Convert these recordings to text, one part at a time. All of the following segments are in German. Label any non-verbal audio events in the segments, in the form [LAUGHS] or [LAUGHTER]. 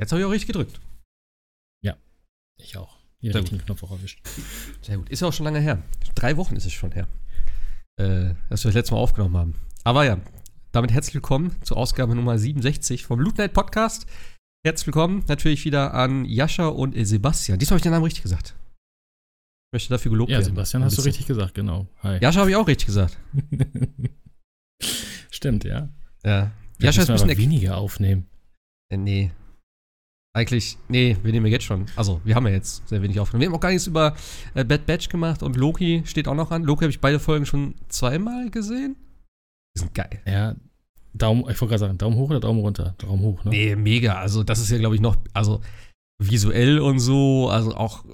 Jetzt habe ich auch richtig gedrückt. Ja, ich auch. Hier Sehr den Knopf auch erwischt. Sehr gut. Ist ja auch schon lange her. Drei Wochen ist es schon her, äh, dass wir das letzte Mal aufgenommen haben. Aber ja, damit herzlich willkommen zur Ausgabe Nummer 67 vom Loot Night Podcast. Herzlich willkommen natürlich wieder an Jascha und Sebastian. Diesmal habe ich den Namen richtig gesagt. Ich möchte dafür gelobt Ja, werden. Sebastian, Ein hast du richtig gesagt, genau. Hi. Jascha habe ich auch richtig gesagt. [LAUGHS] Stimmt, ja. Ja. Jascha ist ein müssen wir bisschen weniger aufnehmen. Äh, nee. Eigentlich, nee, wir nehmen ja jetzt schon. Also, wir haben ja jetzt sehr wenig aufgenommen. Wir haben auch gar nichts über äh, Bad Batch gemacht und Loki steht auch noch an. Loki habe ich beide Folgen schon zweimal gesehen. Die sind geil. Ja, Daumen, ich wollte gerade sagen, Daumen hoch oder Daumen runter? Daumen hoch, ne? Nee, mega. Also, das ist ja, glaube ich, noch, also visuell und so, also auch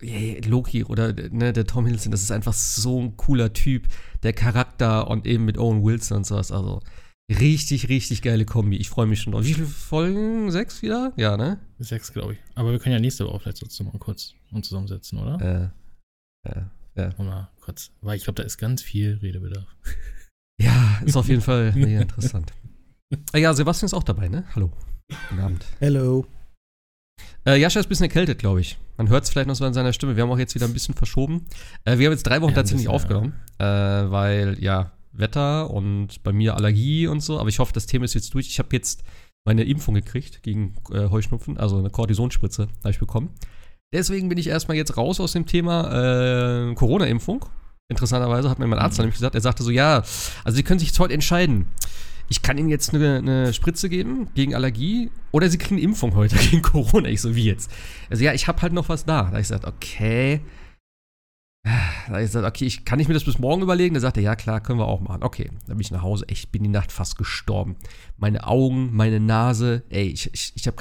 äh, hey, Loki oder ne, der Tom Hiddleston, das ist einfach so ein cooler Typ. Der Charakter und eben mit Owen Wilson und sowas. Also, richtig, richtig geile Kombi. Ich freue mich schon drauf. Wie viele Folgen? Sechs wieder? Ja, ne? Sechs, glaube ich. Aber wir können ja nächste Woche vielleicht trotzdem mal kurz uns zusammensetzen, oder? Äh, ja. Und mal kurz. Weil ich glaube, da ist ganz viel Redebedarf. [LAUGHS] Ja, ist auf jeden Fall mega interessant. Ah Ja, Sebastian ist auch dabei, ne? Hallo. Guten Abend. Hello. Äh, Jascha ist ein bisschen erkältet, glaube ich. Man hört es vielleicht noch so an seiner Stimme. Wir haben auch jetzt wieder ein bisschen verschoben. Äh, wir haben jetzt drei Wochen Ja, tatsächlich bisschen, aufgenommen, äh, weil, ja, Wetter und bei mir Allergie und so. Aber ich hoffe, das Thema ist jetzt durch. Ich habe jetzt meine Impfung gekriegt gegen äh, Heuschnupfen, also eine Kortisonspritze habe ich bekommen. Deswegen bin ich erstmal jetzt raus aus dem Thema äh, Corona-Impfung. Interessanterweise hat mir mein Arzt Mhm. nämlich gesagt, er sagte so, ja, also Sie können sich jetzt heute entscheiden. Ich kann Ihnen jetzt eine, eine Spritze geben gegen Allergie oder Sie kriegen eine Impfung heute [LAUGHS] gegen Corona. Ich so, wie jetzt? Also ja, ich habe halt noch was da. Da hab ich gesagt, okay. Da hab ich gesagt, okay, ich, kann ich mir das bis morgen überlegen? Da sagt er, ja klar, können wir auch machen. Okay, dann bin ich nach Hause. Ich bin die Nacht fast gestorben. Meine Augen, meine Nase, ey, ich, ich, ich habe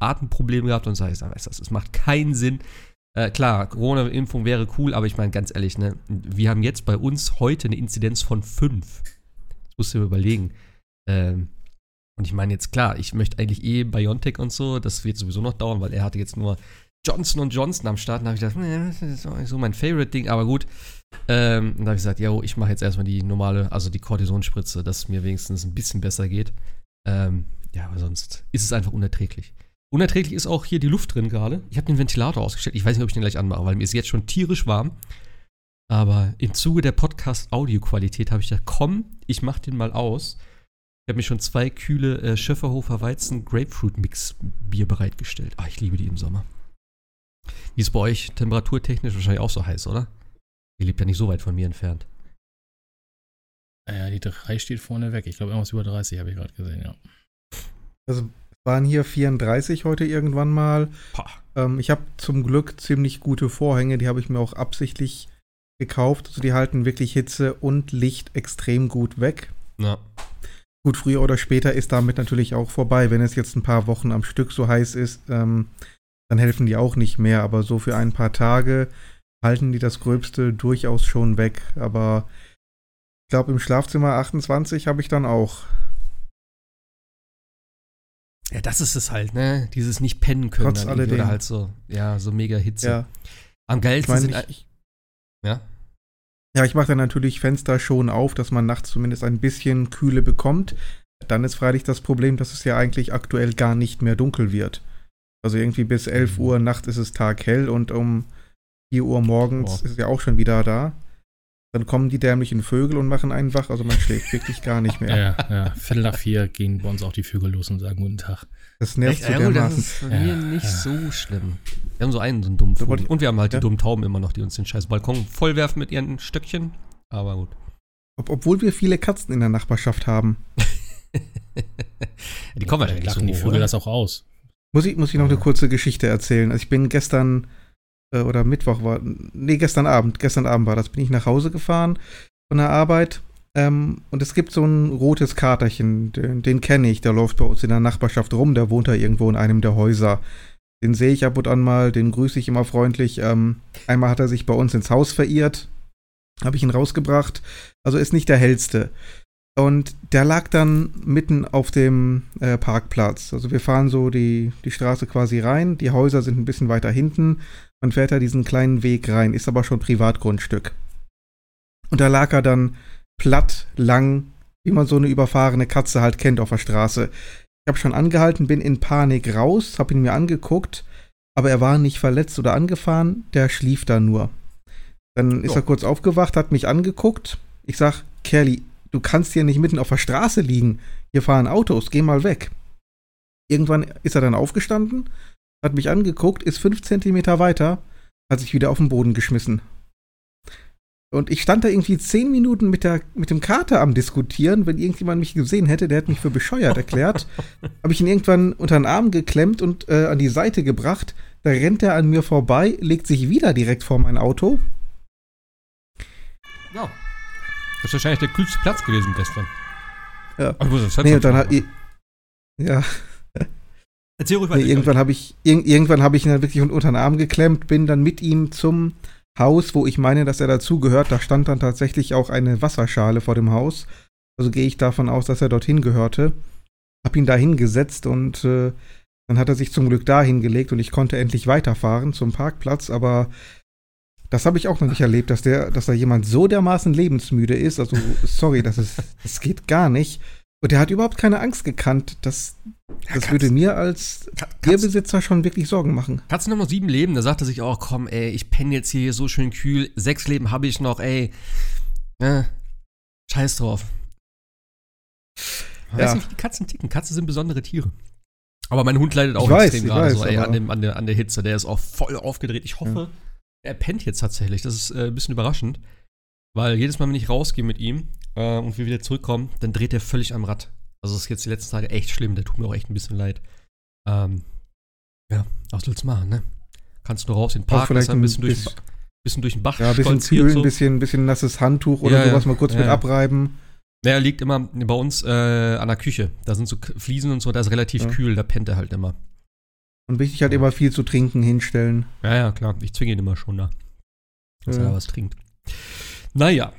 Atemprobleme gehabt und so. Ich sag, weißt du, das macht keinen Sinn. Äh, klar, Corona-Impfung wäre cool, aber ich meine, ganz ehrlich, ne, wir haben jetzt bei uns heute eine Inzidenz von 5. Das musst du dir überlegen. Ähm, und ich meine jetzt klar, ich möchte eigentlich eh BioNTech und so, das wird sowieso noch dauern, weil er hatte jetzt nur Johnson Johnson am Start. Da habe ich gedacht, nee, das ist so mein Favorite-Ding, aber gut. Ähm, da habe ich gesagt, yo, ich mache jetzt erstmal die normale, also die Kortisonspritze, dass es mir wenigstens ein bisschen besser geht. Ähm, ja, aber sonst ist es einfach unerträglich. Unerträglich ist auch hier die Luft drin gerade. Ich habe den Ventilator ausgestellt. Ich weiß nicht, ob ich den gleich anmache, weil mir ist jetzt schon tierisch warm. Aber im Zuge der Podcast-Audioqualität habe ich gedacht, komm, ich mache den mal aus. Ich habe mir schon zwei kühle äh, Schöfferhofer Weizen Grapefruit Mix Bier bereitgestellt. Ah, ich liebe die im Sommer. Wie ist bei euch temperaturtechnisch wahrscheinlich auch so heiß, oder? Ihr lebt ja nicht so weit von mir entfernt. Ja, die 3 steht vorne weg. Ich glaube, irgendwas über 30 habe ich gerade gesehen, ja. Also es waren hier 34 heute irgendwann mal. Pah. Ähm, ich habe zum Glück ziemlich gute Vorhänge, die habe ich mir auch absichtlich gekauft. Also die halten wirklich Hitze und Licht extrem gut weg. Ja. Gut, früher oder später ist damit natürlich auch vorbei. Wenn es jetzt ein paar Wochen am Stück so heiß ist, ähm, dann helfen die auch nicht mehr. Aber so für ein paar Tage halten die das Gröbste durchaus schon weg. Aber ich glaube, im Schlafzimmer 28 habe ich dann auch. Ja, das ist es halt, ne? Dieses nicht pennen können. Trotz alledem. Oder halt so, ja, so mega Hitze. Ja, Am ich geilsten meine, sind. ich, ich, ja? Ja, ich mache dann natürlich Fenster schon auf, dass man nachts zumindest ein bisschen Kühle bekommt. Dann ist freilich das Problem, dass es ja eigentlich aktuell gar nicht mehr dunkel wird. Also irgendwie bis 11 Mhm. Uhr Nacht ist es taghell und um 4 Uhr morgens Boah. ist ja auch schon wieder da. Dann kommen die dämlichen Vögel und machen einen wach. Also man schläft wirklich gar nicht mehr. Ja, [LAUGHS] ja, ja. Viertel nach vier gehen bei uns auch die Vögel los und sagen Guten Tag. Das nervt so ja, gut, das dermaßen. ist bei Ja, mir nicht ja. so schlimm. Wir haben so einen, so einen dummen So Vogel. Und wir haben halt ja. die dummen Tauben immer noch, die uns den scheiß Balkon vollwerfen mit ihren Stöckchen. Aber gut. Ob, obwohl wir viele Katzen in der Nachbarschaft haben. [LAUGHS] die kommen Vielleicht wahrscheinlich lachen so die hoch, Vögel oder? das auch aus. Muss ich, muss ich noch eine kurze Geschichte erzählen? Also ich bin gestern äh, oder Mittwoch war, nee, gestern Abend, gestern Abend war das, bin ich nach Hause gefahren von der Arbeit ähm, und es gibt so ein rotes Katerchen, den, den kenne ich, der läuft bei uns in der Nachbarschaft rum, der wohnt da irgendwo in einem der Häuser. Den sehe ich ab und an mal, den grüße ich immer freundlich. Ähm, einmal hat er sich bei uns ins Haus verirrt, habe ich ihn rausgebracht, also ist nicht der hellste. Und der lag dann mitten auf dem äh, Parkplatz. Also wir fahren so die, die Straße quasi rein. Die Häuser sind ein bisschen weiter hinten. Man fährt da diesen kleinen Weg rein, ist aber schon Privatgrundstück. Und da lag er dann platt, lang, wie man so eine überfahrene Katze halt kennt auf der Straße. Ich habe schon angehalten, bin in Panik raus, habe ihn mir angeguckt, aber er war nicht verletzt oder angefahren, der schlief da nur. Dann ist Ja. er kurz aufgewacht, hat mich angeguckt. Ich sag, Kerli, du kannst hier nicht mitten auf der Straße liegen. Hier fahren Autos, geh mal weg. Irgendwann ist er dann aufgestanden, hat mich angeguckt, ist fünf Zentimeter weiter, hat sich wieder auf den Boden geschmissen. Und ich stand da irgendwie zehn Minuten mit, der, mit dem Kater am Diskutieren. Wenn irgendjemand mich gesehen hätte, der hätte mich für bescheuert erklärt. [LAUGHS] Habe ich ihn irgendwann unter den Arm geklemmt und äh, an die Seite gebracht. Da rennt er an mir vorbei, legt sich wieder direkt vor mein Auto. Ja. Das ist wahrscheinlich der kühlste Platz gewesen gestern. Ja. Aber ich muss das Nee, und dann hat. Ja, Erzähl ruhig weiter. nee, irgendwann habe ich, irg irgendwann habe ich ihn dann wirklich unter den Arm geklemmt, bin dann mit ihm zum Haus, wo ich meine, dass er dazugehört. Da stand dann tatsächlich auch eine Wasserschale vor dem Haus. Also gehe ich davon aus, dass er dorthin gehörte. Hab ihn da hingesetzt und äh, dann hat er sich zum Glück da hingelegt und ich konnte endlich weiterfahren zum Parkplatz, aber das habe ich auch noch nicht erlebt, dass der, dass da jemand so dermaßen lebensmüde ist. Also, sorry, das ist, [LAUGHS] das geht gar nicht. Und der hat überhaupt keine Angst gekannt. Das, das würde mir als Katz, Tierbesitzer schon wirklich Sorgen machen. Katze noch sieben Leben, da sagt er sich auch, komm, ey, ich penne jetzt hier so schön kühl. Sechs Leben habe ich noch, ey. Äh, scheiß drauf. Man Ja. weiß nicht, wie die Katzen ticken. Katzen sind besondere Tiere. Aber mein Hund leidet auch Ich weiß, extrem ich gerade weiß, so, ey, an, dem, an, der, an der Hitze. Der ist auch voll aufgedreht. Ich hoffe, er pennt jetzt tatsächlich. Das ist äh, ein bisschen überraschend. Weil jedes Mal, wenn ich rausgehe mit ihm äh, und wir wieder zurückkommen, dann dreht er völlig am Rad. Also das ist jetzt die letzten Tage echt schlimm. Der tut mir auch echt ein bisschen leid. Ähm, ja, was willst du machen, ne? Kannst du raus in den Park, vielleicht ein bisschen durch, den bisschen durch den Bach Ja, ein bisschen kühlen, so. ein bisschen, bisschen nasses Handtuch oder Ja, sowas mal kurz Ja, mit ja. abreiben. Ja, er liegt immer bei uns äh, an der Küche. Da sind so Fliesen und so, da ist relativ kühl, da pennt er halt immer. Und wichtig halt immer viel zu trinken hinstellen. Ja, ja, klar. Ich zwinge ihn immer schon da. Dass Ja. er da was trinkt. Naja,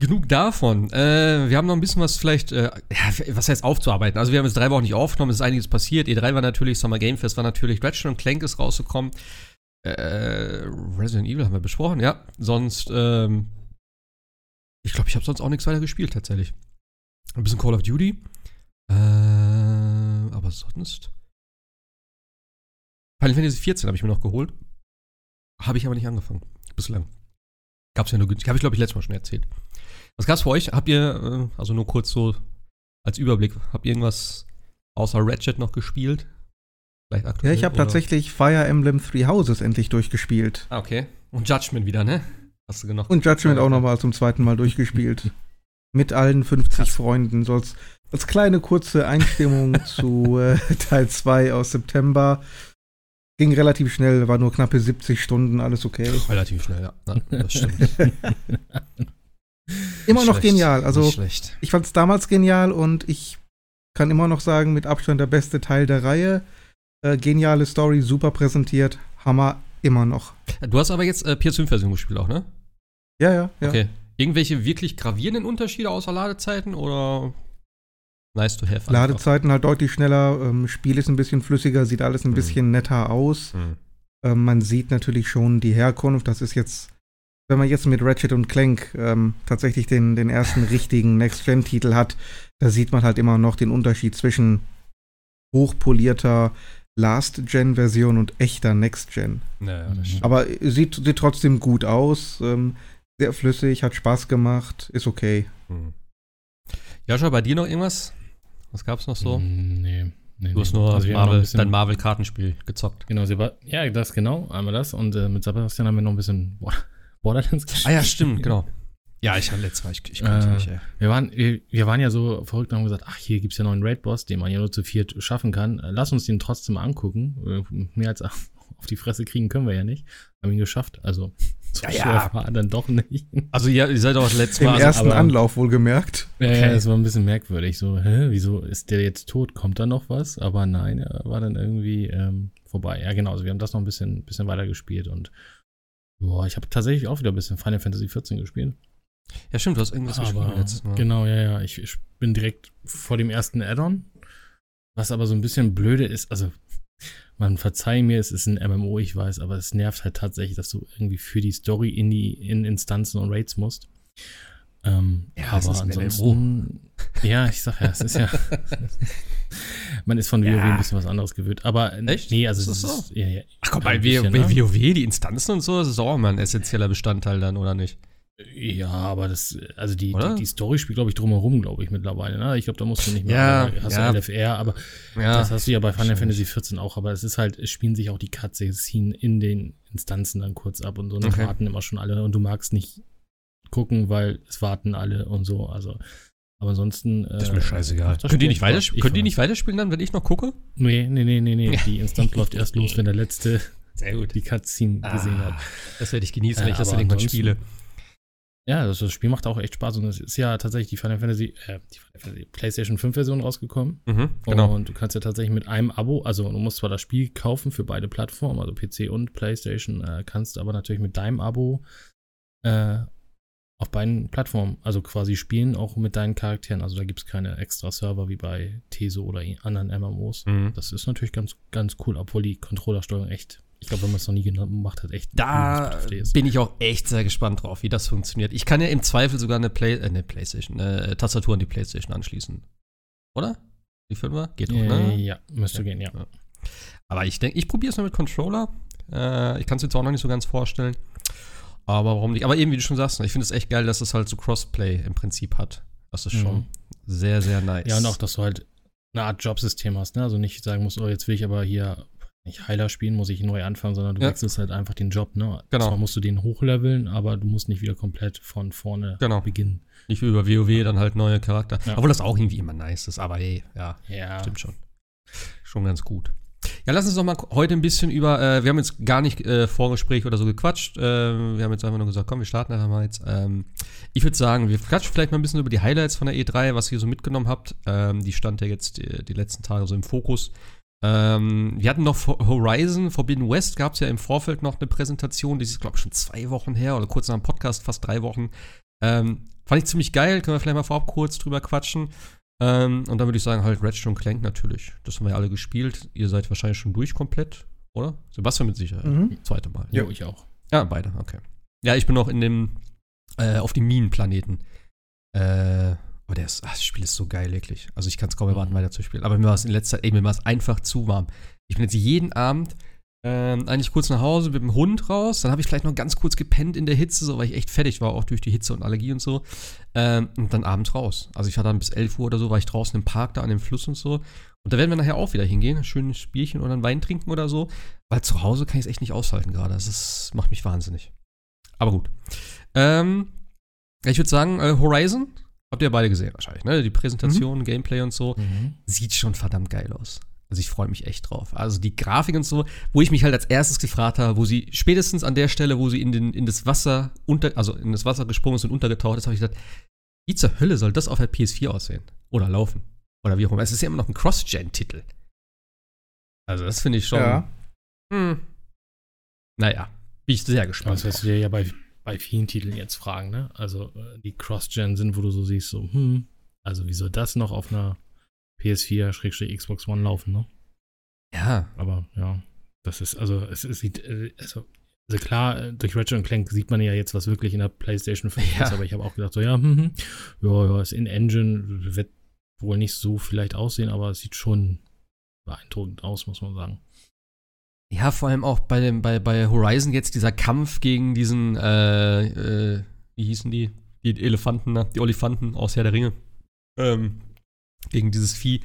genug davon. Äh, wir haben noch ein bisschen was vielleicht, äh, ja, was heißt aufzuarbeiten. Also wir haben jetzt drei Wochen nicht aufgenommen, es ist einiges passiert. E3 war natürlich, Summer Game Fest war natürlich, Ratchet und Clank ist rausgekommen. Äh, Resident Evil haben wir besprochen, ja. Sonst, ähm, ich glaube, ich habe sonst auch nichts weiter gespielt tatsächlich. Ein bisschen Call of Duty. Äh, aber sonst. Final Fantasy 14 habe ich mir noch geholt. Habe ich aber nicht angefangen. Bislang. Gab's ja nur günstig. Habe ich, glaube ich, letztes Mal schon erzählt. Was gab's für euch? Habt ihr, äh, also nur kurz so als Überblick, habt ihr irgendwas außer Ratchet noch gespielt? Vielleicht Ja, aktuell? ich habe tatsächlich Fire Emblem Three Houses endlich durchgespielt. Ah, okay. Und Judgment wieder, ne? Hast du noch? Und Judgment Ja, auch nochmal zum zweiten Mal durchgespielt. [LAUGHS] Mit allen 50 Krass. Freunden. So als, als kleine kurze Einstimmung [LAUGHS] zu äh, Teil 2 aus September. Ging relativ schnell, war nur knappe 70 Stunden, alles okay. Relativ schnell, ja. ja das stimmt. [LAUGHS] Immer Nicht noch schlecht. genial. Also ich fand es damals genial und ich kann immer noch sagen, mit Abstand der beste Teil der Reihe. Äh, geniale Story, super präsentiert, Hammer, immer noch. Du hast aber jetzt äh, PS5-Version gespielt auch, ne? Ja, ja, ja. Okay. Irgendwelche wirklich gravierenden Unterschiede außer Ladezeiten oder nice to have? einfach? Ladezeiten halt deutlich schneller, ähm, Spiel ist ein bisschen flüssiger, sieht alles ein Mhm. bisschen netter aus. Hm. Ähm, man sieht natürlich schon die Herkunft. Das ist jetzt, wenn man jetzt mit Ratchet und Clank ähm, tatsächlich den, den ersten [LAUGHS] richtigen Next-Gen-Titel hat, da sieht man halt immer noch den Unterschied zwischen hochpolierter Last-Gen-Version und echter Next-Gen. Naja. Aber sieht, sieht trotzdem gut aus, ähm, sehr flüssig, hat Spaß gemacht, ist okay. Hm. Joshua, bei dir noch irgendwas? Was gab's noch so? Mm, Nee. nee Du hast nee. nur Also Marvel, dein Marvel-Kartenspiel gezockt. Genau, ja, das genau, einmal das. Und äh, mit Sebastian haben wir noch ein bisschen Bo- [LAUGHS] Borderlands gespielt. Ah ja, stimmt, genau. Ja, ich hatte letztes Mal, ich, ich konnte Äh, nicht, ey. Wir waren, wir, wir waren ja so verrückt und haben gesagt, ach, hier gibt's ja noch einen Raid-Boss, den man ja nur zu viert schaffen kann. Äh, Lass uns den trotzdem mal angucken. Äh, Mehr als [LAUGHS] auf die Fresse kriegen können wir ja nicht. Haben ihn geschafft. Also, so Ja, schwer ja. war dann doch nicht. Also ja, ihr seid auch das letzte Im Mal. Also, ersten aber- Anlauf wohlgemerkt. Ja, Okay. ja, das war ein bisschen merkwürdig. So, hä, wieso ist der jetzt tot? Kommt da noch was? Aber nein, er war dann irgendwie ähm, vorbei. Ja, genau. Also wir haben das noch ein bisschen, bisschen weiter gespielt und boah, ich habe tatsächlich auch wieder ein bisschen Final Fantasy 14 gespielt. ja, stimmt, du hast irgendwas gespielt Aber, letztes Mal. genau, ja, ja. Ich, ich bin direkt vor dem ersten Add-on. Was aber so ein bisschen blöde ist, also man verzeih mir, es ist ein MMO, ich weiß, aber es nervt halt tatsächlich, dass du irgendwie für die Story in die in Instanzen und Raids musst. Ähm, Ja, aber ansonsten, ja, ich sag ja, es ist ja. [LAUGHS] man ist von WoW Ja. ein bisschen was anderes gewöhnt. Aber Echt? nee, also Ist das ist, ja, ja, Ach komm, bei, bei ne? WoW, die Instanzen und so, das ist auch immer ein essentieller Bestandteil dann, oder nicht? Ja, aber das, also die, die, die Story spielt, glaube ich, drumherum, glaube ich, mittlerweile. Ne? Ich glaube, da musst du nicht mehr, Ja, äh, hast ja. du LFR, aber Ja. das hast du ja bei Final. Fantasy 14 auch, aber es ist halt, es spielen sich auch die Cutscenes in den Instanzen dann kurz ab und so, und dann Okay. warten immer schon alle und du magst nicht gucken, weil es warten alle und so, also, aber ansonsten. Äh, Das ist mir scheißegal. macht das Könnt ihr, nicht weiterspielen? Ich Könnt ihr nicht weiterspielen dann, wenn ich noch gucke? Nee, nee, nee, nee, nee, [LAUGHS] die Instanz läuft erst los, wenn der Letzte Sehr gut. die Cutscene gesehen hat. Ah, das werde ich genießen, wenn Äh, ich das dann aber irgendwann spiele. Ja, das, das Spiel macht auch echt Spaß und es ist ja tatsächlich die Final Fantasy, äh, die Final Fantasy PlayStation 5 Version rausgekommen. Mhm, genau. Und du kannst ja tatsächlich mit einem Abo, also du musst zwar das Spiel kaufen für beide Plattformen, also PC und PlayStation, äh, kannst aber natürlich mit deinem Abo äh, auf beiden Plattformen, also quasi spielen, auch mit deinen Charakteren. Also da gibt es keine extra Server wie bei Teso oder anderen MMOs. Mhm. Das ist natürlich ganz, ganz cool, obwohl die Controllersteuerung echt, ich glaube, wenn man es noch nie gemacht hat, echt Da bin ich auch echt sehr gespannt drauf, wie das funktioniert. Ich kann ja im Zweifel sogar eine, Play äh, eine Playstation, eine Tastatur an die Playstation anschließen. Oder? Die Fünfer? Geht doch, Äh, ne? ja, müsste gehen, ja. Aber ich denke, ich probiere es mal mit Controller. Äh, ich kann es jetzt auch noch nicht so ganz vorstellen. Aber warum nicht? Aber eben, wie du schon sagst, ich finde es echt geil, dass es halt so Crossplay im Prinzip hat. Das ist schon Mhm. sehr, sehr nice. Ja, und auch, dass du halt eine Art Jobsystem hast, ne? Also nicht sagen musst, oh, jetzt will ich aber hier nicht Heiler spielen, muss ich neu anfangen, sondern du Ja. wechselst halt einfach den Job, ne? Genau. Zwar musst du den hochleveln, aber du musst nicht wieder komplett von vorne Genau. beginnen. Nicht wie über WoW dann halt neue Charakter. Ja. Obwohl das auch irgendwie immer nice ist. Aber hey, ja, Ja. stimmt schon. Schon ganz gut. Ja, lass uns doch mal heute ein bisschen über, äh, wir haben jetzt gar nicht äh, Vorgespräch oder so gequatscht. Äh, wir haben jetzt einfach nur gesagt, komm, wir starten einfach mal jetzt. Ähm, ich würde sagen, wir quatschen vielleicht mal ein bisschen über die Highlights von der E3, was ihr so mitgenommen habt. Ähm, die stand ja jetzt die, die letzten Tage so im Fokus. Ähm, wir hatten noch Horizon Forbidden West, gab es ja im Vorfeld noch eine Präsentation, die ist, glaube ich, schon zwei Wochen her oder kurz nach dem Podcast, fast drei Wochen. Ähm, fand ich ziemlich geil, können wir vielleicht mal vorab kurz drüber quatschen. Ähm, und dann würde ich sagen, halt Ratchet und Clank natürlich. Das haben wir ja alle gespielt. Ihr seid wahrscheinlich schon durch komplett, oder? Sebastian mit Sicherheit. Mhm. Zweite Mal. Jo, ich auch. Ja, beide, okay. Ja, ich bin noch in dem, äh, auf dem Minenplaneten. Äh, aber der ist, ach, das Spiel ist so geil, wirklich. Also ich kann es kaum erwarten, Mhm. weiter zu spielen. Aber mir war es in letzter Zeit, ey, mir war es einfach zu warm. Ich bin jetzt jeden Abend ähm, eigentlich kurz nach Hause mit dem Hund raus. Dann habe ich vielleicht noch ganz kurz gepennt in der Hitze, so weil ich echt fertig war, auch durch die Hitze und Allergie und so. Ähm, und dann abends raus. Also ich war dann bis 11 Uhr oder so, war ich draußen im Park da an dem Fluss und so. Und da werden wir nachher auch wieder hingehen, ein schönes Bierchen oder ein Wein trinken oder so. Weil zu Hause kann ich es echt nicht aushalten gerade. Das ist, macht mich wahnsinnig. Aber gut. Ähm, ich würde sagen, äh, Horizon habt ihr beide gesehen wahrscheinlich, ne? Die Präsentation, Gameplay und so. Mhm. Sieht schon verdammt geil aus. Also ich freue mich echt drauf. Also die Grafik und so, wo ich mich halt als erstes gefragt habe, wo sie spätestens an der Stelle, wo sie in, den, in das Wasser unter, also in das Wasser gesprungen ist und untergetaucht ist, habe ich gedacht, wie zur Hölle soll das auf der PS4 aussehen? Oder laufen? Oder wie auch immer. Es ist ja immer noch ein Cross-Gen-Titel. Also das finde ich schon. Ja. Hm. Naja, bin ich sehr gespannt. Das wirst du dir ja bei, bei vielen Titeln jetzt fragen, ne? Also äh, die Cross-Gen sind, wo du so siehst, so, hm, also wie soll das noch auf einer PS4 Xbox One laufen, ne? ja, Aber ja, das ist, also es, es sieht, äh, also, also klar, äh, durch Ratchet Clank sieht man ja jetzt, was wirklich in der PlayStation 5 Ja. ist, aber ich habe auch gedacht, so, ja, hm, hm, ja, ja, ist in Engine, wird wohl nicht so vielleicht aussehen, aber es sieht schon beeindruckend aus, muss man sagen. Ja, vor allem auch bei, dem, bei, bei Horizon jetzt dieser Kampf gegen diesen, äh, äh, wie hießen die? Die Elefanten, ne? die Olifanten aus Herr der Ringe. Ähm, gegen dieses Vieh,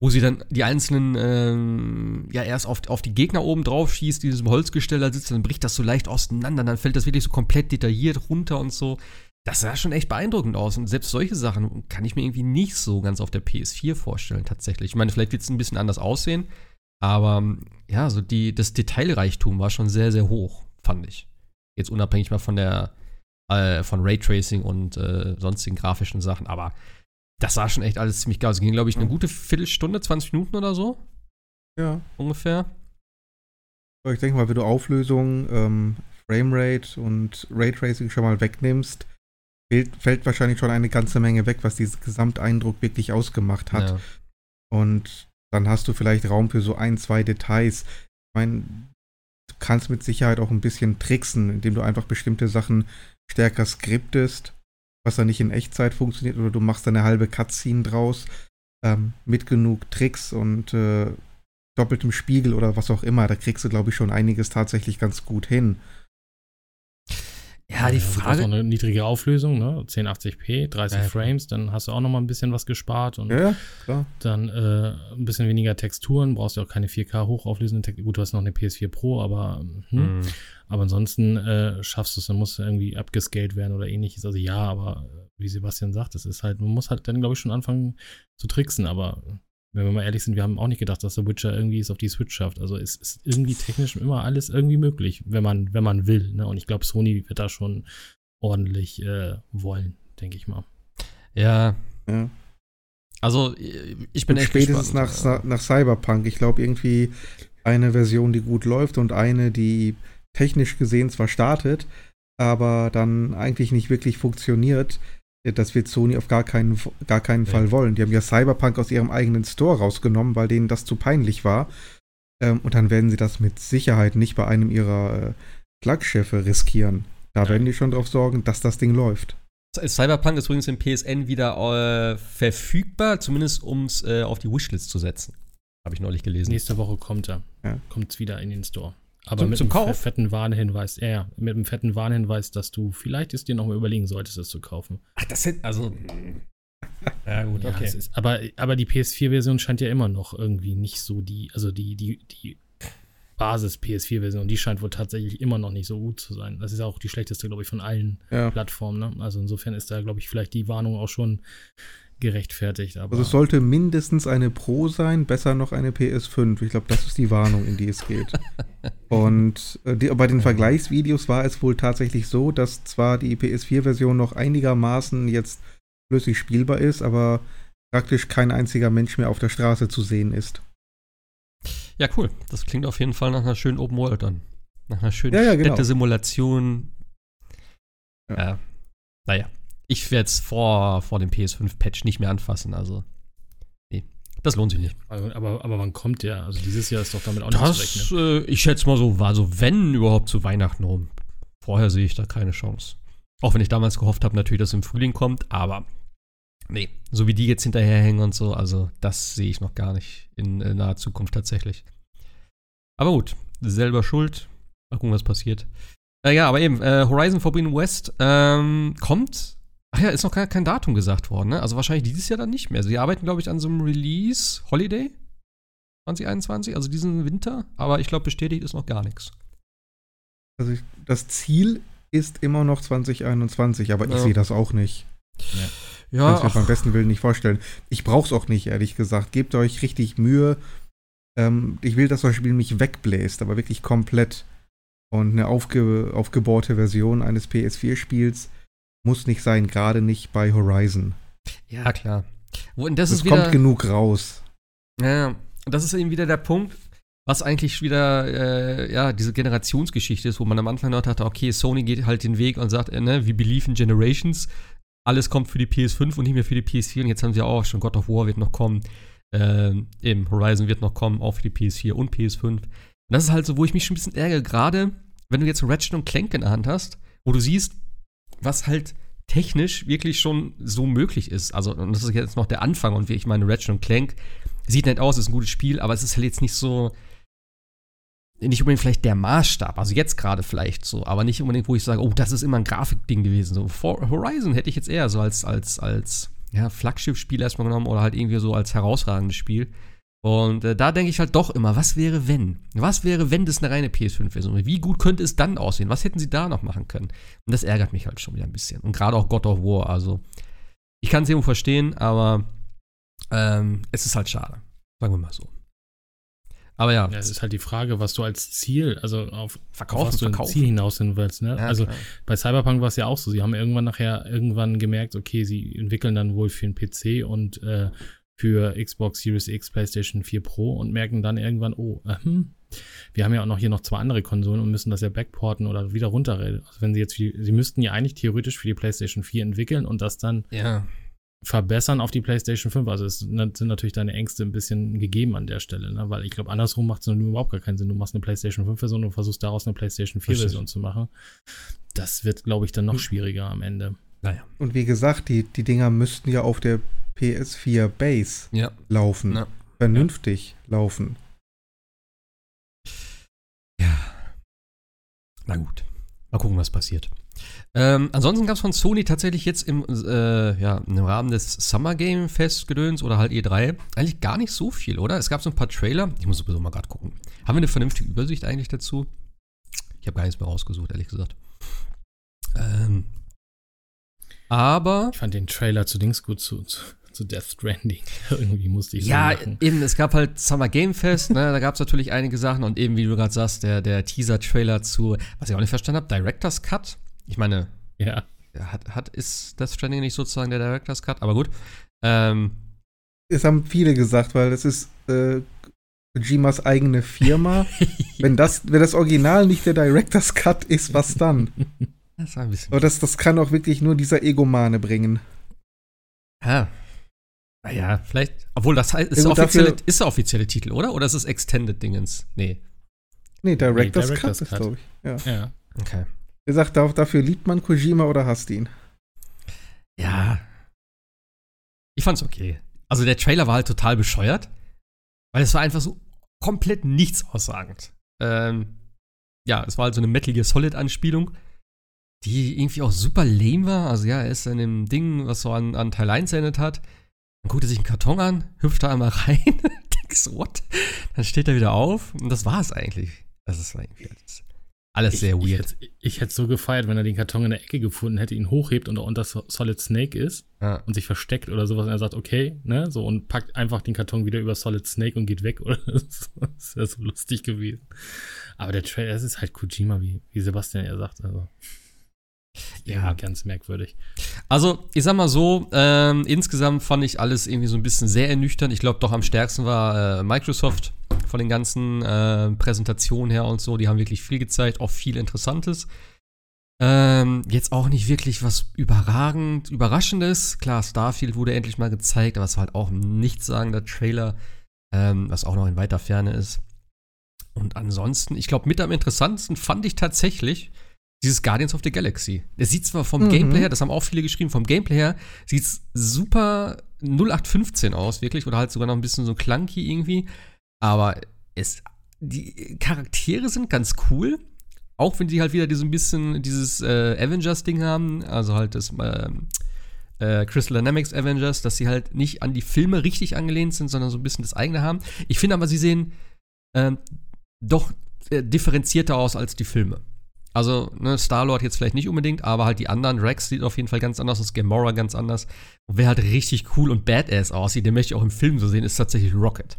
wo sie dann die einzelnen, ähm, ja, erst auf, auf die Gegner oben drauf schießt, die in diesem Holzgestell da sitzt, dann bricht das so leicht auseinander, dann fällt das wirklich so komplett detailliert runter und so. Das sah schon echt beeindruckend aus. Und selbst solche Sachen kann ich mir irgendwie nicht so ganz auf der PS4 vorstellen, tatsächlich. Ich meine, vielleicht wird es ein bisschen anders aussehen, aber ja, so die, das Detailreichtum war schon sehr, sehr hoch, fand ich. Jetzt unabhängig mal von der, äh, von Raytracing und äh, sonstigen grafischen Sachen, aber das sah schon echt alles ziemlich geil. Es ging, glaube ich, eine gute Viertelstunde, 20 Minuten oder so, Ja. ungefähr. Ich denke mal, wenn du Auflösung, ähm, Framerate und Raytracing schon mal wegnimmst, fällt, fällt wahrscheinlich schon eine ganze Menge weg, was diesen Gesamteindruck wirklich ausgemacht hat. Ja. Und dann hast du vielleicht Raum für so ein, zwei Details. Ich meine, du kannst mit Sicherheit auch ein bisschen tricksen, indem du einfach bestimmte Sachen stärker skriptest, was dann nicht in Echtzeit funktioniert, oder du machst dann eine halbe Cutscene draus. ähm, mit genug Tricks und äh, doppeltem Spiegel oder was auch immer, da kriegst du, glaube ich, schon einiges tatsächlich ganz gut hin. Ja, die Frage. Auch eine niedrige Auflösung, ne? 1080p, 30 ja, Frames, dann hast du auch noch mal ein bisschen was gespart und ja, klar. dann äh, ein bisschen weniger Texturen, brauchst du auch keine 4K hochauflösende Texturen. Gut, du hast noch eine PS4 Pro, aber hm. mm. aber ansonsten äh, schaffst du es, dann muss irgendwie abgescaled werden oder ähnliches. Also ja, aber äh, wie Sebastian sagt, das ist halt, man muss halt dann, glaube ich, schon anfangen zu tricksen, aber wenn wir mal ehrlich sind, wir haben auch nicht gedacht, dass der Witcher irgendwie es auf die Switch schafft. Also es ist irgendwie technisch immer alles irgendwie möglich, wenn man, wenn man will. Ne? Und ich glaube, Sony wird da schon ordentlich äh, wollen, denke ich mal. Ja. ja. Also ich bin und echt spätestens gespannt. nach, nach Cyberpunk. Ich glaube irgendwie eine Version, die gut läuft und eine, die technisch gesehen zwar startet, aber dann eigentlich nicht wirklich funktioniert das wird Sony auf gar keinen, gar keinen ja. Fall wollen. Die haben ja Cyberpunk aus ihrem eigenen Store rausgenommen, weil denen das zu peinlich war. Ähm, und dann werden sie das mit Sicherheit nicht bei einem ihrer äh, Flaggschiffe riskieren. Da ja. werden die schon darauf sorgen, dass das Ding läuft. Cyberpunk ist übrigens im PSN wieder äh, verfügbar, zumindest um es äh, auf die Wishlist zu setzen. Habe ich neulich gelesen. Nächste Woche kommt er. Ja. Kommt es wieder in den Store. Aber zum, mit zum einem fetten Warnhinweis, ja, ja, mit einem fetten Warnhinweis, dass du vielleicht es dir noch mal überlegen solltest, es zu kaufen. Ach, das sind, also. [LAUGHS] ja, gut, ja, okay. Ist, aber, aber die PS4-Version scheint ja immer noch irgendwie nicht so die, also die, die, die Basis-PS4-Version, die scheint wohl tatsächlich immer noch nicht so gut zu sein. Das ist auch die schlechteste, glaube ich, von allen ja. Plattformen. Ne? Also insofern ist da, glaube ich, vielleicht die Warnung auch schon gerechtfertigt. also es sollte mindestens eine Pro sein, besser noch eine PS5. Ich glaube, das ist die Warnung, in die es geht. [LAUGHS] Und äh, die, bei den Vergleichsvideos war es wohl tatsächlich so, dass zwar die PS4-Version noch einigermaßen jetzt flüssig spielbar ist, aber praktisch kein einziger Mensch mehr auf der Straße zu sehen ist. Ja, cool. Das klingt auf jeden Fall nach einer schönen Open World dann. Nach einer schönen ja, ja, genau. Städte-Simulation. Ja. ja. Naja, ich werde es vor, vor dem PS5-Patch nicht mehr anfassen, also. Nee, das lohnt sich nicht. Also, aber, aber wann kommt der? Also dieses Jahr ist doch damit auch das, nicht zu rechnen. Äh, ich schätze mal so, war so, wenn überhaupt zu Weihnachten rum. Vorher sehe ich da keine Chance. Auch wenn ich damals gehofft habe, natürlich, dass es im Frühling kommt, aber nee, so wie die jetzt hinterherhängen und so, also das sehe ich noch gar nicht in, in naher Zukunft tatsächlich. Aber gut, selber schuld. Mal gucken, was passiert. Äh, ja, aber eben, äh, Horizon Forbidden West ähm, kommt Ach ja, ist noch gar kein Datum gesagt worden, ne? Also wahrscheinlich dieses Jahr dann nicht mehr. Sie arbeiten, glaube ich, an so einem Release Holiday 2021, also diesen Winter, aber ich glaube, bestätigt ist noch gar nichts. Also ich, das Ziel ist immer noch 2021, aber ja. ich sehe das auch nicht. Ja. ja Kann ich mir beim besten Willen nicht vorstellen. Ich brauche es auch nicht, ehrlich gesagt. Gebt euch richtig Mühe. Ähm, ich will, dass das Spiel mich wegbläst, aber wirklich komplett. Und eine aufge aufgebohrte Version eines PS4-Spiels muss nicht sein, gerade nicht bei Horizon. Ja, klar. Und das es ist wieder, kommt genug raus. Ja, das ist eben wieder der Punkt, was eigentlich wieder, äh, ja, diese Generationsgeschichte ist, wo man am Anfang noch dachte, okay, Sony geht halt den Weg und sagt, äh, ne, we believe in Generations. Alles kommt für die PS5 und nicht mehr für die PS4. Und jetzt haben sie auch schon God of War wird noch kommen. Ähm, eben Horizon wird noch kommen, auch für die PS4 und PS5. Und das ist halt so, wo ich mich schon ein bisschen ärgere, gerade wenn du jetzt Ratchet und Clank in der Hand hast, wo du siehst, was halt technisch wirklich schon so möglich ist. Also, und das ist jetzt noch der Anfang und wie ich meine, Ratchet Clank sieht nett aus, ist ein gutes Spiel, aber es ist halt jetzt nicht so, nicht unbedingt vielleicht der Maßstab, also jetzt gerade vielleicht so, aber nicht unbedingt, wo ich sage, oh, das ist immer ein Grafikding gewesen. So, For Horizon hätte ich jetzt eher so als, als, als ja, Flaggschiff-Spiel erstmal genommen oder halt irgendwie so als herausragendes Spiel. Und äh, da denke ich halt doch immer, was wäre wenn? Was wäre, wenn das eine reine PS5-Version wäre? Wie gut könnte es dann aussehen? Was hätten sie da noch machen können? Und das ärgert mich halt schon wieder ein bisschen. Und gerade auch God of War. Also, ich kann es irgendwo verstehen, aber ähm, es ist halt schade. Sagen wir mal so. Aber ja. ja. Es ist halt die Frage, was du als Ziel, also auf, verkaufen, auf was du verkaufen. Ziel hinaus hin willst. Ne? Ja, also klar. bei Cyberpunk war es ja auch so. Sie haben irgendwann nachher irgendwann gemerkt, okay, sie entwickeln dann wohl für einen PC und äh, für Xbox Series X, PlayStation 4 Pro und merken dann irgendwann, oh, äh, hm, wir haben ja auch noch hier noch zwei andere Konsolen und müssen das ja backporten oder wieder runterreden. Also wenn sie jetzt, sie müssten ja eigentlich theoretisch für die PlayStation 4 entwickeln und das dann ja. verbessern auf die PlayStation 5. Also es sind natürlich deine Ängste ein bisschen gegeben an der Stelle, ne? weil ich glaube, andersrum macht es überhaupt gar keinen Sinn. Du machst eine PlayStation 5 Version und versuchst daraus eine PlayStation 4 Version zu machen. Das wird, glaube ich, dann noch schwieriger am Ende. Naja. Und wie gesagt, die, die Dinger müssten ja auf der PS4 Base Ja. laufen. Ja. Vernünftig laufen. Ja. Na gut. Mal gucken, was passiert. Ähm, ansonsten gab es von Sony tatsächlich jetzt im, äh, ja, im Rahmen des Summer Game Fest gedöns oder halt E3 eigentlich gar nicht so viel, oder? Es gab so ein paar Trailer. Ich muss sowieso mal gerade gucken. Haben wir eine vernünftige Übersicht eigentlich dazu? Ich habe gar nichts mehr rausgesucht, ehrlich gesagt. Ähm, aber Ich fand den Trailer zu Dings gut zu, zu, zu Death Stranding. [LAUGHS] Irgendwie musste ich so Ja, lachen. eben, es gab halt Summer Game Fest, ne, da gab es natürlich einige Sachen und eben, wie du gerade sagst, der, der Teaser-Trailer zu, was ich auch nicht verstanden habe, Director's Cut. Ich meine, Ja. hat, hat, ist Death Stranding nicht sozusagen der Director's Cut, aber gut. Ähm, Es haben viele gesagt, weil es ist äh, Kojimas eigene Firma. [LAUGHS] wenn, das, wenn das Original nicht der Director's Cut ist, was dann? das war ein bisschen. Aber das, das kann auch wirklich nur dieser Egomane bringen. Ja. Naja, vielleicht. Obwohl, das heißt, ist, Ja, der gut, offizielle, dafür- ist der offizielle Titel, oder? Oder ist es Extended Dingens? Nee. Nee, Director's, Director's Cut ist, Cut. glaube ich. Ja. Ja. Okay. Er sagt, da- dafür liebt man Kojima oder hasst ihn. Ja. Ich fand's okay. Also der Trailer war halt total bescheuert, weil es war einfach so komplett nichts aussagend. Ähm, ja, es war halt so eine Metal Gear Solid Anspielung, die irgendwie auch super lame war. Also ja, er ist in dem Ding, was so an, an Teil 1 erinnert hat. Dann guckt er sich einen Karton an, hüpft da einmal rein, [LAUGHS] denkst, what? Dann steht er wieder auf und das war es eigentlich. Das ist irgendwie alles, alles sehr ich, weird. Ich, hätte- hätte so gefeiert, wenn er den Karton in der Ecke gefunden hätte, ihn hochhebt und da unter So- Solid Snake ist ja. und sich versteckt oder sowas und er sagt, okay, ne, so und packt einfach den Karton wieder über Solid Snake und geht weg [LAUGHS] oder so. Das wäre so lustig gewesen. Aber der Trailer, das ist halt Kojima, wie, wie Sebastian ja sagt, also. Ja. Ganz merkwürdig. Also, ich sag mal so, ähm, insgesamt fand ich alles irgendwie so ein bisschen sehr ernüchternd. Ich glaube, doch am stärksten war äh, Microsoft von den ganzen äh, Präsentationen her und so. Die haben wirklich viel gezeigt, auch viel Interessantes. Ähm, jetzt auch nicht wirklich was überragend, überraschendes. Klar, Starfield wurde endlich mal gezeigt, aber es war halt auch ein nichtssagender Trailer, ähm, was auch noch in weiter Ferne ist. Und ansonsten, ich glaube, mit am interessantesten fand ich tatsächlich dieses Guardians of the Galaxy. Der sieht zwar vom Mhm. Gameplay her, das haben auch viele geschrieben, vom Gameplay her sieht es super 0815 aus, wirklich, oder halt sogar noch ein bisschen so clunky irgendwie. Aber es, die Charaktere sind ganz cool. Auch wenn die halt wieder so ein bisschen dieses äh, Avengers-Ding haben, also halt das ähm, äh, Crystal Dynamics Avengers, dass sie halt nicht an die Filme richtig angelehnt sind, sondern so ein bisschen das eigene haben. Ich finde aber, sie sehen ähm, doch äh, differenzierter aus als die Filme. Also, ne, Star-Lord jetzt vielleicht nicht unbedingt, aber halt die anderen, Rex sieht auf jeden Fall ganz anders aus, Gamora ganz anders. Und wer halt richtig cool und badass aussieht, den möchte ich auch im Film so sehen, ist tatsächlich Rocket.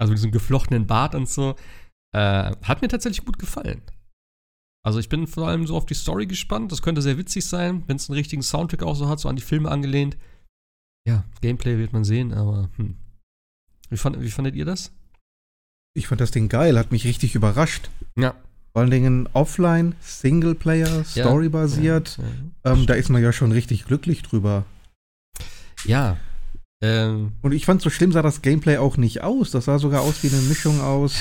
Also mit diesem geflochtenen Bart und so. Äh, hat mir tatsächlich gut gefallen. Also ich bin vor allem so auf die Story gespannt. Das könnte sehr witzig sein, wenn es einen richtigen Soundtrack auch so hat, so an die Filme angelehnt. Ja, Gameplay wird man sehen, aber hm. Wie, fand, wie fandet ihr das? Ich fand das Ding geil, hat mich richtig überrascht. Ja. Vor allen Dingen offline, Singleplayer, storybasiert. Ja, Ähm, da ist man ja schon richtig glücklich drüber. ja. Ähm, Und ich fand, so schlimm sah das Gameplay auch nicht aus. Das sah sogar aus wie eine Mischung aus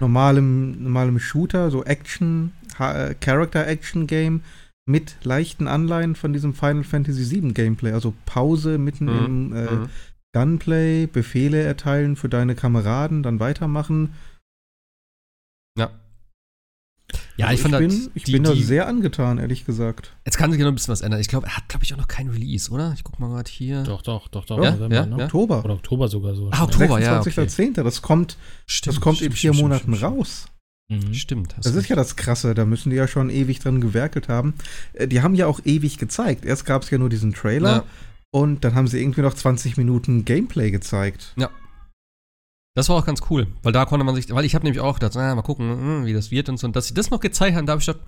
normalem, normalem Shooter, so Action, äh, Character-Action-Game mit leichten Anleihen von diesem Final Fantasy VII Gameplay. Also Pause mitten Mhm. im äh, mhm. Gunplay, Befehle erteilen für deine Kameraden, dann weitermachen. Ja. Ja, Also ich fand bin, ich die- bin da die- sehr angetan, ehrlich gesagt. Jetzt kann sich ja noch ein bisschen was ändern. Ich glaube, er hat, glaube ich, auch noch kein Release, oder? Ich guck mal gerade hier. Doch, doch, doch, doch. Ja, November, ja, ne? ja. Oktober. Oder Oktober sogar so. Ah, Oktober, ja, okay. 26.10. Das kommt, Stimmt, das kommt in stimmt, vier stimmt, Monaten stimmt, raus. Mhm. Stimmt. Das ist recht. ja das Krasse, da müssen die ja schon ewig dran gewerkelt haben. Äh, Die haben ja auch ewig gezeigt. Erst gab es ja nur diesen Trailer Ja. und dann haben sie irgendwie noch 20 Minuten Gameplay gezeigt. Das war auch ganz cool, weil da konnte man sich, weil ich habe nämlich auch gedacht, na, mal gucken, hm, wie das wird und so. Und dass sie das noch gezeigt haben, da habe ich gedacht,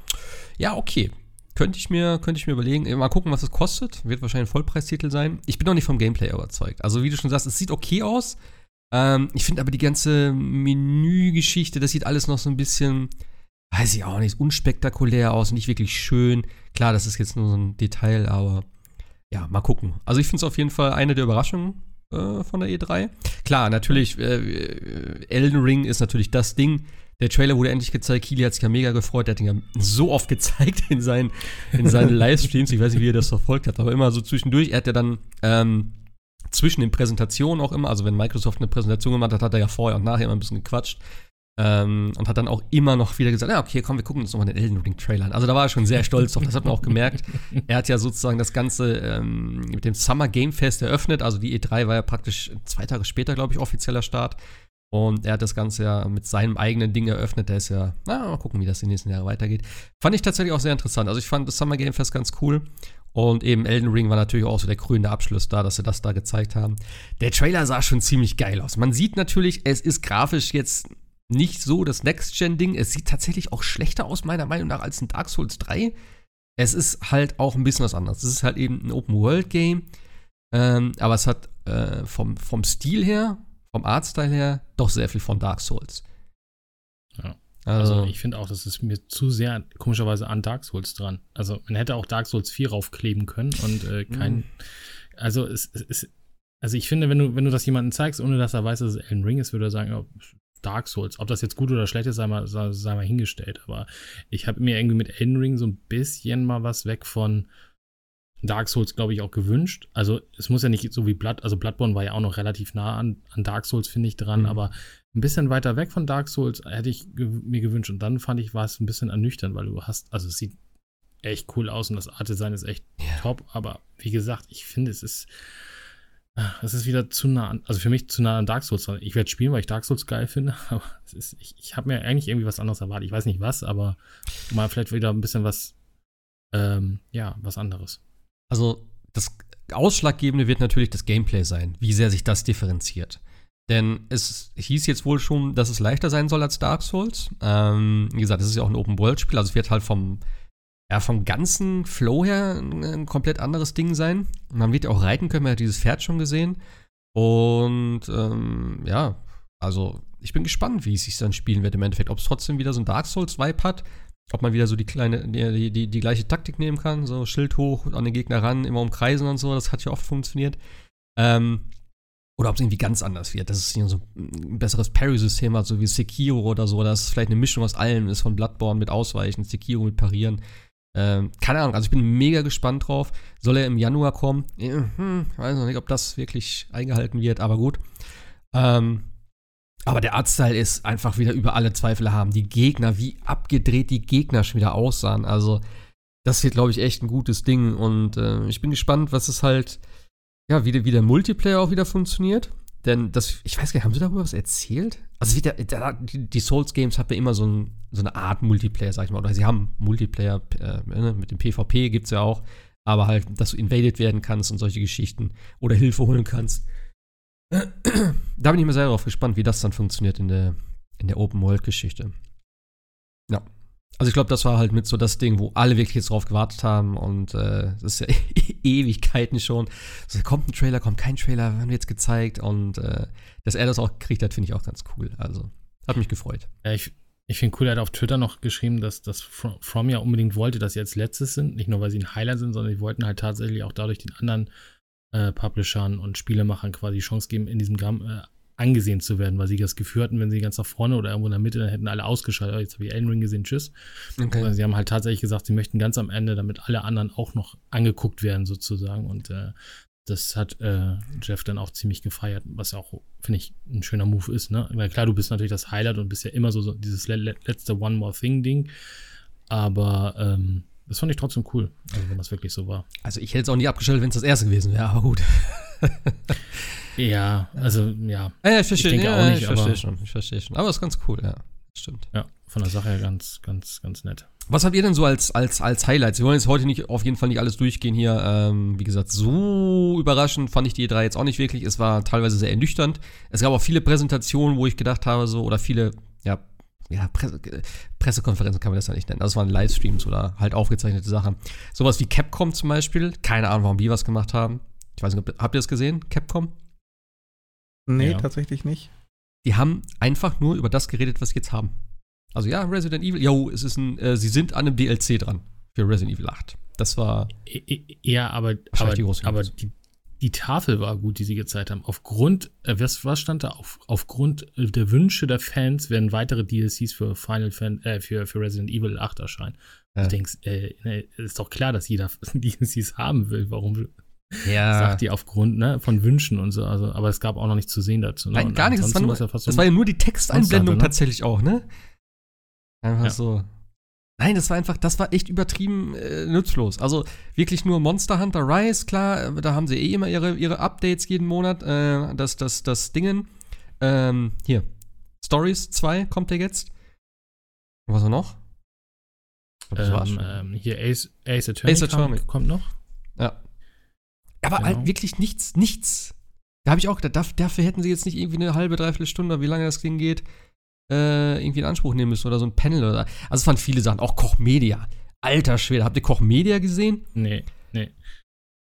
ja, okay. Könnte ich mir, könnte ich mir überlegen. Äh, Mal gucken, was es kostet. Wird wahrscheinlich ein Vollpreistitel sein. Ich bin noch nicht vom Gameplay überzeugt. Also, wie du schon sagst, es sieht okay aus. Ähm, ich finde aber die ganze Menügeschichte, das sieht alles noch so ein bisschen, weiß ich auch nicht, unspektakulär aus, nicht wirklich schön. Klar, das ist jetzt nur so ein Detail, aber ja, mal gucken. Also, ich finde es auf jeden Fall eine der Überraschungen äh, von der E3. Klar, natürlich, äh, Elden Ring ist natürlich das Ding. Der Trailer wurde endlich gezeigt. Kili hat sich ja mega gefreut. Der hat ihn ja so oft gezeigt in seinen, in seinen [LAUGHS] Livestreams. Ich weiß nicht, wie er das verfolgt hat, aber immer so zwischendurch. Er hat ja dann ähm, zwischen den Präsentationen auch immer. Also wenn Microsoft eine Präsentation gemacht hat, hat er ja vorher und nachher immer ein bisschen gequatscht. Ähm, und hat dann auch immer noch wieder gesagt, ja, okay, komm, wir gucken uns nochmal den Elden Ring Trailer an. Also da war er schon sehr stolz drauf, das hat man auch gemerkt. Er hat ja sozusagen das Ganze ähm, mit dem Summer Game Fest eröffnet. Also die E3 war ja praktisch zwei Tage später, glaube ich, offizieller Start. Und er hat das Ganze ja mit seinem eigenen Ding eröffnet. Der ist ja, na, mal gucken, wie das die nächsten Jahre weitergeht. Fand ich tatsächlich auch sehr interessant. Also ich fand das Summer Game Fest ganz cool. Und eben Elden Ring war natürlich auch so der krönende Abschluss da, dass sie das da gezeigt haben. Der Trailer sah schon ziemlich geil aus. Man sieht natürlich, es ist grafisch jetzt nicht so das Next-Gen-Ding. Es sieht tatsächlich auch schlechter aus, meiner Meinung nach, als ein Dark Souls 3. Es ist halt auch ein bisschen was anderes. Es ist halt eben ein Open-World-Game. Ähm, aber es hat äh, vom, vom Stil her, vom Artstyle her, doch sehr viel von Dark Souls. Ja. Also, also ich finde auch, das ist mir zu sehr komischerweise an Dark Souls dran. Also man hätte auch Dark Souls 4 raufkleben können und äh, kein. Mm. Also es, es, also ich finde, wenn du, wenn du das jemandem zeigst, ohne dass er weiß, dass es Elden Ring ist, würde er sagen, oh, Dark Souls. Ob das jetzt gut oder schlecht ist, sei mal, sei, sei mal hingestellt. Aber ich habe mir irgendwie mit Elden Ring so ein bisschen mal was weg von Dark Souls, glaube ich, auch gewünscht. Also es muss ja nicht so wie Blood, also Bloodborne war ja auch noch relativ nah an, an Dark Souls, finde ich, dran, mhm. aber ein bisschen weiter weg von Dark Souls hätte ich ge mir gewünscht. Und dann fand ich, war es ein bisschen ernüchternd, weil du hast, also es sieht echt cool aus und das Art Design ist echt yeah. top, aber wie gesagt, ich finde, es ist es ist wieder zu nah an, also für mich zu nah an Dark Souls. Ich werde spielen, weil ich Dark Souls geil finde, [LAUGHS] aber ist, ich, ich habe mir eigentlich irgendwie was anderes erwartet. Ich weiß nicht was, aber mal vielleicht wieder ein bisschen was, ähm, ja, was anderes. Also das Ausschlaggebende wird natürlich das Gameplay sein, wie sehr sich das differenziert. Denn es hieß jetzt wohl schon, dass es leichter sein soll als Dark Souls. Ähm, wie gesagt, es ist ja auch ein Open-World-Spiel, also es wird halt vom, ja, vom ganzen Flow her ein, komplett anderes Ding sein. Man wird ja auch reiten können, man hat dieses Pferd schon gesehen. Und ähm, ja, also ich bin gespannt, wie es sich dann spielen wird im Endeffekt. Ob es trotzdem wieder so ein Dark Souls-Vibe hat, ob man wieder so die kleine, die, die, die, gleiche Taktik nehmen kann, so Schild hoch, an den Gegner ran, immer umkreisen und so, das hat ja oft funktioniert. Ähm, oder ob es irgendwie ganz anders wird, dass es hier so ein besseres Parry-System hat, so wie Sekiro oder so, dass es vielleicht eine Mischung aus allem ist, von Bloodborne mit Ausweichen, Sekiro mit Parieren. Ähm, keine Ahnung, also ich bin mega gespannt drauf. Soll er im Januar kommen? Hm, weiß noch nicht, ob das wirklich eingehalten wird, aber gut. Ähm, aber der Artstyle ist einfach wieder über alle Zweifel haben. Die Gegner, wie abgedreht die Gegner schon wieder aussahen. Also, das wird, glaube ich, echt ein gutes Ding. Und äh, ich bin gespannt, was es halt, ja, wie, wie der Multiplayer auch wieder funktioniert. Denn das, ich weiß gar nicht, haben Sie darüber was erzählt? Also wieder, die, die Souls Games haben ja immer so, ein, so, eine Art Multiplayer, sag ich mal. Oder sie haben Multiplayer, äh, ne, mit dem PvP gibt es ja auch. Aber halt, dass du invaded werden kannst und solche Geschichten. Oder Hilfe holen kannst. da bin ich mir sehr darauf gespannt, wie das dann funktioniert in der, in der Open-World-Geschichte. Ja. Also ich glaube, das war halt mit so das Ding, wo alle wirklich jetzt drauf gewartet haben und äh, das ist ja [LAUGHS] Ewigkeiten schon. So, kommt ein Trailer, kommt kein Trailer, haben wir jetzt gezeigt und äh, dass er das auch kriegt hat, finde ich auch ganz cool. Also hat mich gefreut. Ja, ich, ich finde cool, er hat auf Twitter noch geschrieben, dass das From ja unbedingt wollte, dass sie als letztes sind. Nicht nur, weil sie ein Highlight sind, sondern sie wollten halt tatsächlich auch dadurch den anderen äh, Publishern und Spielemachern quasi Chance geben, in diesem Gramm äh, angesehen zu werden, weil sie das Gefühl hatten, wenn sie ganz nach vorne oder irgendwo in der Mitte, dann hätten alle ausgeschaltet. Oh, jetzt habe ich Elden Ring gesehen, tschüss. Okay. Also sie haben halt tatsächlich gesagt, sie möchten ganz am Ende, damit alle anderen auch noch angeguckt werden, sozusagen. Und äh, das hat äh, Jeff dann auch ziemlich gefeiert, was auch, finde ich, ein schöner Move ist. Ne? Weil klar, du bist natürlich das Highlight und bist ja immer so, so dieses letzte One More Thing-Ding. Aber ähm, das fand ich trotzdem cool, also wenn das wirklich so war. Also ich hätte es auch nie abgestellt, wenn es das erste gewesen wäre, aber gut. [LAUGHS] ja, also ja. ja ich verstehe ich ja, auch nicht, ich verstehe schon, ich verstehe schon. Aber es ist ganz cool, ja. Stimmt. Ja, von der Sache her ganz, ganz, ganz nett. Was habt ihr denn so als, als, als Highlights? Wir wollen jetzt heute nicht auf jeden Fall nicht alles durchgehen hier. Ähm, wie gesagt, so überraschend fand ich die E3 jetzt auch nicht wirklich. Es war teilweise sehr ernüchternd. Es gab auch viele Präsentationen, wo ich gedacht habe, so, oder viele, ja, Presse, Pressekonferenzen kann man das ja nicht nennen. Das waren Livestreams oder halt aufgezeichnete Sachen. Sowas wie Capcom zum Beispiel. Keine Ahnung, warum die was gemacht haben. Ich weiß nicht, habt ihr das gesehen, Capcom? Nee, ja. tatsächlich nicht. Die haben einfach nur über das geredet, was sie jetzt haben. Also ja, Resident Evil, yo, es ist ein, äh, sie sind an einem DLC dran für Resident Evil 8. Das war. Ja, aber, aber, die, aber die, die Tafel war gut, die sie gezeigt haben. Aufgrund, äh, was, was stand da? Auf, aufgrund der Wünsche der Fans werden weitere DLCs für Final Fan, äh, für, für Resident Evil 8 erscheinen. Ja. Du denkst, äh, ne, ist doch klar, dass jeder [LAUGHS] DLCs haben will. Warum Ja. sagt die aufgrund ne, von Wünschen und so. Also, aber es gab auch noch nichts zu sehen dazu. Ne? Nein, gar nichts. Das war, nur, ja das war ja nur die Texteinblendung ne? tatsächlich auch, ne? Einfach Ja. so. Nein, das war einfach, das war echt übertrieben äh, nutzlos. Also wirklich nur Monster Hunter Rise, klar, äh, da haben sie eh immer ihre, ihre Updates jeden Monat. Äh, das, das, das Dingen. Ähm, hier. Stories 2 kommt ja jetzt. Was noch? Das war's ähm, schon. ähm, hier Ace, Ace Attorney, Ace Attorney. Kommt, kommt noch. Ja. Aber Genau. halt wirklich nichts, nichts. Da habe ich auch gedacht, dafür, dafür hätten sie jetzt nicht irgendwie eine halbe, dreiviertel Stunde, wie lange das Ding geht, äh, irgendwie in Anspruch nehmen müssen oder so ein Panel oder. Also es waren viele Sachen, auch Koch Media. Alter Schwede, habt ihr Koch Media gesehen? Nee, nee.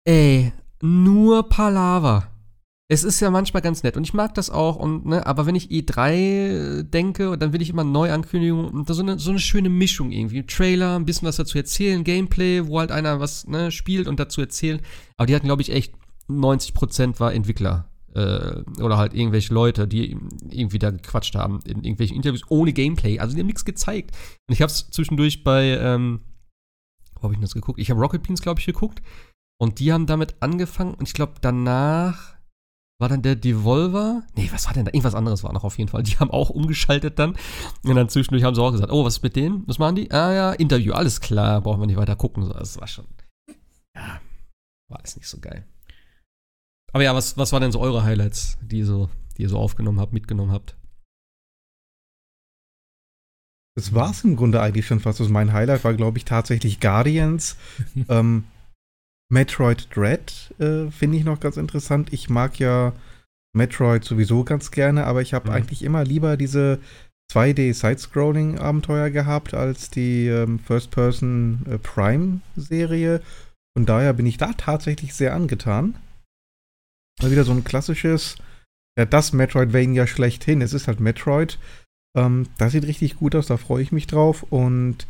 Ey, nur Palaver. Es ist ja manchmal ganz nett und ich mag das auch, und, ne, aber wenn ich E3 denke, dann will ich immer Neuankündigungen und so eine, so eine schöne Mischung irgendwie. Trailer, ein bisschen was dazu erzählen, Gameplay, wo halt einer was ne, spielt und dazu erzählen. Aber die hatten, glaube ich, echt 90% war Entwickler. Äh, oder halt irgendwelche Leute, die irgendwie da gequatscht haben in irgendwelchen Interviews ohne Gameplay. Also die haben nichts gezeigt. Und ich habe es zwischendurch bei, ähm, wo habe ich denn das geguckt? Ich habe Rocket Beans, glaube ich, geguckt. Und die haben damit angefangen und ich glaube, danach war dann der Devolver. Nee, was war denn da? Irgendwas anderes war noch auf jeden Fall. Die haben auch umgeschaltet dann. Und dann zwischendurch haben sie auch gesagt, oh, was ist mit denen? Was machen die? Ah ja, Interview, alles klar, brauchen wir nicht weiter gucken. Das war schon, ja, war alles nicht so geil. Aber ja, was, was waren denn so eure Highlights, die, so, die ihr so aufgenommen habt, mitgenommen habt? Das war's im Grunde eigentlich schon fast. Also mein Highlight war, glaube ich, tatsächlich Guardians. [LAUGHS] ähm, Metroid Dread äh, finde ich noch ganz interessant. Ich mag ja Metroid sowieso ganz gerne, aber ich habe Mhm. eigentlich immer lieber diese 2D-Side-Scrolling-Abenteuer gehabt als die ähm, First-Person-Prime-Serie. Von daher bin ich da tatsächlich sehr angetan. Mal wieder so ein klassisches, ja, das Metroidvania schlechthin. Es ist halt Metroid. Ähm, das sieht richtig gut aus, da freue ich mich drauf. Und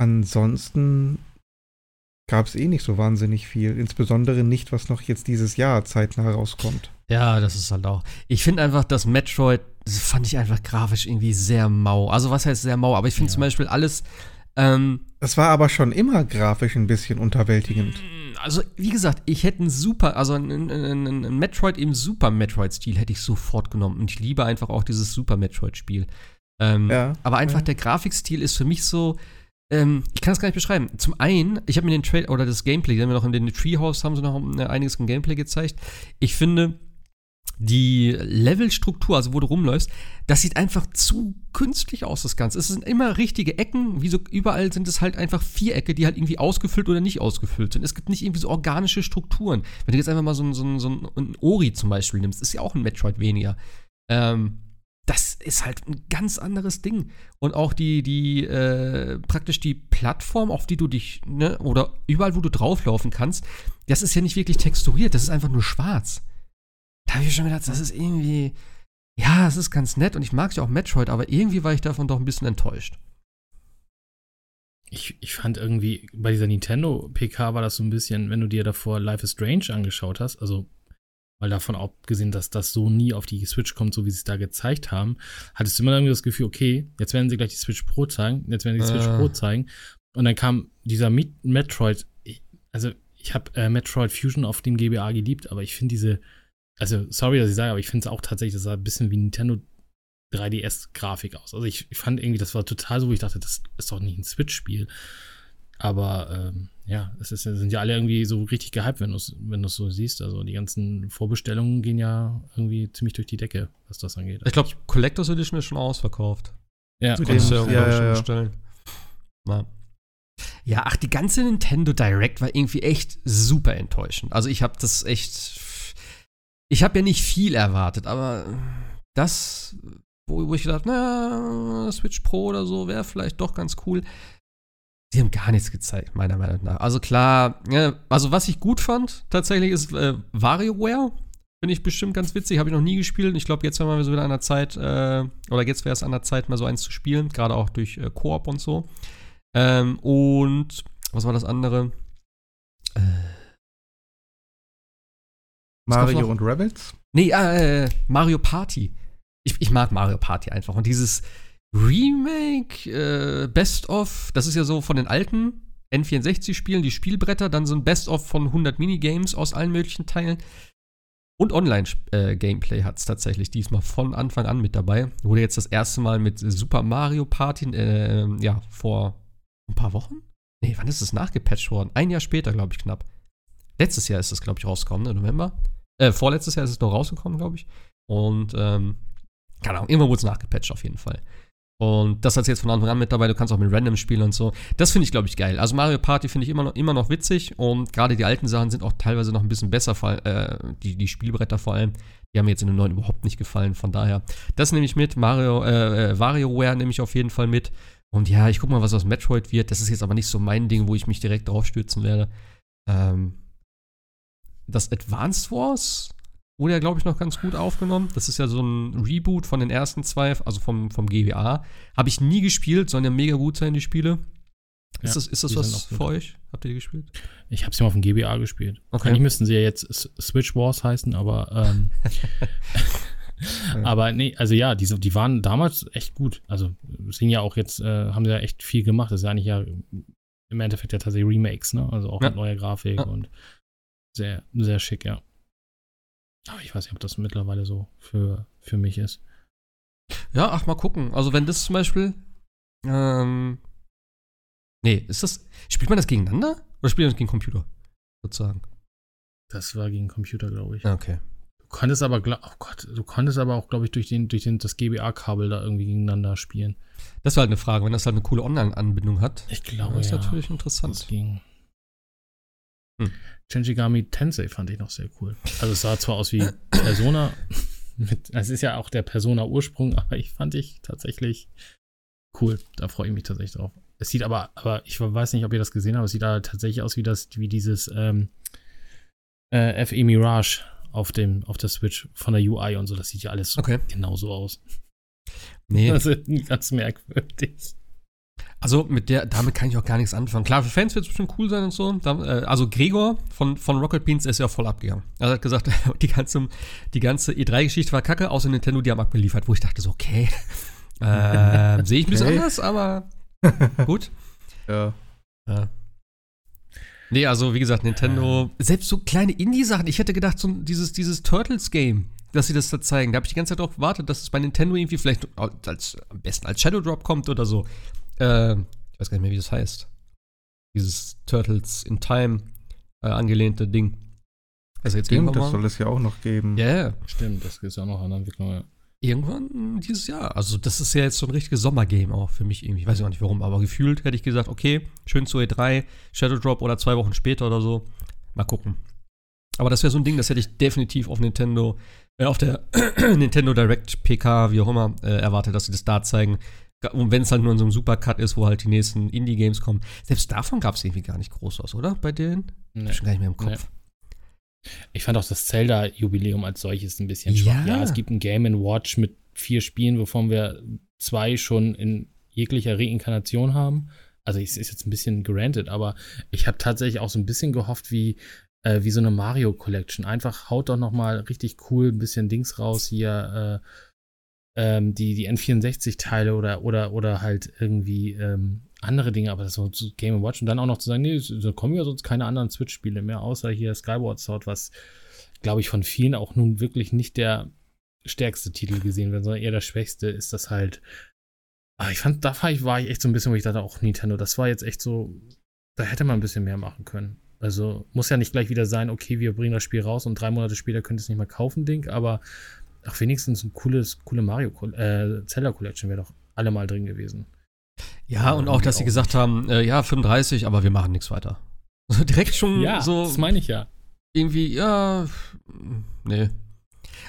ansonsten gab es eh nicht so wahnsinnig viel. Insbesondere nicht, was noch jetzt dieses Jahr zeitnah rauskommt. Ja, das ist halt auch. Ich finde einfach, das Metroid, das fand ich einfach grafisch irgendwie sehr mau. Also, was heißt sehr mau? Aber ich finde Ja. zum Beispiel alles, ähm, Das war aber schon immer grafisch ein bisschen unterwältigend. Also, wie gesagt, ich hätte einen super, also einen, einen, einen Metroid im Super Metroid-Stil hätte ich sofort genommen. Und ich liebe einfach auch dieses Super Metroid-Spiel. Ähm, Ja. aber einfach ja. der Grafikstil ist für mich so, ähm, ich kann das gar nicht beschreiben. Zum einen, ich habe mir den Trailer, oder das Gameplay, die haben wir noch in den Treehouse, haben sie noch äh, einiges im Gameplay gezeigt. Ich finde, die Levelstruktur, also wo du rumläufst, das sieht einfach zu künstlich aus, das Ganze. Es sind immer richtige Ecken, wie so überall sind es halt einfach Vierecke, die halt irgendwie ausgefüllt oder nicht ausgefüllt sind. Es gibt nicht irgendwie so organische Strukturen. Wenn du jetzt einfach mal so, so, so ein Ori zum Beispiel nimmst, ist ja auch ein Metroid weniger. Ähm, das ist halt ein ganz anderes Ding. Und auch die, die, äh, praktisch die Plattform, auf die du dich, ne, oder überall, wo du drauflaufen kannst, das ist ja nicht wirklich texturiert, das ist einfach nur schwarz. Da habe ich schon gedacht, das ist irgendwie, ja, es ist ganz nett und ich mag ja auch Metroid, aber irgendwie war ich davon doch ein bisschen enttäuscht. Ich, ich fand irgendwie, bei dieser Nintendo-PK war das so ein bisschen, wenn du dir davor Life is Strange angeschaut hast, also mal davon abgesehen, dass das so nie auf die Switch kommt, so wie sie es da gezeigt haben, hattest du immer irgendwie das Gefühl, okay, jetzt werden sie gleich die Switch Pro zeigen, jetzt werden sie die Switch Äh. Pro zeigen. Und dann kam dieser Met Metroid, also ich habe äh, Metroid Fusion auf dem GBA geliebt, aber ich finde diese, also sorry, dass ich sage, aber ich finde es auch tatsächlich, das sah ein bisschen wie Nintendo 3DS-Grafik aus. Also ich, ich fand irgendwie, das war total so, wo ich dachte, das ist doch nicht ein Switch-Spiel. Aber ähm, ja, es ist, sind ja alle irgendwie so richtig gehypt, wenn du es wenn du's so siehst. Also die ganzen Vorbestellungen gehen ja irgendwie ziemlich durch die Decke, was das angeht. Ich glaube, Collectors Edition ist schon ausverkauft. ja, du dem- ja, ja, ja, schon ja. bestellen. Na. Ja, ach, die ganze Nintendo Direct war irgendwie echt super enttäuschend. Also ich habe das echt. Ich habe ja nicht viel erwartet, aber das, wo, wo ich gedacht, na, Switch Pro oder so wäre vielleicht doch ganz cool. Sie haben gar nichts gezeigt, meiner Meinung nach. Also klar, ja, also was ich gut fand, tatsächlich ist äh, WarioWare. Finde ich bestimmt ganz witzig, habe ich noch nie gespielt. Ich glaube, jetzt wären wir so wieder an der Zeit, äh, oder jetzt wäre es an der Zeit, mal so eins zu spielen, gerade auch durch äh, Koop und so. Ähm, und was war das andere? Äh, Mario und Rebels? Nee, äh, Mario Party. Ich, ich mag Mario Party einfach. Und dieses Remake, äh, Best of, das ist ja so von den alten N64-Spielen, die Spielbretter, dann so ein Best-of von 100 Minigames aus allen möglichen Teilen. Und Online-Gameplay hat es tatsächlich diesmal von Anfang an mit dabei. Wurde jetzt das erste Mal mit Super Mario Party, äh, ja, vor ein paar Wochen? Nee, wann ist es nachgepatcht worden? Ein Jahr später, glaube ich, knapp. Letztes Jahr ist es, glaube ich, rausgekommen, ne? November. Äh, vorletztes Jahr ist es noch rausgekommen, glaube ich. Und, ähm, keine Ahnung, irgendwann wurde es nachgepatcht auf jeden Fall. Und das hat jetzt von Anfang an mit dabei. Du kannst auch mit Random spielen und so. Das finde ich, glaube ich, geil. Also Mario Party finde ich immer noch, immer noch witzig und gerade die alten Sachen sind auch teilweise noch ein bisschen besser. Äh, die, die Spielbretter vor allem. Die haben mir jetzt in den neuen überhaupt nicht gefallen. Von daher, das nehme ich mit. Mario, äh, äh WarioWare nehme ich auf jeden Fall mit. Und ja, ich gucke mal, was aus Metroid wird. Das ist jetzt aber nicht so mein Ding, wo ich mich direkt draufstürzen werde. Ähm, das Advanced Wars wurde ja, glaube ich, noch ganz gut aufgenommen. Das ist ja so ein Reboot von den ersten zwei, also vom, vom GBA. Habe ich nie gespielt, sollen ja mega gut sein, die Spiele. Ist ja, das, ist das was für euch? Habt ihr die gespielt? Ich habe sie mal auf dem GBA gespielt. Okay. Eigentlich müssten sie ja jetzt Switch Wars heißen, aber ähm, [LAUGHS] [LAUGHS] aber nee, also ja, die, die waren damals echt gut. Also sind ja auch jetzt, äh, haben sie ja echt viel gemacht. Das ist ja eigentlich ja im Endeffekt ja tatsächlich Remakes, ne? Also auch ja. mit neuer Grafik ja. und sehr, sehr schick, ja. Aber ich weiß nicht, ob das mittlerweile so für, für mich ist. Ja, ach, mal gucken. Also, wenn das zum Beispiel. Ähm, nee, ist das. Spielt man das gegeneinander? Oder spielt man das gegen Computer? Sozusagen. Das war gegen Computer, glaube ich. Okay. Du konntest aber, oh Gott, du konntest aber auch, glaube ich, durch, den, durch den, das GBA-Kabel da irgendwie gegeneinander spielen. Das war halt eine Frage, wenn das halt eine coole Online-Anbindung hat. Ich glaube, das ist ja. natürlich interessant. Das ging. Hm. Shinjigami Tensei fand ich noch sehr cool. Also es sah zwar aus wie Persona, [CLEARS THROAT] es ist ja auch der Persona-Ursprung, [LAUGHS] aber ich fand ich tatsächlich cool. Da freue ich mich tatsächlich drauf. Es sieht aber, aber ich weiß nicht, ob ihr das gesehen habt, es sieht da tatsächlich aus wie das, wie dieses ähm, äh, FE Mirage auf dem, auf der Switch von der UI und so. Das sieht ja alles okay. genauso aus. Nee. [LAUGHS] Das ist ganz merkwürdig. Also mit der, damit kann ich auch gar nichts anfangen. Klar, für Fans wird es bestimmt cool sein und so. Äh, also Gregor von, von Rocket Beans ist ja voll abgegangen. Er hat gesagt, [LAUGHS] die ganze, die ganze E3-Geschichte war kacke, außer Nintendo, die haben abgeliefert, wo ich dachte so, okay, [LAUGHS] äh, sehe ich ein bisschen okay. anders, aber [LAUGHS] gut. ja. ja. Nee, also wie gesagt, Nintendo, selbst so kleine Indie-Sachen, ich hätte gedacht, so dieses, dieses Turtles-Game, dass sie das da zeigen. Da habe ich die ganze Zeit darauf gewartet, dass es bei Nintendo irgendwie vielleicht als, am besten als Shadow Drop kommt oder so. Äh, ich weiß gar nicht mehr, wie das heißt. Dieses Turtles in Time äh, angelehnte Ding. Also jetzt Stimmt, das soll es ja auch noch geben. Ja, yeah. Stimmt, das ist ja noch an Entwicklung, ja. Irgendwann dieses Jahr. Also, das ist ja jetzt so ein richtiges Sommergame auch für mich irgendwie. Ich weiß auch nicht warum, aber gefühlt hätte ich gesagt, okay, schön zu E3, Shadow Drop oder zwei Wochen später oder so. Mal gucken. Aber das wäre so ein Ding, das hätte ich definitiv auf Nintendo, äh, auf der [CLEARS THROAT] Nintendo Direct PK, wie auch immer, äh, erwartet, dass sie das da zeigen. Und wenn es halt nur in so einem Supercut ist, wo halt die nächsten Indie-Games kommen. Selbst davon gab es irgendwie gar nicht groß was, oder? Bei denen? Nee. Schon gar nicht mehr im Kopf. Nee. Ich fand auch das Zelda-Jubiläum als solches ein bisschen schwach. Ja. ja, es gibt ein Game Watch mit vier Spielen, wovon wir zwei schon in jeglicher Reinkarnation haben. Also es ist jetzt ein bisschen granted, aber ich habe tatsächlich auch so ein bisschen gehofft, wie, äh, wie so eine Mario Collection. Einfach haut doch noch mal richtig cool ein bisschen Dings raus hier. Äh, ähm, die, die N64-Teile oder, oder, oder halt irgendwie ähm, andere Dinge, aber das so Game Watch und dann auch noch zu sagen, nee, so kommen ja sonst keine anderen Switch-Spiele mehr, außer hier Skyward Sword, was, glaube ich, von vielen auch nun wirklich nicht der stärkste Titel gesehen wird, sondern eher der schwächste, ist das halt. Aber ah, ich fand, da war ich, war ich echt so ein bisschen, wo ich dachte, auch Nintendo, das war jetzt echt so, da hätte man ein bisschen mehr machen können. Also muss ja nicht gleich wieder sein, okay, wir bringen das Spiel raus und drei Monate später könnt ihr es nicht mehr kaufen, Ding, aber Ach, wenigstens ein cooles, coole Mario äh, Zelda Collection wäre doch alle mal drin gewesen. Ja, und auch, dass sie gesagt haben, äh, ja, 35, aber wir machen nichts weiter. [LAUGHS] Also direkt schon ja, so. Das meine ich ja. Irgendwie, ja, nee.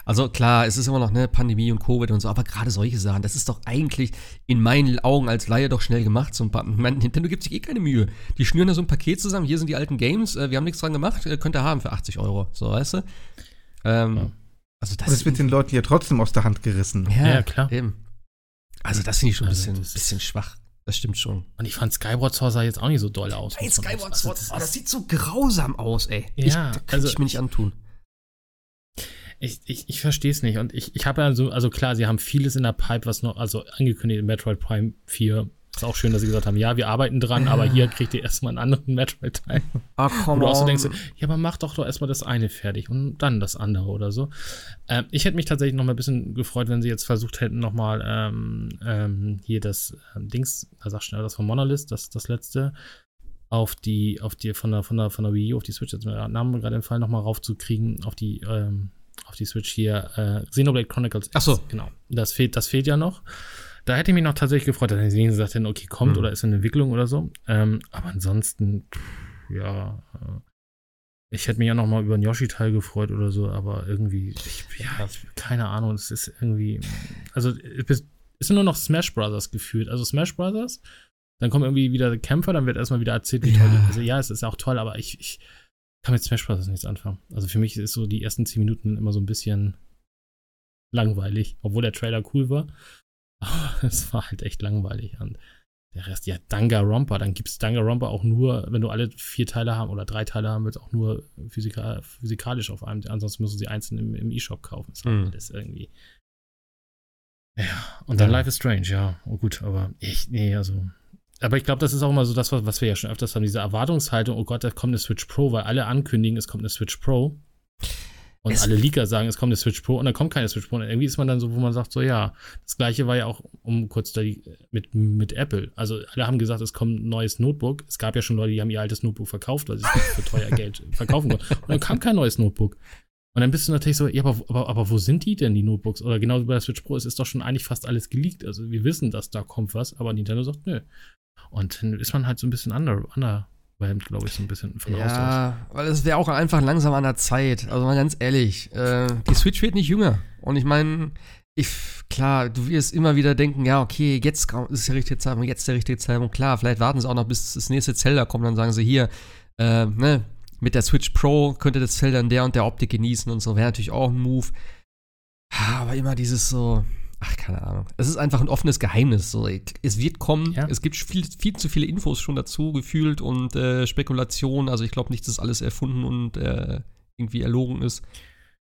Also klar, es ist immer noch eine Pandemie und Covid und so, aber gerade solche Sachen, das ist doch eigentlich in meinen Augen als Laie doch schnell gemacht. So ein paar, mein, Nintendo gibt sich eh keine Mühe. Die schnüren da so ein Paket zusammen, hier sind die alten Games, äh, wir haben nichts dran gemacht, äh, könnt ihr haben für 80 Euro, so weißt du. Ähm, ja. Also das, das wird den Leuten ja trotzdem aus der Hand gerissen. Ja, ja klar. Eben. Also das finde ich schon ein also bisschen, bisschen schwach. Das stimmt schon. Und ich fand Skyward Sword sah jetzt auch nicht so doll aus. Nein, Skyward Sword, also das, oh, das, sieht so grausam aus, ey. Ja, ich, das kann also, ich mir nicht antun. Ich, ich, ich verstehe es nicht. Und ich, ich habe ja so, also klar, sie haben vieles in der Pipe, was noch, also angekündigt in Metroid Prime 4 es auch schön, dass sie gesagt haben, ja, wir arbeiten dran, aber hier [LAUGHS] kriegt ihr erstmal einen anderen Metroid-Teil. Ah, Wo komm du auch so denkst, ja, aber mach doch doch erstmal das eine fertig und dann das andere oder so. Ähm, ich hätte mich tatsächlich noch mal ein bisschen gefreut, wenn sie jetzt versucht hätten, noch mal ähm, ähm, hier das ähm, Dings, da sag schnell das von Monolith, das, das letzte, auf die, auf die, von der, von der, von der Wii U, auf die Switch, jetzt mir der Name gerade entfallen, noch mal raufzukriegen, auf die, ähm, auf die Switch hier, äh, Xenoblade Chronicles X. Ach so. Genau. Das fehlt, das fehlt ja noch. Da hätte ich mich noch tatsächlich gefreut, dass sie gesagt hätten, okay, kommt Mhm. oder ist in Entwicklung oder so. Ähm, aber ansonsten, pff, ja, äh, ich hätte mich ja noch mal über einen Yoshi-Teil gefreut oder so, aber irgendwie, ich, ja, ich, keine Ahnung, es ist irgendwie, also es ist- nur noch Smash Brothers gefühlt. Also Smash Brothers, dann kommen irgendwie wieder Kämpfer, dann wird erstmal wieder erzählt, wie Ja. toll die, also ja, es ist auch toll, aber ich, ich kann mit Smash Brothers nichts anfangen. Also für mich ist so die ersten zehn Minuten immer so ein bisschen langweilig, obwohl der Trailer cool war. [LAUGHS] Aber es war halt echt langweilig. Und der Rest, ja, Danganronpa, dann gibt es Danganronpa auch nur, wenn du alle vier Teile haben oder drei Teile haben willst, auch nur physika physikalisch auf einem. Ansonsten müssen sie einzeln im, im E-Shop kaufen. Das, Mhm. ist irgendwie. Ja, und dann Ja. Life is Strange, ja. Oh gut, aber ich, nee, also. Aber ich glaube, das ist auch immer so das, was was wir ja schon öfters haben, diese Erwartungshaltung, oh Gott, da kommt eine Switch Pro, weil alle ankündigen, es kommt eine Switch Pro. Und Es- alle Leaker sagen, es kommt eine Switch Pro und dann kommt keine Switch Pro. Und irgendwie ist man dann so, wo man sagt, so ja, das gleiche war ja auch um kurz da die, mit, mit Apple. Also alle haben gesagt, es kommt ein neues Notebook. Es gab ja schon Leute, die haben ihr altes Notebook verkauft, weil sie es nicht für teuer [LAUGHS] Geld verkaufen konnten. Und dann kam kein neues Notebook. Und dann bist du natürlich so, ja, aber, aber, aber wo sind die denn, die Notebooks? Oder genau wie bei der Switch Pro, es ist doch schon eigentlich fast alles geleakt. Also wir wissen, dass da kommt was, aber Nintendo sagt, nö. Und dann ist man halt so ein bisschen under, underwhelmed, glaube ich, so ein bisschen von außen aus. Ja, weil es wäre auch einfach langsam an der Zeit. Also mal ganz ehrlich, äh, die Switch wird nicht jünger. Und ich meine, ich, klar, du wirst immer wieder denken, ja, okay, jetzt ist der richtige Zeitpunkt, jetzt der richtige Zeitpunkt. Klar, vielleicht warten sie auch noch, bis das nächste Zelda kommt, dann sagen sie hier, äh, ne, mit der Switch Pro könnte das Zelda in der und der Optik genießen und so, wäre natürlich auch ein Move. Ah, Aber immer dieses so, ach, keine Ahnung. Es ist einfach ein offenes Geheimnis. So. Es wird kommen, Ja. es gibt viel, viel zu viele Infos schon dazu, gefühlt und äh, Spekulationen. Also ich glaube nicht, dass alles erfunden und äh, irgendwie erlogen ist.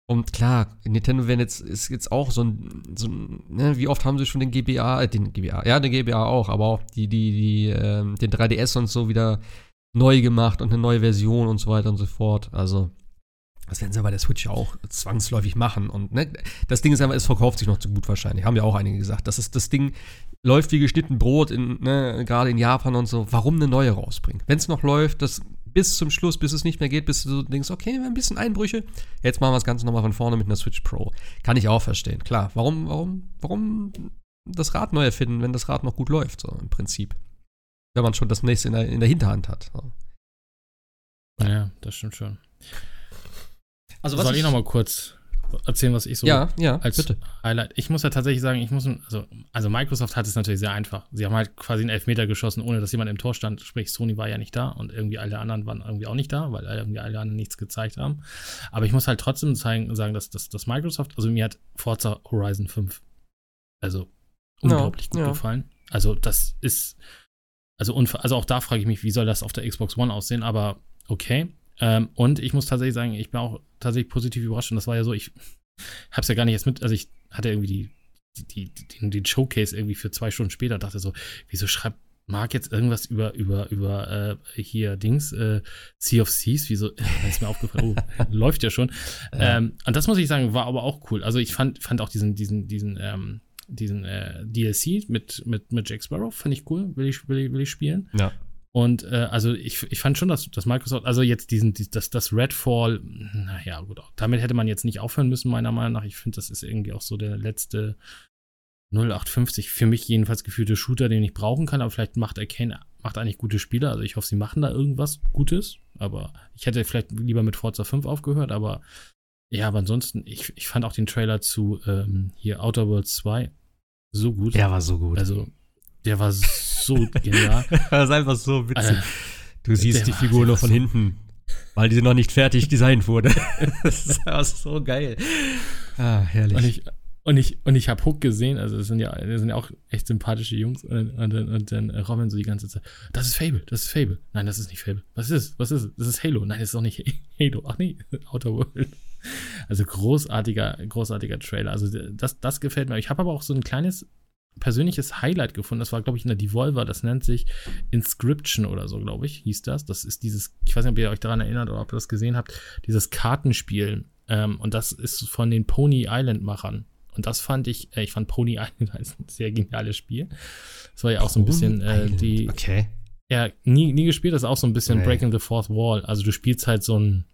Und klar, Nintendo werden jetzt, ist jetzt auch so ein, so ein ne, wie oft haben sie schon den GBA, äh, den GBA, ja, den GBA auch, aber auch die, die, die, ähm, den 3DS und so wieder neu gemacht und eine neue Version und so weiter und so fort. Also, das werden sie bei der Switch ja auch zwangsläufig machen. Und ne, das Ding ist einfach, es verkauft sich noch zu gut wahrscheinlich. Haben ja auch einige gesagt. Das ist das Ding läuft wie geschnitten Brot in, ne, gerade in Japan und so. Warum eine neue rausbringen? Wenn es noch läuft, das bis zum Schluss, bis es nicht mehr geht, bis du denkst, okay, ein bisschen Einbrüche. Jetzt machen wir das Ganze nochmal von vorne mit einer Switch Pro. Kann ich auch verstehen. Klar, warum, warum, warum das Rad neu erfinden, wenn das Rad noch gut läuft, so im Prinzip. Wenn man schon das nächste in der, in der Hinterhand hat. So. Ja, das stimmt schon. Also Soll ich, noch mal kurz erzählen, was ich so Ja, ja, als bitte. Highlight. Ich muss ja tatsächlich sagen, ich muss, also, also Microsoft hat es natürlich sehr einfach. Sie haben halt quasi einen Elfmeter geschossen, ohne dass jemand im Tor stand. Sprich, Sony war ja nicht da und irgendwie alle anderen waren irgendwie auch nicht da, weil irgendwie alle anderen nichts gezeigt haben. Aber ich muss halt trotzdem zeigen, sagen, dass, dass, dass Microsoft, also mir hat Forza Horizon 5, also unglaublich Ja, gut ja. gefallen. Also das ist, also, also auch da frage ich mich, wie soll das auf der Xbox One aussehen, aber okay. Ähm, und ich muss tatsächlich sagen, ich bin auch tatsächlich positiv überrascht. Und das war ja so, ich [LAUGHS] habe es ja gar nicht jetzt mit, also ich hatte irgendwie die, die, die, den, den Showcase irgendwie für zwei Stunden später, dachte so, wieso schreibt Marc jetzt irgendwas über, über, über äh, hier Dings, äh, Sea of Seas, wieso, [LAUGHS] ist mir aufgefallen, oh, [LAUGHS] läuft ja schon. Ja. Ähm, und das muss ich sagen, war aber auch cool. Also ich fand, fand auch diesen, diesen, diesen, ähm, diesen äh, DLC mit, mit, mit Jack Sparrow, fand ich cool, will ich, will ich, will ich spielen. Ja. Und äh, also ich, ich fand schon, dass, dass Microsoft, also jetzt diesen, dies- das, das Redfall, naja, gut, damit hätte man jetzt nicht aufhören müssen, meiner Meinung nach. Ich finde, das ist irgendwie auch so der letzte 0850, für mich jedenfalls gefühlte Shooter, den ich brauchen kann, aber vielleicht macht Arcane, macht eigentlich gute Spiele. Also ich hoffe, sie machen da irgendwas Gutes, aber ich hätte vielleicht lieber mit Forza 5 aufgehört, aber ja, aber ansonsten, ich, ich fand auch den Trailer zu ähm, hier Outer Worlds 2 so gut. Der war so gut. Also, der war so genial. [LAUGHS] das ist einfach so witzig. Äh, Du siehst die Figur nur von so- hinten, weil die noch nicht fertig designt wurde. [LAUGHS] das ist einfach so geil. Ah, herrlich. Und ich, und ich, und ich habe Hook gesehen, also das sind ja, das sind ja auch echt sympathische Jungs. Und, und, dann- und dann Robin so die ganze Zeit, das ist Fable, das ist Fable. Nein, das ist nicht Fable. Was ist es? Was ist es? Das ist Halo. Nein, das ist auch nicht [LAUGHS] Halo. Ach nee, Outer World. Also großartiger, großartiger Trailer. Also das, das gefällt mir. Ich habe aber auch so ein kleines persönliches Highlight gefunden. Das war, glaube ich, in der Devolver. Das nennt sich Inscription oder so, glaube ich, hieß das. Das ist dieses, ich weiß nicht, ob ihr euch daran erinnert oder ob ihr das gesehen habt, dieses Kartenspiel. Ähm, und das ist von den Pony Island-Machern. Und das fand ich, äh, ich fand Pony [LAUGHS] Island ein sehr geniales Spiel. Das war ja auch so ein bisschen äh, die. Okay. Ja, nie, nie gespielt, das ist auch so ein bisschen Nee. Breaking the Fourth Wall. Also du spielst halt so ein,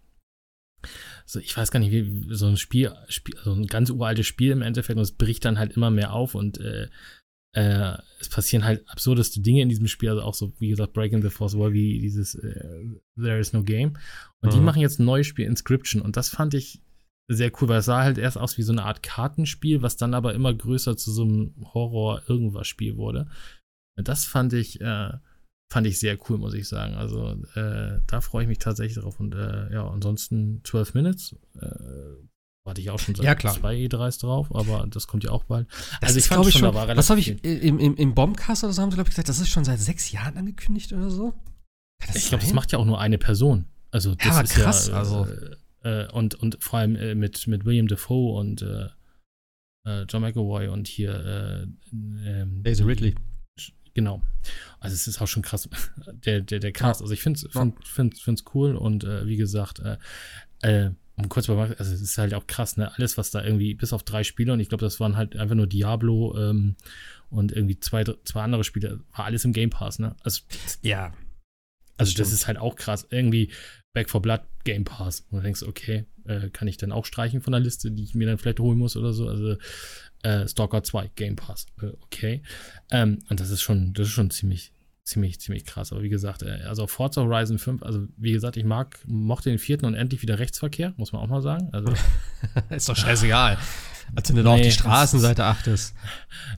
so, ich weiß gar nicht, wie, so ein Spiel, Spiel, so ein ganz uraltes Spiel im Endeffekt und es bricht dann halt immer mehr auf und äh, äh, es passieren halt absurdeste Dinge in diesem Spiel, also auch so, wie gesagt, Breaking the Fourth Wall, wie dieses äh, There is no game. Und die Mhm. machen jetzt ein neues Spiel, Inscription, und das fand ich sehr cool, weil es sah halt erst aus wie so eine Art Kartenspiel, was dann aber immer größer zu so einem Horror-Irgendwas-Spiel wurde. Das fand ich, äh, fand ich sehr cool, muss ich sagen. Also äh, da freue ich mich tatsächlich drauf. Und äh, ja, ansonsten 12 Minutes. Äh, warte ich auch schon seit Ja, klar. zwei E3s drauf, aber das kommt ja auch bald. Das Also ich glaube schon, schon, da war was habe ich, im, im, im Bombcast oder so haben sie, glaube ich, gesagt, das ist schon seit sechs Jahren angekündigt oder so? Kann Ich glaube, das macht ja auch nur eine Person. Also das Ja, ist krass, ja, äh, also. äh, und, und vor allem äh, mit, mit William Defoe und äh, äh, John McAvoy und hier äh, ähm, Daisy Ridley. Genau. Also es ist auch schon krass, [LAUGHS] der, der, der Cast. Also ich finde es find, find, find's cool und äh, wie gesagt, äh, äh, um kurz mal, also es ist halt auch krass, ne? Alles, was da irgendwie, bis auf drei Spiele, und ich glaube, das waren halt einfach nur Diablo ähm, und irgendwie zwei, zwei andere Spiele, war alles im Game Pass, ne? Also Ja. also Stimmt. das ist halt auch krass. Irgendwie Back for Blood Game Pass. Und du denkst, okay, äh, kann ich dann auch streichen von der Liste, die ich mir dann vielleicht holen muss oder so. Also äh, Stalker 2 Game Pass. Äh, okay. Ähm, und das ist schon, das ist schon ziemlich, ziemlich, ziemlich krass. Aber wie gesagt, äh, also Forza Horizon 5, also wie gesagt, ich mag, mochte den vierten und endlich wieder Rechtsverkehr, muss man auch mal sagen. Also [LAUGHS] ist doch scheißegal. Als wenn du da auf Nee, die Straßenseite achtest.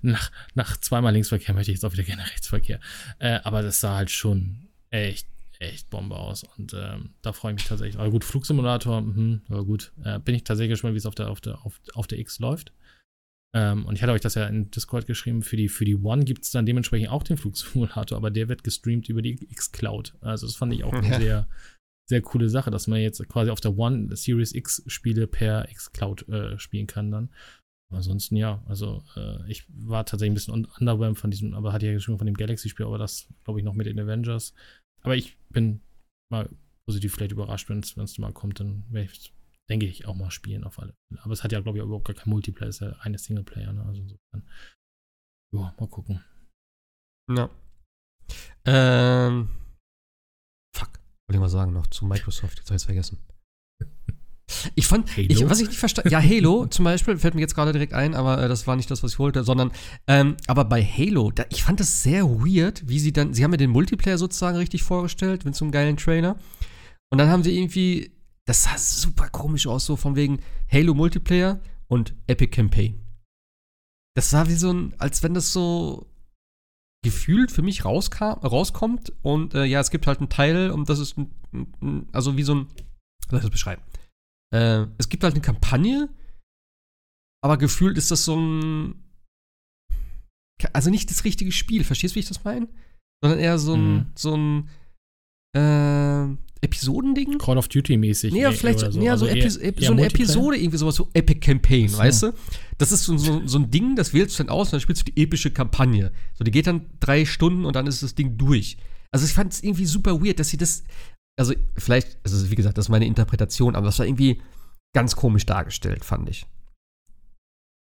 nach, nach zweimal Linksverkehr möchte ich jetzt auch wieder gerne Rechtsverkehr. Äh, aber das sah halt schon echt, echt Bombe aus. Und ähm, da freue ich mich tatsächlich. Aber gut, Flugsimulator, mhm, aber gut. Äh, bin ich tatsächlich gespannt, wie es auf der, auf, der, auf, auf der X läuft. Ähm, und ich hatte euch das ja in Discord geschrieben, für die, für die One gibt es dann dementsprechend auch den Flugsimulator, aber der wird gestreamt über die X-Cloud. Also das fand ich auch eine sehr, sehr coole Sache, dass man jetzt quasi auf der One Series X Spiele per X-Cloud äh, spielen kann dann. Ansonsten ja, also äh, ich war tatsächlich ein bisschen un- underwhelmed von diesem, aber hatte ja geschrieben von dem Galaxy-Spiel, aber das glaube ich noch mit den Avengers. Aber ich bin mal positiv vielleicht überrascht, wenn es mal kommt, dann werde ich, denke ich, auch mal spielen auf alle Fälle. Aber es hat ja, glaube ich, überhaupt gar kein Multiplayer, es ist ja eine Singleplayer, ne? Also insofern. Ja, mal gucken. Ja. Ähm. Fuck. Wollte ich mal sagen noch zu Microsoft. Jetzt habe ich es vergessen. Ich fand, ich, was ich nicht verstanden, ja, Halo zum Beispiel, fällt mir jetzt gerade direkt ein, aber äh, das war nicht das, was ich wollte, sondern, ähm, aber bei Halo, da, ich fand das sehr weird, wie sie dann, sie haben mir den Multiplayer sozusagen richtig vorgestellt, mit so einem geilen Trailer. Und dann haben sie irgendwie, das sah super komisch aus, so von wegen Halo Multiplayer und Epic Campaign. Das sah wie so ein, als wenn das so gefühlt für mich rauskam, rauskommt und äh, ja, es gibt halt einen Teil und das ist ein, ein, also wie so ein, wie soll ich das beschreiben? Äh, es gibt halt eine Kampagne, aber gefühlt ist das so ein, also nicht das richtige Spiel, verstehst du, wie ich das meine? Sondern eher so ein, Mhm. so ein äh, Episodending? Call of Duty-mäßig. Nee, ja, vielleicht so, nee, ja, so, Also Epi eher- eher so eine? Episode, irgendwie sowas, so Epic Campaign, so. weißt du? Das ist so, so, so ein Ding, das wählst du dann aus und dann spielst du die epische Kampagne. So, die geht dann drei Stunden und dann ist das Ding durch. Also ich fand es irgendwie super weird, dass sie das, also vielleicht, also wie gesagt, das ist meine Interpretation, aber das war irgendwie ganz komisch dargestellt, fand ich.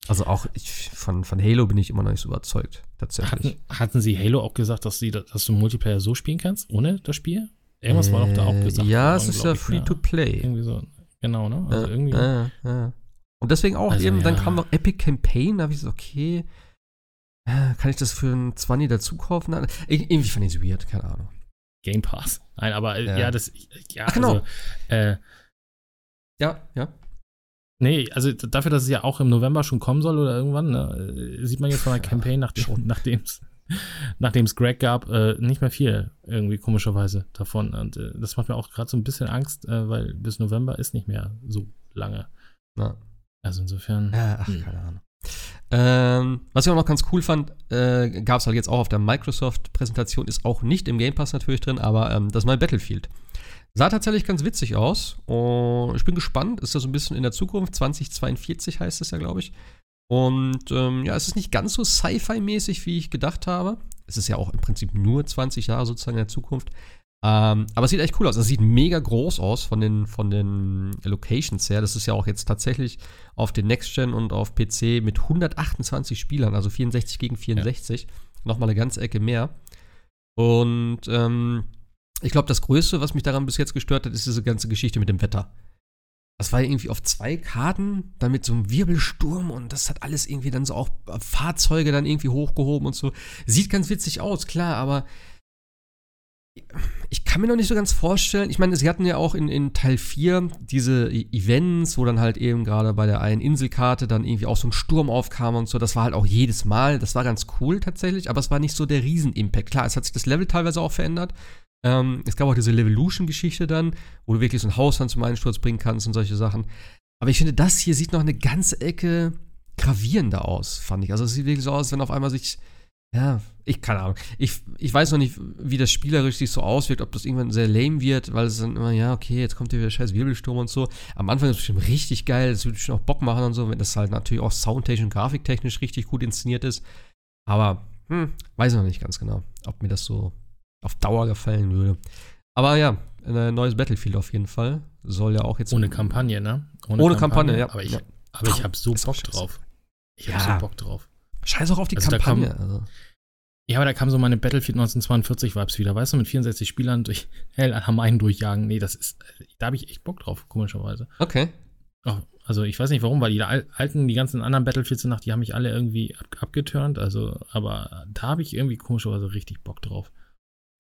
Also auch ich, von, von Halo bin ich immer noch nicht so überzeugt, tatsächlich. Hatten, hatten sie Halo auch gesagt, dass, sie, dass du Multiplayer so spielen kannst, ohne das Spiel? Irgendwas war doch da auch Äh, gesagt. Ja, es ist ja free to play. Irgendwie so. Genau, ne? Also Äh, irgendwie. äh, äh. Und deswegen auch Also, eben, dann ja. kam noch Epic Campaign, da habe ich so, okay, äh, kann ich das für einen 20 dazu kaufen? Ir- Irgendwie fand ich es weird, keine Ahnung. Game Pass. Nein, aber äh, Ja. ja, das. Ja, Ach, genau. Also, äh, Ja, ja. nee, also dafür, dass es ja auch im November schon kommen soll oder irgendwann, ne, äh, sieht man jetzt von der Campaign, [LAUGHS] nachdem schon. [LAUGHS] nachdem es Greg gab, äh, nicht mehr viel irgendwie komischerweise davon. Und äh, das macht mir auch gerade so ein bisschen Angst, äh, weil bis November ist nicht mehr so lange. ja. Also insofern. Ja, ach, Hm. keine Ahnung. Ähm, was ich auch noch ganz cool fand, äh, gab es halt jetzt auch auf der Microsoft-Präsentation, ist auch nicht im Game Pass natürlich drin, aber ähm, das neue Battlefield. Sah tatsächlich ganz witzig aus. Und ich bin gespannt, ist das so ein bisschen in der Zukunft, 2042 heißt es ja, glaube ich. Und ähm, ja, es ist nicht ganz so Sci-Fi-mäßig, wie ich gedacht habe. Es ist ja auch im Prinzip nur 20 Jahre sozusagen in der Zukunft. Ähm, aber es sieht echt cool aus. Es sieht mega groß aus von den, von den Locations her. Das ist ja auch jetzt tatsächlich auf den Next Gen und auf PC mit 128 Spielern, also 64 gegen 64. Ja. Nochmal eine ganze Ecke mehr. Und ähm, ich glaube, das Größte, was mich daran bis jetzt gestört hat, ist diese ganze Geschichte mit dem Wetter. Das war irgendwie auf zwei Karten, dann mit so einem Wirbelsturm und das hat alles irgendwie dann so auch Fahrzeuge dann irgendwie hochgehoben und so. Sieht ganz witzig aus, klar, aber ich kann mir noch nicht so ganz vorstellen. Ich meine, sie hatten ja auch in, in Teil 4 diese e-, Events, wo dann halt eben gerade bei der einen Inselkarte dann irgendwie auch so ein Sturm aufkam und so. Das war halt auch jedes Mal. Das war ganz cool tatsächlich, aber es war nicht so der Riesen-Impact. Klar, es hat sich das Level teilweise auch verändert. Ähm, es gab auch diese Levolution-Geschichte dann, wo du wirklich so ein Haus zum Einsturz bringen kannst und solche Sachen. Aber ich finde, das hier sieht noch eine ganze Ecke gravierender aus, fand ich. Also es sieht wirklich so aus, wenn auf einmal sich ja, ich keine Ahnung. Ich, ich weiß noch nicht, wie das spielerisch sich so auswirkt, ob das irgendwann sehr lame wird, weil es dann immer, ja, okay, jetzt kommt hier wieder scheiß Wirbelsturm und so. Am Anfang ist es bestimmt richtig geil, das würde bestimmt auch Bock machen und so, wenn das halt natürlich auch soundtechnisch und grafiktechnisch richtig gut inszeniert ist. Aber, hm, weiß ich noch nicht ganz genau, ob mir das so auf Dauer gefallen würde. Aber ja, ein neues Battlefield auf jeden Fall. Soll ja auch jetzt. Ohne Kampagne, ne? Ohne, Ohne Kampagne, Kampagne, ja. Aber ich, ja. aber ich habe so Bock drauf. Ich ja. habe so Bock drauf. Scheiß auch auf die also Kampagne. Kam, also. Ja, aber da kam so meine Battlefield 1942 Vibes wieder, weißt du, mit 64 Spielern durch [LAUGHS] Hell am einen durchjagen. Nee, das ist, da habe ich echt Bock drauf, komischerweise. Okay. Oh, also ich weiß nicht warum, weil die alten, die ganzen anderen Battlefields nach, die haben mich alle irgendwie ab, abgeturnt, also, aber da habe ich irgendwie komischerweise richtig Bock drauf.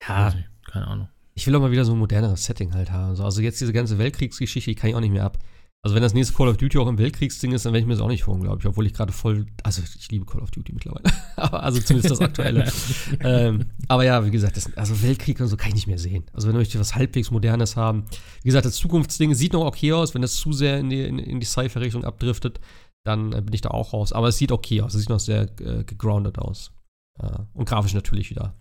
Ja. Keine Ahnung. Ich will auch mal wieder so ein moderneres Setting halt haben. Also jetzt diese ganze Weltkriegsgeschichte, die kann ich auch nicht mehr ab. Also wenn das nächste Call of Duty auch im Weltkriegsding ist, dann werde ich mir das auch nicht holen, glaube ich. Obwohl ich gerade voll, also ich liebe Call of Duty mittlerweile. [LAUGHS] aber also zumindest das aktuelle. [LAUGHS] ähm, aber ja, wie gesagt, das, also Weltkrieg und so kann ich nicht mehr sehen. Also wenn wir was halbwegs Modernes haben. Wie gesagt, das Zukunftsding sieht noch okay aus. Wenn das zu sehr in die, in, in die Sci-Fi-Richtung abdriftet, dann äh, bin ich da auch raus. Aber es sieht okay aus. Es sieht noch sehr äh, gegroundet aus. Äh, und grafisch natürlich wieder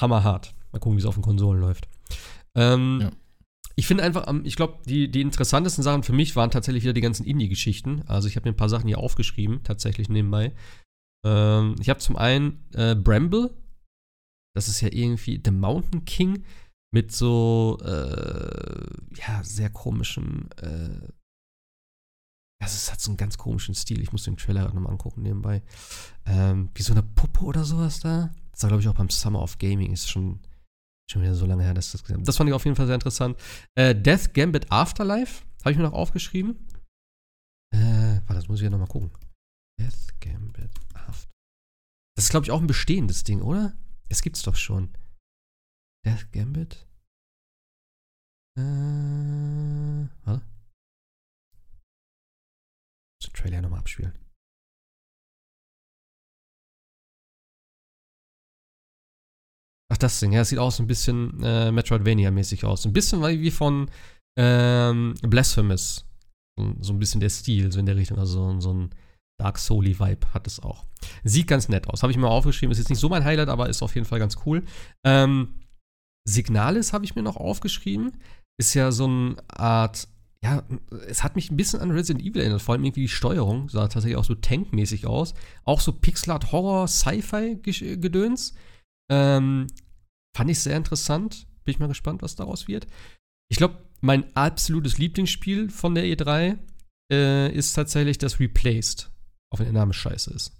hammerhart. Mal gucken, wie es auf den Konsolen läuft. Ähm, ja ich finde einfach, ich glaube, die, die interessantesten Sachen für mich waren tatsächlich wieder die ganzen Indie-Geschichten. Also ich habe mir ein paar Sachen hier aufgeschrieben, tatsächlich nebenbei. Ähm, ich habe zum einen äh, Bramble. Das ist ja irgendwie The Mountain King mit so, äh, ja, sehr komischen, äh, also es hat so einen ganz komischen Stil. Ich muss den Trailer nochmal angucken nebenbei. Ähm, wie so eine Puppe oder sowas da. Das war, glaube ich, auch beim Summer of Gaming. Ist schon Schon wieder so lange her, dass das gesehen habe. Das fand ich auf jeden Fall sehr interessant. Äh, Death Gambit Afterlife habe ich mir noch aufgeschrieben. Äh, warte, das muss ich ja nochmal gucken. Death Gambit Afterlife. Das ist, glaube ich, auch ein bestehendes Ding, oder? Es gibt's doch schon. Death Gambit? Äh, warte. Muss den Trailer nochmal abspielen. Ach, das Ding, ja, das sieht auch so ein bisschen äh, Metroidvania-mäßig aus. Ein bisschen wie von ähm, Blasphemous. So, so, ein bisschen der Stil, so in der Richtung. Also so, so ein Dark Souly-Vibe hat es auch. Sieht ganz nett aus. Habe ich mir aufgeschrieben. Ist jetzt nicht so mein Highlight, aber ist auf jeden Fall ganz cool. Ähm, Signalis habe ich mir noch aufgeschrieben. Ist ja so eine Art ja, es hat mich ein bisschen an Resident Evil erinnert, vor allem irgendwie die Steuerung sah tatsächlich auch so tankmäßig aus. Auch so Pixelart Horror Sci-Fi Gedöns. Ähm, fand ich sehr interessant. Bin ich mal gespannt, was daraus wird. Ich glaube, mein absolutes Lieblingsspiel von der E3 äh, ist tatsächlich das Replaced. Auch wenn der Name scheiße ist.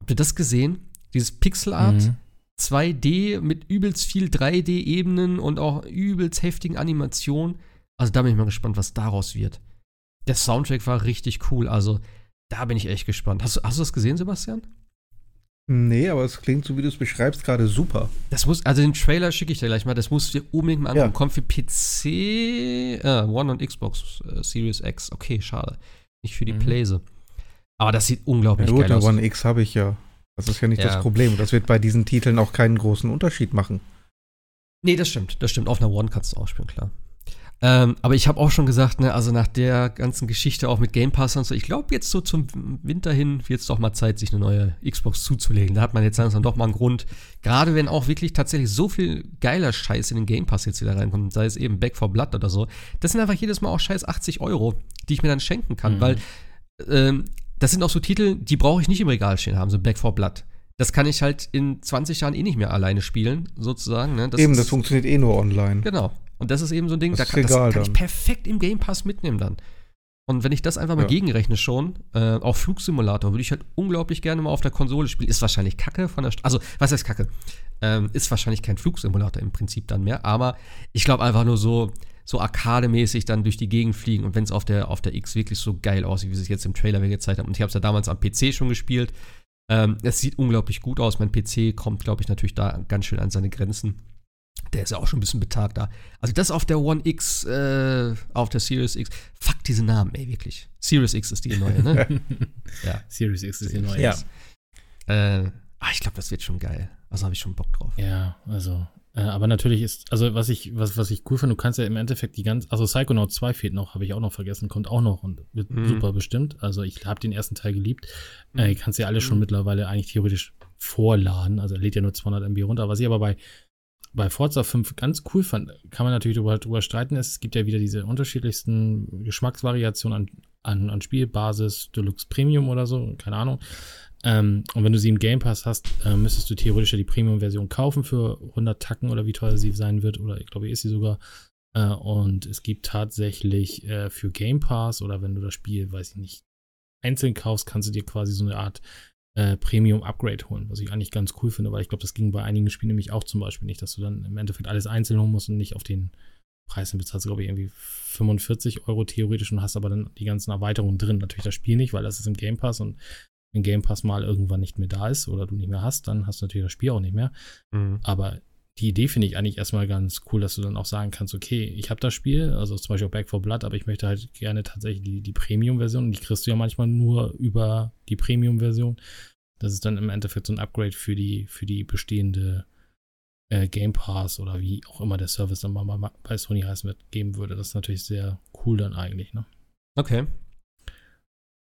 Habt ihr das gesehen? Dieses Pixelart mhm. 2D mit übelst viel 3D-Ebenen und auch übelst heftigen Animationen. Also da bin ich mal gespannt, was daraus wird. Der Soundtrack war richtig cool. Also da bin ich echt gespannt. Hast, hast du das gesehen, Sebastian? Nee, aber es klingt so, wie du es beschreibst, gerade super. Das muss, also den Trailer schicke ich dir gleich mal, das musst du dir unbedingt mal angucken. Ja. Kommt für PC, äh, One und Xbox äh, Series X. Okay, schade. Nicht für die mhm. Playse. Aber das sieht unglaublich ja, gut, geil aus. One X habe ich ja. Das ist ja nicht ja. das Problem. Das wird bei diesen Titeln auch keinen großen Unterschied machen. Nee, das stimmt. Das stimmt. Auf einer One kannst du auch spielen, klar. Ähm, aber ich habe auch schon gesagt, ne, also nach der ganzen Geschichte auch mit Game Pass und so, ich glaube jetzt so zum Winter hin wird es doch mal Zeit, sich eine neue Xbox zuzulegen. Da hat man jetzt langsam doch mal einen Grund. Gerade wenn auch wirklich tatsächlich so viel geiler Scheiß in den Game Pass jetzt wieder reinkommt, sei es eben Back for Blood oder so. Das sind einfach jedes Mal auch scheiß 80 Euro, die ich mir dann schenken kann, mhm. weil ähm, das sind auch so Titel, die brauche ich nicht im Regal stehen haben, so Back 4 Blood. Das kann ich halt in 20 Jahren eh nicht mehr alleine spielen, sozusagen. Ne? Das eben, das funktioniert eh nur online. Genau. Und das ist eben so ein Ding, das da kann, das kann ich perfekt im Game Pass mitnehmen dann. Und wenn ich das einfach mal ja. gegenrechne schon, äh, auch Flugsimulator würde ich halt unglaublich gerne mal auf der Konsole spielen. Ist wahrscheinlich kacke von der, St also was heißt kacke? Ähm, ist wahrscheinlich kein Flugsimulator im Prinzip dann mehr, aber ich glaube einfach nur so, so arkademäßig dann durch die Gegend fliegen und wenn es auf der, auf der X wirklich so geil aussieht, wie sie es jetzt im Trailer gezeigt haben. Und ich habe es ja damals am PC schon gespielt. Ähm, es sieht unglaublich gut aus. Mein PC kommt, glaube ich, natürlich da ganz schön an seine Grenzen. Der ist ja auch schon ein bisschen betagt da. Also das auf der One X, äh, auf der Series X. Fuck diese Namen, ey, wirklich. Series X ist die neue, ne? [LAUGHS] ja. Series X ist die neue. Ja. Äh, ah, ich glaube, das wird schon geil. Also habe ich schon Bock drauf. Ja, also. Äh, aber natürlich ist, also was ich, was, was ich cool finde, du kannst ja im Endeffekt die ganze, also Psychonaut 2 fehlt noch, habe ich auch noch vergessen, kommt auch noch und wird mhm. super bestimmt. Also ich habe den ersten Teil geliebt. Mhm. Äh, kannst ja alle schon mhm. mittlerweile eigentlich theoretisch vorladen. Also er lädt ja nur 200 MB runter. Was ich aber bei bei Forza 5 ganz cool fand, kann man natürlich darüber, darüber streiten, es gibt ja wieder diese unterschiedlichsten Geschmacksvariationen an, an, an Spielbasis, Deluxe Premium oder so, keine Ahnung. Ähm, und wenn du sie im Game Pass hast, äh, müsstest du theoretisch ja die Premium-Version kaufen für 100 Tacken oder wie teuer sie sein wird, oder ich glaube, ist sie sogar. Äh, und es gibt tatsächlich äh, für Game Pass oder wenn du das Spiel, weiß ich nicht, einzeln kaufst, kannst du dir quasi so eine Art äh, Premium-Upgrade holen, was ich eigentlich ganz cool finde, weil ich glaube, das ging bei einigen Spielen nämlich auch zum Beispiel nicht, dass du dann im Endeffekt alles einzeln holen musst und nicht auf den Preis dann bezahlst du, glaube ich, irgendwie 45 Euro theoretisch und hast aber dann die ganzen Erweiterungen drin. Natürlich das Spiel nicht, weil das ist im Game Pass und wenn Game Pass mal irgendwann nicht mehr da ist oder du nicht mehr hast, dann hast du natürlich das Spiel auch nicht mehr. Mhm. Aber die Idee finde ich eigentlich erstmal ganz cool, dass du dann auch sagen kannst, okay, ich habe das Spiel, also zum Beispiel auch Back for Blood, aber ich möchte halt gerne tatsächlich die, die Premium-Version und die kriegst du ja manchmal nur über die Premium-Version. Das ist dann im Endeffekt so ein Upgrade für die, für die bestehende äh, Game Pass oder wie auch immer der Service dann mal bei Sony heißen wird, geben würde. Das ist natürlich sehr cool dann eigentlich, ne? Okay.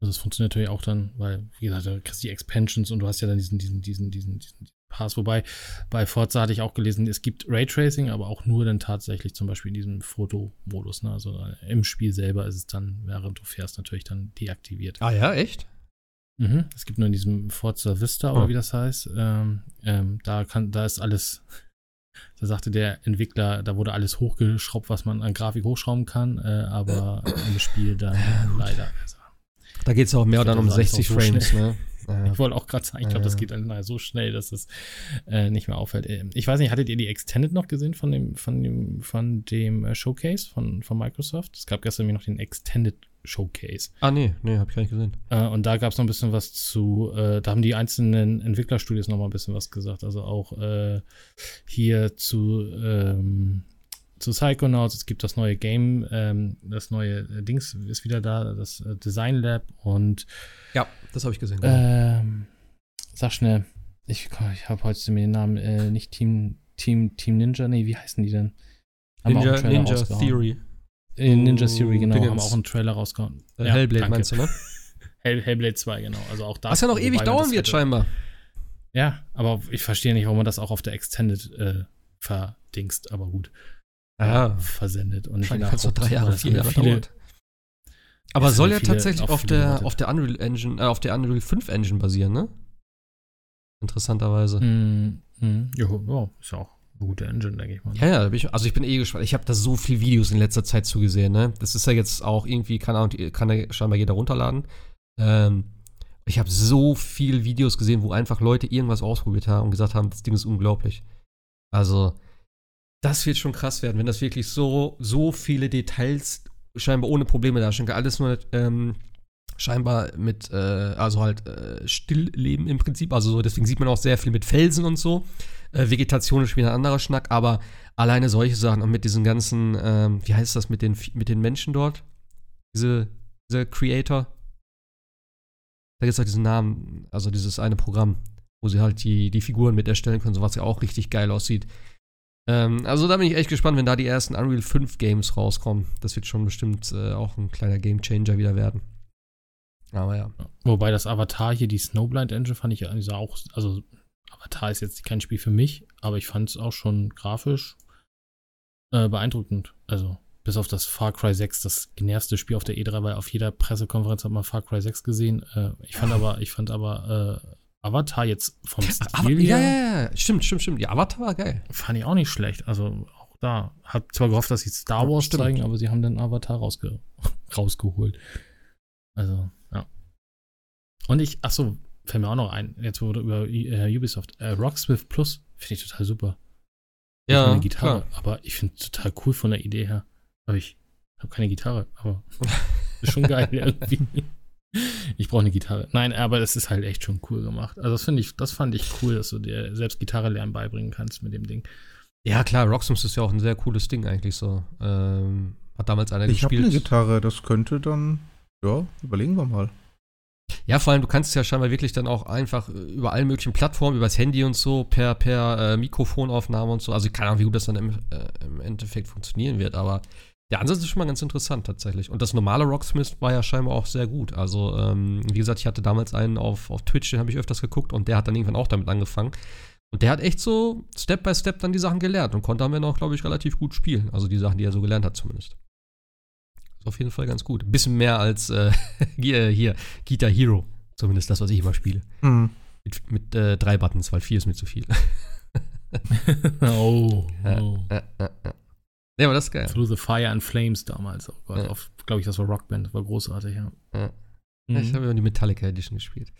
Also es funktioniert natürlich auch dann, weil, wie gesagt, du kriegst die Expansions und du hast ja dann diesen, diesen, diesen, diesen, diesen Pass. Wobei bei Forza hatte ich auch gelesen, es gibt Raytracing, aber auch nur dann tatsächlich zum Beispiel in diesem Fotomodus. Ne? Also äh, im Spiel selber ist es dann, während du fährst, natürlich dann deaktiviert. Ah ja, echt? Mhm. Es gibt nur in diesem Forza Vista oh. oder wie das heißt. Ähm, ähm, da kann, da ist alles. [LAUGHS] Da sagte der Entwickler, da wurde alles hochgeschraubt, was man an Grafik hochschrauben kann, äh, aber im Spiel dann ja, leider. Also, da geht es auch mehr dann um 60 so Frames, schnell. ne? [LAUGHS] Ich wollte auch gerade sagen, ich glaube, das geht dann so schnell, dass es äh, nicht mehr auffällt. Ähm, ich weiß nicht, hattet ihr die Extended noch gesehen von dem, von dem, von dem äh, Showcase von, von Microsoft? Es gab gestern noch den Extended Showcase. Ah, nee, nee, hab ich gar nicht gesehen. Äh, und da gab es noch ein bisschen was zu, äh, da haben die einzelnen Entwicklerstudios noch mal ein bisschen was gesagt. Also auch äh, hier zu, ähm, zu Psychonauts, es gibt das neue Game, ähm, das neue äh, Dings ist wieder da, das äh, Design Lab und Ja, das habe ich gesehen. Genau. Ähm, sag schnell, ich, ich habe heute mir den Namen, äh, nicht Team, Team, Team Ninja, nee, wie heißen die denn? Haben Ninja, Ninja Theory. In Ninja Theory, genau, Dingens. haben auch einen Trailer rausgehauen. Äh, ja, Hellblade danke. meinst du, ne? [LAUGHS] Hell, Hellblade 2, genau. Also auch da. Was ja noch ewig dauern wird, scheinbar. Ja, aber ich verstehe nicht, warum man das auch auf der Extended äh, verdingst, aber gut. Ja. Versendet. Und nicht kannst du drei Jahre, vier Jahre viele, dauert. Aber soll ja tatsächlich auf der, auf der Unreal Engine, äh, auf der Unreal 5 Engine basieren, ne? Interessanterweise. Mm, mm, jo, ja, ist ja auch eine gute Engine, denke ich mal. Ja, ja, ich, also ich bin eh gespannt. Ich habe da so viele Videos in letzter Zeit zugesehen, ne? Das ist ja jetzt auch irgendwie, keine Ahnung, kann ja scheinbar jeder runterladen. Ähm, ich habe so viele Videos gesehen, wo einfach Leute irgendwas ausprobiert haben und gesagt haben, das Ding ist unglaublich. Also, das wird schon krass werden, wenn das wirklich so, so viele Details scheinbar ohne Probleme darstellen kann. Alles nur ähm, scheinbar mit, äh, also halt äh, Stillleben im Prinzip. Also so, deswegen sieht man auch sehr viel mit Felsen und so. Äh, Vegetation ist wieder ein anderer Schnack, aber alleine solche Sachen und mit diesen ganzen, ähm, wie heißt das mit den, mit den Menschen dort? Diese, diese Creator. Da gibt es halt diesen Namen, also dieses eine Programm, wo sie halt die, die Figuren mit erstellen können, so was ja auch richtig geil aussieht. Ähm, also da bin ich echt gespannt, wenn da die ersten Unreal 5 Games rauskommen. Das wird schon bestimmt äh, auch ein kleiner Game Changer wieder werden. Aber ja. Wobei das Avatar hier, die Snowblind Engine, fand ich ja auch, also Avatar ist jetzt kein Spiel für mich, aber ich fand es auch schon grafisch äh, beeindruckend. Also bis auf das Far Cry 6 das genervste Spiel auf der E3, weil auf jeder Pressekonferenz hat man Far Cry 6 gesehen. Äh, ich fand [LAUGHS] aber, ich fand aber äh, Avatar jetzt vom Stil her, ja, ja, ja, stimmt, stimmt, stimmt. Ja, Avatar war geil. fand ich auch nicht schlecht. Also auch da. Hab zwar gehofft, dass sie Star Ja, Wars stimmt. zeigen, aber sie haben den Avatar rausge [LAUGHS] rausgeholt. Also, ja. Und ich, ach so, fällt mir auch noch ein, jetzt wurde über äh, Ubisoft, äh, Rocksmith Plus finde ich total super. Ich hab eine Gitarre, klar. aber ich finde total cool von der Idee her. Aber ich habe keine Gitarre, aber [LAUGHS] ist schon geil [LAUGHS] irgendwie. Ich brauche eine Gitarre. Nein, aber das ist halt echt schon cool gemacht. Also das finde ich, das fand ich cool, dass du dir selbst Gitarre lernen beibringen kannst mit dem Ding. Ja, klar, Rocksmith ist ja auch ein sehr cooles Ding eigentlich so. Ähm, hat damals einer Ich habe eine gespielt. Gitarre, das könnte dann, ja, überlegen wir mal. Ja, vor allem, du kannst es ja scheinbar wirklich dann auch einfach über alle möglichen Plattformen, übers Handy und so, per, per äh, Mikrofonaufnahme und so. Also keine Ahnung, wie gut das dann im, äh, im Endeffekt funktionieren wird, aber der Ansatz ist schon mal ganz interessant tatsächlich. Und das normale Rocksmith war ja scheinbar auch sehr gut. Also, ähm, wie gesagt, ich hatte damals einen auf, auf Twitch, den habe ich öfters geguckt und der hat dann irgendwann auch damit angefangen. Und der hat echt so Step by Step dann die Sachen gelernt und konnte Ende auch, glaube ich, relativ gut spielen. Also die Sachen, die er so gelernt hat zumindest. Ist auf jeden Fall ganz gut. Ein bisschen mehr als äh, [LAUGHS] hier, Guitar Hero. Zumindest das, was ich immer spiele. Hm. Mit, mit äh, drei Buttons, weil vier ist mir zu viel. oh, [LAUGHS] [LAUGHS] oh. ja, ja, ja. Ja, aber das ist geil. Through the Fire and Flames damals. Oh Gott, Ja. glaube ich, das war Rockband, das war großartig, ja. Ja. Mhm. Ich habe immer die Metallica Edition gespielt.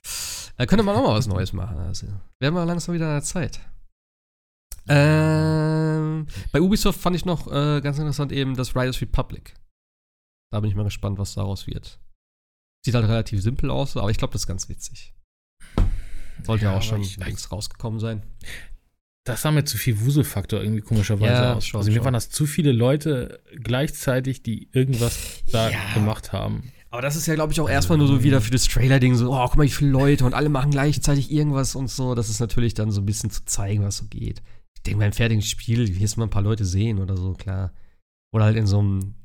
Äh, könnte man auch mal was Neues machen. Also, wären wir langsam wieder an der Zeit. Ähm, bei Ubisoft fand ich noch äh, ganz interessant eben das Riders Republic. Da bin ich mal gespannt, was daraus wird. Sieht halt relativ simpel aus, aber ich glaube, das ist ganz witzig. Sollte ja, Ja, auch schon ich- längst rausgekommen sein. Das sah mir zu viel Wuselfaktor irgendwie komischerweise Ja, aus. schon, also mir schon. waren das zu viele Leute gleichzeitig, die irgendwas da Ja. gemacht haben. Aber das ist ja, glaube ich, auch erstmal nur so wieder für das Trailer-Ding so, oh, guck mal, wie viele Leute und alle machen gleichzeitig irgendwas und so. Das ist natürlich dann so ein bisschen zu zeigen, was so geht. Ich denke, beim fertigen Spiel wirst du mal ein paar Leute sehen oder so, klar. Oder halt in so einem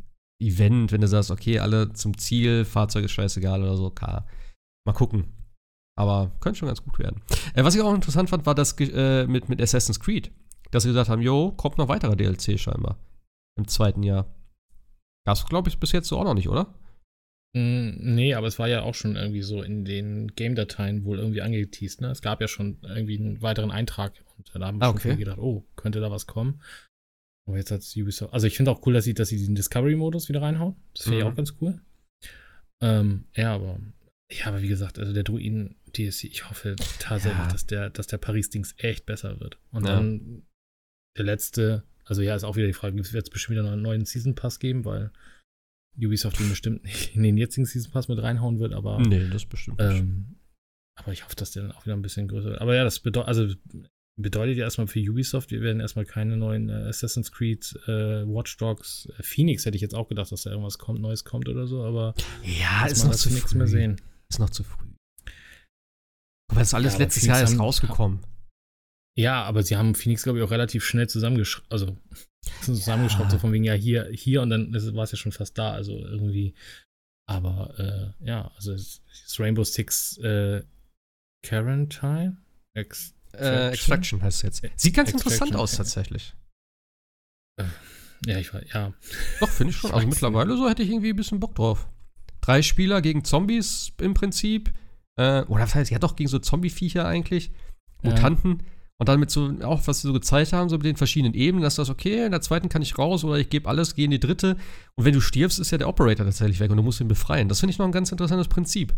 Event, wenn du sagst, okay, alle zum Ziel, Fahrzeug ist scheißegal oder so, klar. Mal gucken. Aber könnte schon ganz gut werden. Äh, was ich auch interessant fand, war das äh, mit, mit Assassin's Creed. Dass sie gesagt haben, jo, kommt noch weiterer DLC scheinbar. Im zweiten Jahr. Gab's, glaube ich, bis jetzt so auch noch nicht, oder? Mm, nee, aber es war ja auch schon irgendwie so in den Game-Dateien wohl irgendwie angeteased, ne? Es gab ja schon irgendwie einen weiteren Eintrag und da haben Ah, schon okay. viele gedacht, oh, könnte da was kommen. Aber jetzt hat Ubisoft, also ich finde auch cool, dass sie, dass sie diesen Discovery-Modus wieder reinhauen. Das finde ich Mhm. auch ganz cool. Ähm, ja, aber, ja, aber wie gesagt, also der Druiden DSC, ich hoffe tatsächlich, Ja. dass der, dass der Paris-Dings echt besser wird. Und Ja. dann der letzte, also ja, ist auch wieder die Frage, wird es bestimmt wieder noch einen neuen Season Pass geben, weil Ubisoft den bestimmt nicht in den jetzigen Season Pass mit reinhauen wird, aber Nee, das bestimmt nicht. ähm, aber ich hoffe, dass der dann auch wieder ein bisschen größer wird. Aber ja, das bedeutet, also bedeutet ja erstmal für Ubisoft, wir werden erstmal keine neuen äh, Assassin's Creed, äh, Watch Dogs, äh, Phoenix hätte ich jetzt auch gedacht, dass da irgendwas kommt, Neues kommt oder so, aber Ja, ist noch zu nichts früh. mehr sehen. Ist noch zu früh. Aber das ist alles Ja, letztes Jahr erst rausgekommen. Ja, aber sie haben Phoenix, glaube ich, auch relativ schnell [LAUGHS] zusammengeschraubt, also zusammengeschraubt, Ja. so von wegen, ja, hier, hier und dann war es ja schon fast da, also irgendwie. Aber äh, ja, also es ist Rainbow Six äh, Quarantine? Ex Äh, Extraction heißt es jetzt. Sieht ganz interessant Extraction, aus ja. tatsächlich. ja, ich war, ja. Doch, finde ich schon. Ich Also mittlerweile so hätte ich irgendwie ein bisschen Bock drauf. Drei Spieler gegen Zombies im Prinzip. Äh, oder was heißt, ja doch, gegen so Zombie-Viecher eigentlich. Ja. Mutanten. Und dann mit so, auch was sie so gezeigt haben, so mit den verschiedenen Ebenen, dass das okay, in der zweiten kann ich raus oder ich gebe alles, gehe in die dritte. Und wenn du stirbst, ist ja der Operator tatsächlich weg und du musst ihn befreien. Das finde ich noch ein ganz interessantes Prinzip.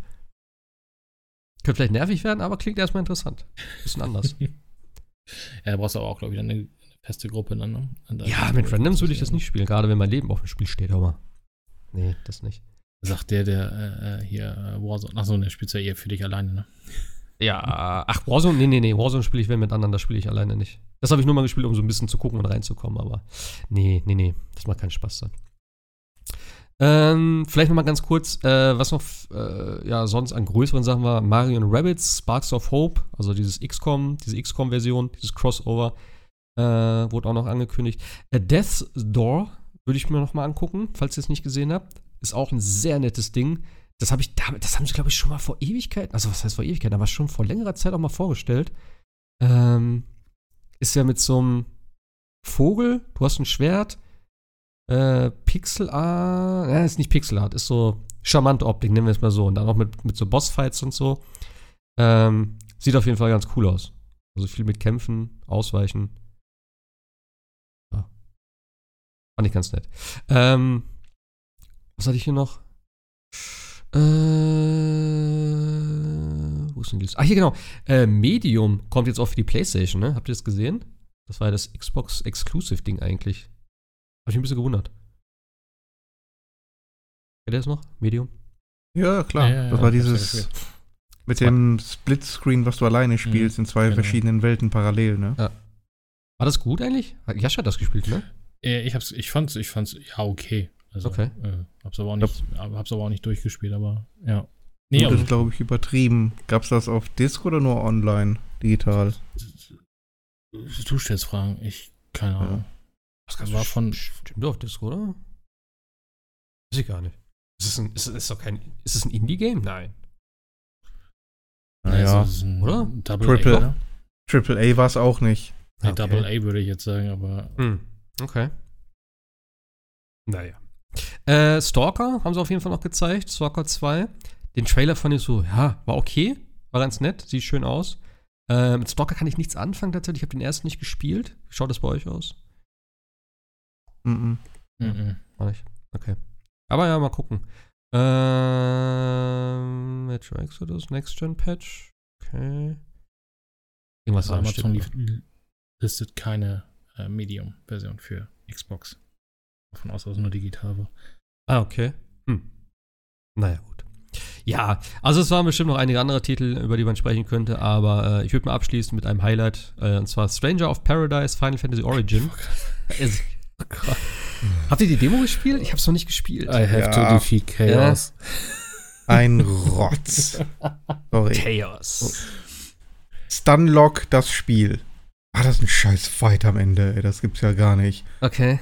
Könnte vielleicht nervig werden, aber klingt erstmal interessant. Bisschen anders. [LAUGHS] Ja, da brauchst du aber auch, glaube ich, eine feste Gruppe dann, ne? Ja, mit Randoms würde ich das nicht spielen, gerade wenn mein Leben auf dem Spiel steht, aber. Nee, das nicht. Sagt der, der äh, äh, hier äh, Warzone. Achso, der spielt ja eher für dich alleine, ne? Ja, ach, Warzone, nee, nee, nee, Warzone spiele ich wenn mit anderen, das spiele ich alleine nicht. Das habe ich nur mal gespielt, um so ein bisschen zu gucken und reinzukommen, aber nee, nee, nee, das macht keinen Spaß dann. Ähm, vielleicht noch mal ganz kurz, äh, was noch, äh, ja, sonst an größeren Sachen war, Mario und Rabbids, Sparks of Hope, also dieses XCOM, diese XCOM-Version, dieses Crossover, äh, wurde auch noch angekündigt. A Death's Door würde ich mir noch mal angucken, falls ihr es nicht gesehen habt. Ist auch ein sehr nettes Ding. Das habe ich damit, das haben sie, glaube ich, schon mal vor Ewigkeiten, also was heißt vor Ewigkeiten, aber schon vor längerer Zeit auch mal vorgestellt. Ähm, ist ja mit so einem Vogel, du hast ein Schwert, Äh, Pixel Art, ja, ist nicht Pixel Art, ist so charmante Optik, nennen wir es mal so. Und dann auch mit, mit so Bossfights und so. Ähm, sieht auf jeden Fall ganz cool aus. Also viel mit Kämpfen, Ausweichen. Ja. Fand ich ganz nett. Ähm, was hatte ich hier noch? Äh, wo ist denn die? Ach, hier genau. Äh, Medium kommt jetzt auch für die PlayStation, ne? Habt ihr das gesehen? Das war ja das Xbox Exclusive Ding eigentlich. Hab ich mich ein bisschen gewundert. Kennt ihr das noch? Medium? Ja, klar. Ja, ja, ja, das war ja dieses mit dem Splitscreen, was du alleine spielst, in zwei genau. verschiedenen Welten parallel, ne? War das gut eigentlich? Jascha hat das gespielt, ne? Äh, Ich hab's, ich fand's, ich fand's, ja, okay. Also, Okay. Äh, hab's aber auch nicht, hab's aber auch nicht durchgespielt, aber ja. Nee, ist, glaube ich, übertrieben. Gab's das auf Disk oder nur online, digital? du stellst Fragen, ich, keine Ja. Ahnung. Das war von- Stimmt auf Disco, oder? Weiß ich gar nicht. Ist es ein, ist ist doch kein, ist es ein Indie-Game? Nein. Naja, ein oder? Double Triple- A, oder? Triple A war es auch nicht. Nee, Okay. Double A würde ich jetzt sagen, aber Hm. Okay. Naja. Äh, Stalker haben sie auf jeden Fall noch gezeigt. Stalker 2. Den Trailer fand ich so, ja, war okay. War ganz nett. Sieht schön aus. Äh, mit Stalker kann ich nichts anfangen tatsächlich. Ich habe den ersten nicht gespielt. Wie schaut das bei euch aus? Mhm. mhm. War nicht. Okay. Aber ja, mal gucken. Ähm, Metro Exodus, Next Gen Patch. Okay. Irgendwas also Amazon lief, listet keine äh, Medium-Version für Xbox. Davon aus, dass es nur digital war. Ah, okay. Hm. Naja, gut. Ja, also es waren bestimmt noch einige andere Titel, über die man sprechen könnte, aber äh, ich würde mal abschließen mit einem Highlight, äh, und zwar Stranger of Paradise Final Fantasy Origin. Es- [LAUGHS] Habt ihr die Demo gespielt? Ich habe es noch nicht gespielt. I have Ja. to defeat Chaos. Ein Rotz. [LAUGHS] Sorry. Chaos. Stunlock, das Spiel. War das ein scheiß Fight am Ende, ey. Das gibt's ja gar nicht. Okay.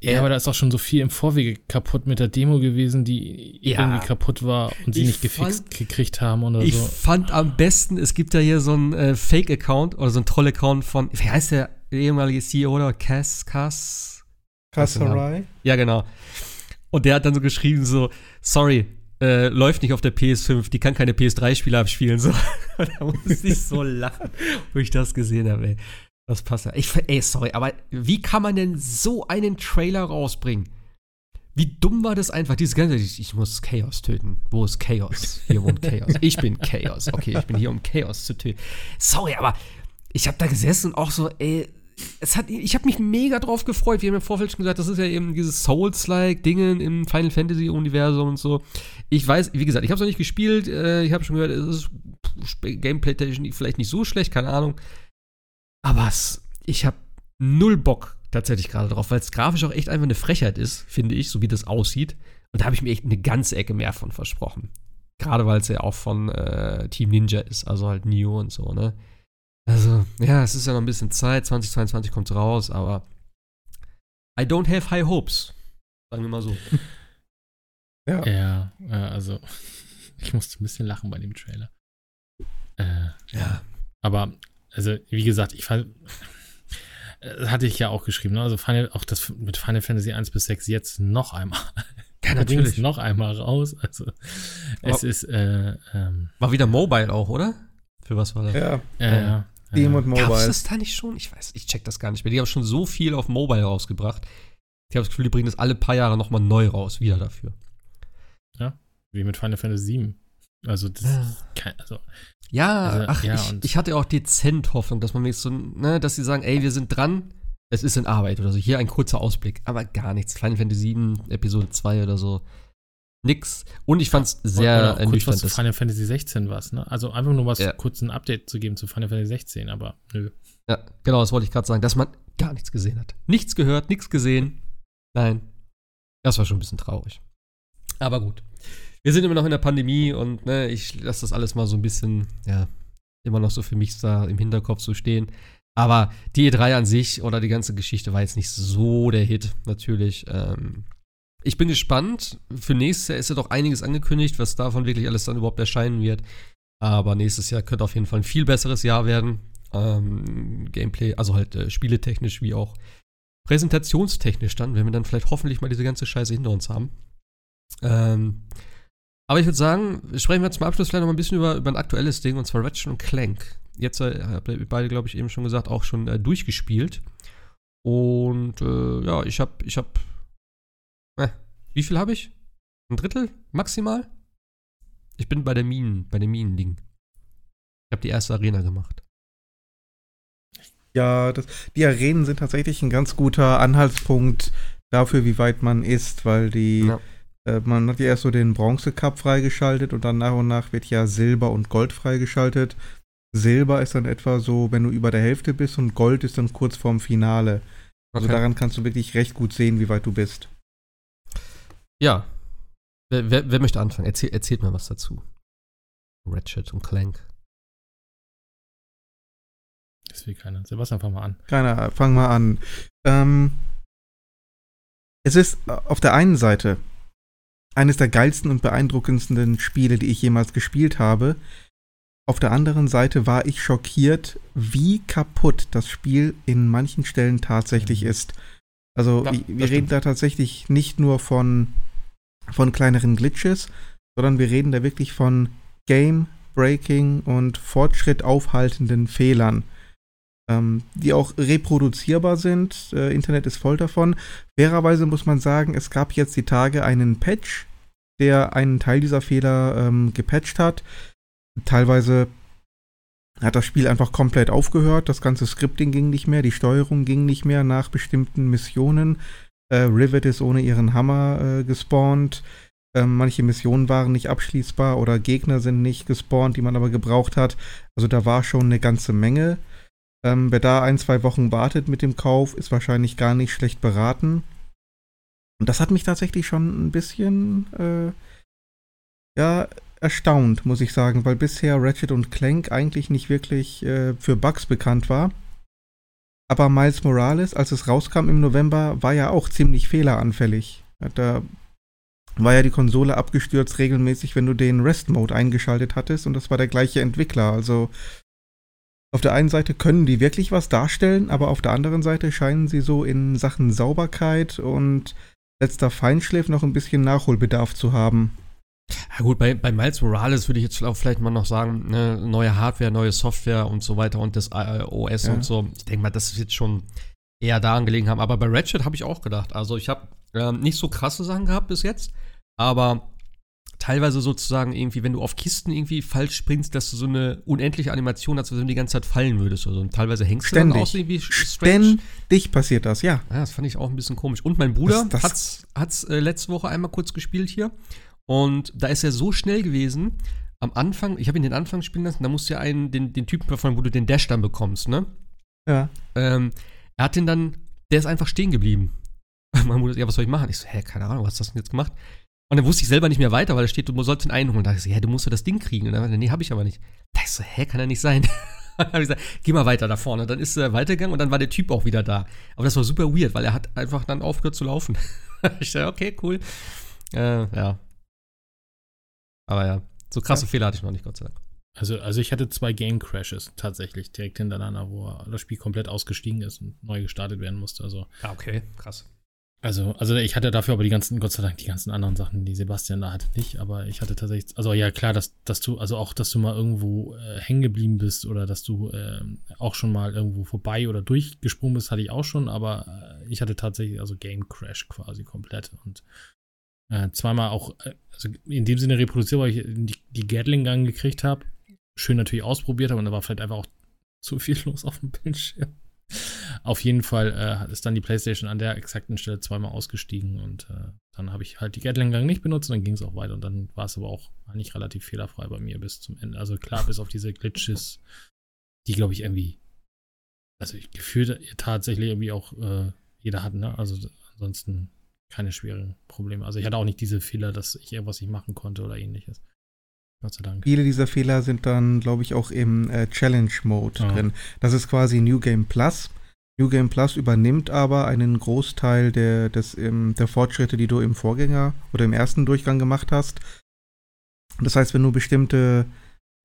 Ja, aber da ist auch schon so viel im Vorwege kaputt mit der Demo gewesen, die Ja. irgendwie kaputt war und sie Ich nicht gefixt fand- gekriegt haben oder Ich so. fand am besten, es gibt ja hier so einen äh, Fake-Account oder so einen Troll-Account von, wie heißt der ehemalige CEO oder Cass, Cass? Kasserai? Ja, genau. Und der hat dann so geschrieben, so, sorry, äh, läuft nicht auf der PS5, die kann keine PS3-Spiele abspielen. So. [LAUGHS] Da musste ich so lachen, wo ich das gesehen habe, ey. Das passt ja. Ich, ey, sorry, aber wie kann man denn so einen Trailer rausbringen? Wie dumm war das einfach? Dieses ganze, ich, ich muss Chaos töten. Wo ist Chaos? Hier wohnt Chaos. Ich bin Chaos. Okay, ich bin hier, um Chaos zu töten. Sorry, aber ich habe da gesessen und auch so, ey, es hat, ich habe mich mega drauf gefreut. Wir haben im Vorfeld schon gesagt, das ist ja eben dieses Souls-like-Dingen im Final Fantasy-Universum und so. Ich weiß, wie gesagt, ich habe es noch nicht gespielt. Äh, ich habe schon gehört, es ist Gameplay-technisch vielleicht nicht so schlecht, keine Ahnung. Aber es, ich habe null Bock tatsächlich gerade drauf, weil es grafisch auch echt einfach eine Frechheit ist, finde ich, so wie das aussieht. Und da habe ich mir echt eine ganze Ecke mehr von versprochen. Gerade weil es ja auch von äh, Team Ninja ist, also halt Neo und so, ne? Also, ja, es ist ja noch ein bisschen Zeit, 2022 kommt raus, aber I don't have high hopes. Sagen wir mal so. [LAUGHS] Ja. Ja, ja, also [LAUGHS] ich musste ein bisschen lachen bei dem Trailer. Äh, Ja. aber, also, wie gesagt, ich fand, äh, hatte ich ja auch geschrieben, ne? also Final, auch das mit Final Fantasy 1 bis 6 jetzt noch einmal. Ja, [LAUGHS] natürlich. noch einmal raus. Also, es Aber- ist, äh, ähm, War wieder Mobile auch, oder? Für was war das? Ja, äh, ja. Steam und Gab's Mobile. das da nicht schon? Ich weiß, ich check das gar nicht mehr. Die haben schon so viel auf Mobile rausgebracht. Ich habe das Gefühl, die bringen das alle paar Jahre nochmal neu raus, wieder dafür. Wie mit Final Fantasy 7. Also, das Ja. ist kein, also, Ja, Also, ach, ja, ich, und- ich hatte auch dezent Hoffnung, dass man wenigstens so, ne, dass sie sagen, ey, wir sind dran, es ist in Arbeit oder so. Hier ein kurzer Ausblick, aber gar nichts. Final Fantasy 7, Episode 2 oder so. Nix. Und ich fand's sehr Oder auch kurz was zu Final Fantasy 16 was, ne? Also einfach nur was Ja. kurz ein Update zu geben zu Final Fantasy 16, aber nö. Ja, genau, das wollte ich gerade sagen, dass man gar nichts gesehen hat. Nichts gehört, nichts gesehen. Nein. Das war schon ein bisschen traurig. Aber gut. Wir sind immer noch in der Pandemie und ne, ich lasse das alles mal so ein bisschen, ja, immer noch so für mich da im Hinterkopf so stehen. Aber die E3 an sich oder die ganze Geschichte war jetzt nicht so der Hit, natürlich. Ähm, ich bin gespannt. Für nächstes Jahr ist ja doch einiges angekündigt, was davon wirklich alles dann überhaupt erscheinen wird. Aber nächstes Jahr könnte auf jeden Fall ein viel besseres Jahr werden. Ähm, Gameplay, also halt äh, spieletechnisch wie auch präsentationstechnisch dann, wenn wir dann vielleicht hoffentlich mal diese ganze Scheiße hinter uns haben. Ähm, aber ich würde sagen, sprechen wir zum Abschluss vielleicht noch mal ein bisschen über, über ein aktuelles Ding, und zwar Ratchet und Clank. Jetzt äh, habt ihr beide, glaube ich, eben schon gesagt, auch schon äh, durchgespielt. Und äh, ja, ich habe, ich habe, äh, wie viel habe ich? Ein Drittel maximal? Ich bin bei der Minen, bei dem Minending. Ich habe die erste Arena gemacht. Ja, das, die Arenen sind tatsächlich ein ganz guter Anhaltspunkt dafür, wie weit man ist, weil die, ja. Äh, man hat ja erst so den Bronze Cup freigeschaltet und dann nach und nach wird ja Silber und Gold freigeschaltet. Silber ist dann etwa so, wenn du über der Hälfte bist und Gold ist dann kurz vorm Finale. Also okay. daran kannst du wirklich recht gut sehen, wie weit du bist. Ja. Wer, wer, wer möchte anfangen? Erzähl, erzählt mir was dazu. Ratchet und Clank. Das will keiner. Sebastian, fang mal an. Keiner, fang mal an. Ähm, es ist auf der einen Seite eines der geilsten und beeindruckendsten Spiele, die ich jemals gespielt habe. Auf der anderen Seite war ich schockiert, wie kaputt das Spiel in manchen Stellen tatsächlich mhm. ist. Also ja, wir reden da tatsächlich nicht nur von, von kleineren Glitches, sondern wir reden da wirklich von Game Breaking und Fortschritt aufhaltenden Fehlern, ähm, die auch reproduzierbar sind. Äh, Internet ist voll davon. Fairerweise muss man sagen, es gab jetzt die Tage einen Patch, der einen Teil dieser Fehler ähm, gepatcht hat teilweise hat das Spiel einfach komplett aufgehört. Das ganze Scripting ging nicht mehr, die Steuerung ging nicht mehr nach bestimmten Missionen. Äh, Rivet ist ohne ihren Hammer äh, gespawnt. Ähm, manche Missionen waren nicht abschließbar oder Gegner sind nicht gespawnt, die man aber gebraucht hat. Also da war schon eine ganze Menge. Ähm, wer da ein, zwei Wochen wartet mit dem Kauf, ist wahrscheinlich gar nicht schlecht beraten. Und das hat mich tatsächlich schon ein bisschen, äh, ja, erstaunt, muss ich sagen, weil bisher Ratchet und Clank eigentlich nicht wirklich äh, für Bugs bekannt war. Aber Miles Morales, als es rauskam im November, war ja auch ziemlich fehleranfällig. Da war ja die Konsole abgestürzt regelmäßig, wenn du den Rest-Mode eingeschaltet hattest und das war der gleiche Entwickler. Also auf der einen Seite können die wirklich was darstellen, aber auf der anderen Seite scheinen sie so in Sachen Sauberkeit und letzter Feinschliff noch ein bisschen Nachholbedarf zu haben. Ja gut, bei, bei Miles Morales würde ich jetzt auch vielleicht mal noch sagen, ne, neue Hardware, neue Software und so weiter und das OS ja. und so. Ich denke mal, das wird schon eher daran gelegen haben. Aber bei Ratchet habe ich auch gedacht. Also ich habe ähm, nicht so krasse Sachen gehabt bis jetzt, aber teilweise sozusagen irgendwie, wenn du auf Kisten irgendwie falsch springst, dass du so eine unendliche Animation hast, als wenn du die ganze Zeit fallen würdest. Also, und teilweise hängst Ständig. du dann auch so irgendwie strange. Ständig passiert das, ja. ja. Das fand ich auch ein bisschen komisch. Und mein Bruder hat es hat's, äh, letzte Woche einmal kurz gespielt hier und da ist er so schnell gewesen, am Anfang, ich habe ihn den Anfang spielen lassen, da musst du ja einen, den, den Typen verfolgen, wo du den Dash dann bekommst, ne? Ja. Ähm, er hat den dann, der ist einfach stehen geblieben. [LAUGHS] Mein Bruder, ja, was soll ich machen? Ich so, hä, keine Ahnung, was hast du denn jetzt gemacht? Und dann wusste ich selber nicht mehr weiter, weil da steht, du sollst ihn einholen. Da dachte ich so, ja, du musst ja das Ding kriegen. Und dann, nee, habe ich aber nicht. Da ich so, hä, kann er nicht sein. [LAUGHS] dann habe ich gesagt, geh mal weiter da vorne. Dann ist er weitergegangen und dann war der Typ auch wieder da. Aber das war super weird, weil er hat einfach dann aufgehört zu laufen. [LAUGHS] ich dachte, okay, cool. Äh, ja, aber ja, so krasse ja. Fehler hatte ich noch nicht, Gott sei Dank. Also, also ich hatte zwei Game Crashes tatsächlich direkt hintereinander, wo das Spiel komplett ausgestiegen ist und neu gestartet werden musste. Also, ah, okay, krass. Also, also ich hatte dafür aber die ganzen, Gott sei Dank, die ganzen anderen Sachen, die Sebastian da hatte, nicht. Aber ich hatte tatsächlich, also ja klar, dass, dass du, also auch, dass du mal irgendwo äh, hängen geblieben bist oder dass du äh, auch schon mal irgendwo vorbei oder durchgesprungen bist, hatte ich auch schon. Aber äh, ich hatte tatsächlich also Game Crash quasi komplett und äh, zweimal auch, äh, also in dem Sinne reproduziert, weil ich die, die Gatling-Gun gekriegt habe. Schön natürlich ausprobiert habe und da war vielleicht einfach auch zu viel [LAUGHS] los auf dem Bildschirm. Auf jeden Fall äh, ist dann die PlayStation an der exakten Stelle zweimal ausgestiegen und äh, dann habe ich halt die Gatling-Gun nicht benutzt und dann ging es auch weiter und dann war es aber auch eigentlich relativ fehlerfrei bei mir bis zum Ende. Also klar, bis auf diese Glitches, die glaube ich irgendwie, also ich gefühlt tatsächlich irgendwie auch äh, jeder hat, ne? Also ansonsten keine schweren Probleme. Also ich hatte auch nicht diese Fehler, dass ich irgendwas nicht machen konnte oder ähnliches. Gott sei Dank. Viele dieser Fehler sind dann, glaube ich, auch im äh, Challenge-Mode ja. drin. Das ist quasi New Game Plus. New Game Plus übernimmt aber einen Großteil der, des, ähm, der Fortschritte, die du im Vorgänger oder im ersten Durchgang gemacht hast. Das heißt, wenn du bestimmte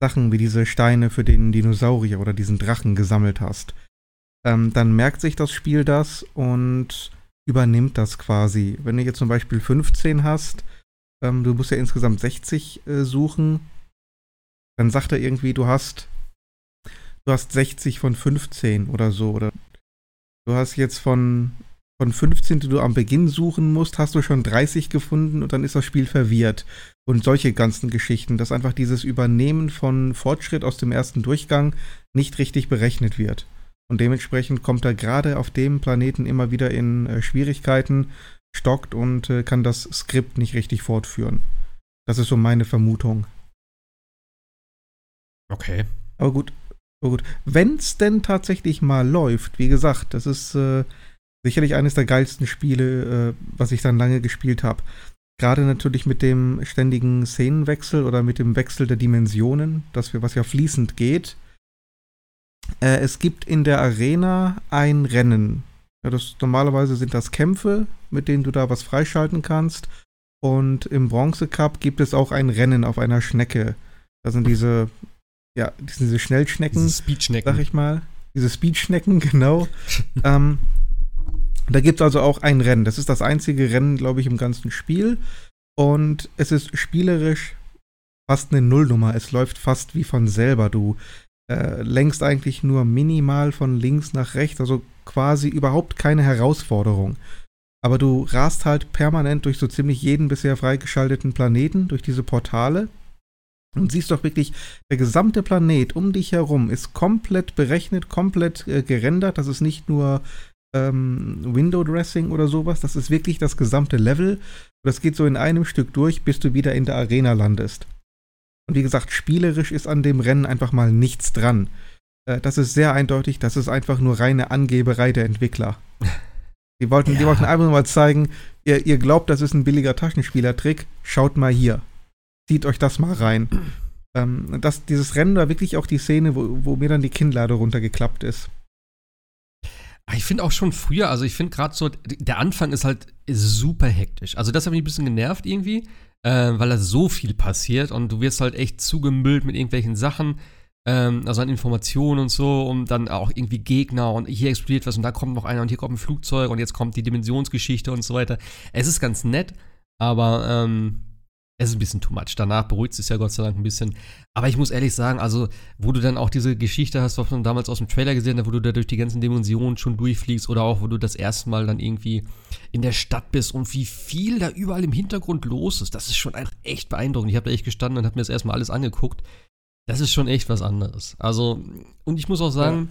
Sachen wie diese Steine für den Dinosaurier oder diesen Drachen gesammelt hast, ähm, dann merkt sich das Spiel das und übernimmt das quasi. Wenn du jetzt zum Beispiel 15 hast, ähm, du musst ja insgesamt 60 äh, suchen, dann sagt er irgendwie, du hast, du hast 60 von 15 oder so. Oder du hast jetzt von, von 15, die du am Beginn suchen musst, hast du schon 30 gefunden und dann ist das Spiel verwirrt. Und solche ganzen Geschichten, dass einfach dieses Übernehmen von Fortschritt aus dem ersten Durchgang nicht richtig berechnet wird. Und dementsprechend kommt er gerade auf dem Planeten immer wieder in äh, Schwierigkeiten, stockt und äh, kann das Skript nicht richtig fortführen. Das ist so meine Vermutung. Okay. Aber gut, aber gut. Wenn es denn tatsächlich mal läuft, wie gesagt, das ist äh, sicherlich eines der geilsten Spiele, äh, was ich dann lange gespielt habe. Gerade natürlich mit dem ständigen Szenenwechsel oder mit dem Wechsel der Dimensionen, das wir, was ja fließend geht. Äh, es gibt in der Arena ein Rennen. Ja, das, normalerweise sind das Kämpfe, mit denen du da was freischalten kannst. Und im Bronze Cup gibt es auch ein Rennen auf einer Schnecke. Da sind diese, ja, diese Schnellschnecken, Diese Speedschnecken. sag ich mal. Diese Speedschnecken, [LAUGHS] genau. ähm, da gibt es also auch ein Rennen. Das ist das einzige Rennen, glaube ich, im ganzen Spiel. Und es ist spielerisch fast eine Nullnummer. Es läuft fast wie von selber. Du äh, lenkst eigentlich nur minimal von links nach rechts, also quasi überhaupt keine Herausforderung. Aber du rast halt permanent durch so ziemlich jeden bisher freigeschalteten Planeten, durch diese Portale. Und siehst doch wirklich, der gesamte Planet um dich herum ist komplett berechnet, komplett äh, gerendert. Das ist nicht nur ähm, Window Dressing oder sowas, das ist wirklich das gesamte Level. Das geht so in einem Stück durch, bis du wieder in der Arena landest. Und wie gesagt, spielerisch ist an dem Rennen einfach mal nichts dran. Äh, das ist sehr eindeutig, das ist einfach nur reine Angeberei der Entwickler. [LAUGHS] Die wollten, die Ja. wollten einfach nur mal zeigen, ihr, ihr glaubt, das ist ein billiger Taschenspielertrick, schaut mal hier. Zieht euch das mal rein. [CLEARS THROAT] Ähm, das, dieses Rennen war wirklich auch die Szene, wo, wo mir dann die Kinnlade runtergeklappt ist. Ah, Ich finde auch schon früher, also ich finde gerade so, der Anfang ist halt super hektisch. Also das hat mich ein bisschen genervt irgendwie, äh, weil da so viel passiert und du wirst halt echt zugemüllt mit irgendwelchen Sachen, ähm, also an Informationen und so und dann auch irgendwie Gegner und hier explodiert was und da kommt noch einer und hier kommt ein Flugzeug und jetzt kommt die Dimensionsgeschichte und so weiter. Es ist ganz nett, aber ähm, es ist ein bisschen too much. Danach beruhigt es ja Gott sei Dank ein bisschen. Aber ich muss ehrlich sagen, also, wo du dann auch diese Geschichte hast, was man damals aus dem Trailer gesehen hat, wo du da durch die ganzen Dimensionen schon durchfliegst oder auch, wo du das erste Mal dann irgendwie in der Stadt bist und wie viel da überall im Hintergrund los ist, das ist schon echt beeindruckend. Ich habe da echt gestanden und habe mir das erstmal alles angeguckt. Das ist schon echt was anderes. Also, und ich muss auch sagen,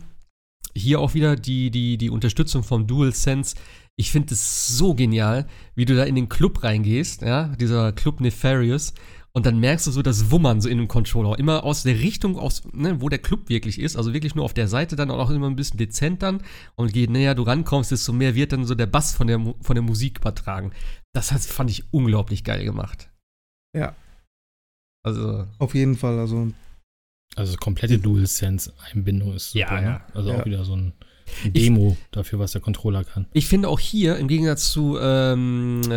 hier auch wieder die, die, die Unterstützung vom DualSense. Ich finde es so genial, wie du da in den Club reingehst, ja, dieser Club Nefarious, und dann merkst du so das Wummern so in dem Controller. Immer aus der Richtung, aus, ne, wo der Club wirklich ist, also wirklich nur auf der Seite dann auch immer ein bisschen dezent dann. Und je näher du rankommst, desto mehr wird dann so der Bass von der, von der Musik übertragen. Das hat, fand ich unglaublich geil gemacht. Ja. Also, Auf jeden Fall, also Also komplette DualSense-Einbindung ist super. Ja, ne? ja. Also Ja. auch wieder so ein Demo dafür, was der Controller kann. Ich finde auch hier, im Gegensatz zu ähm, äh,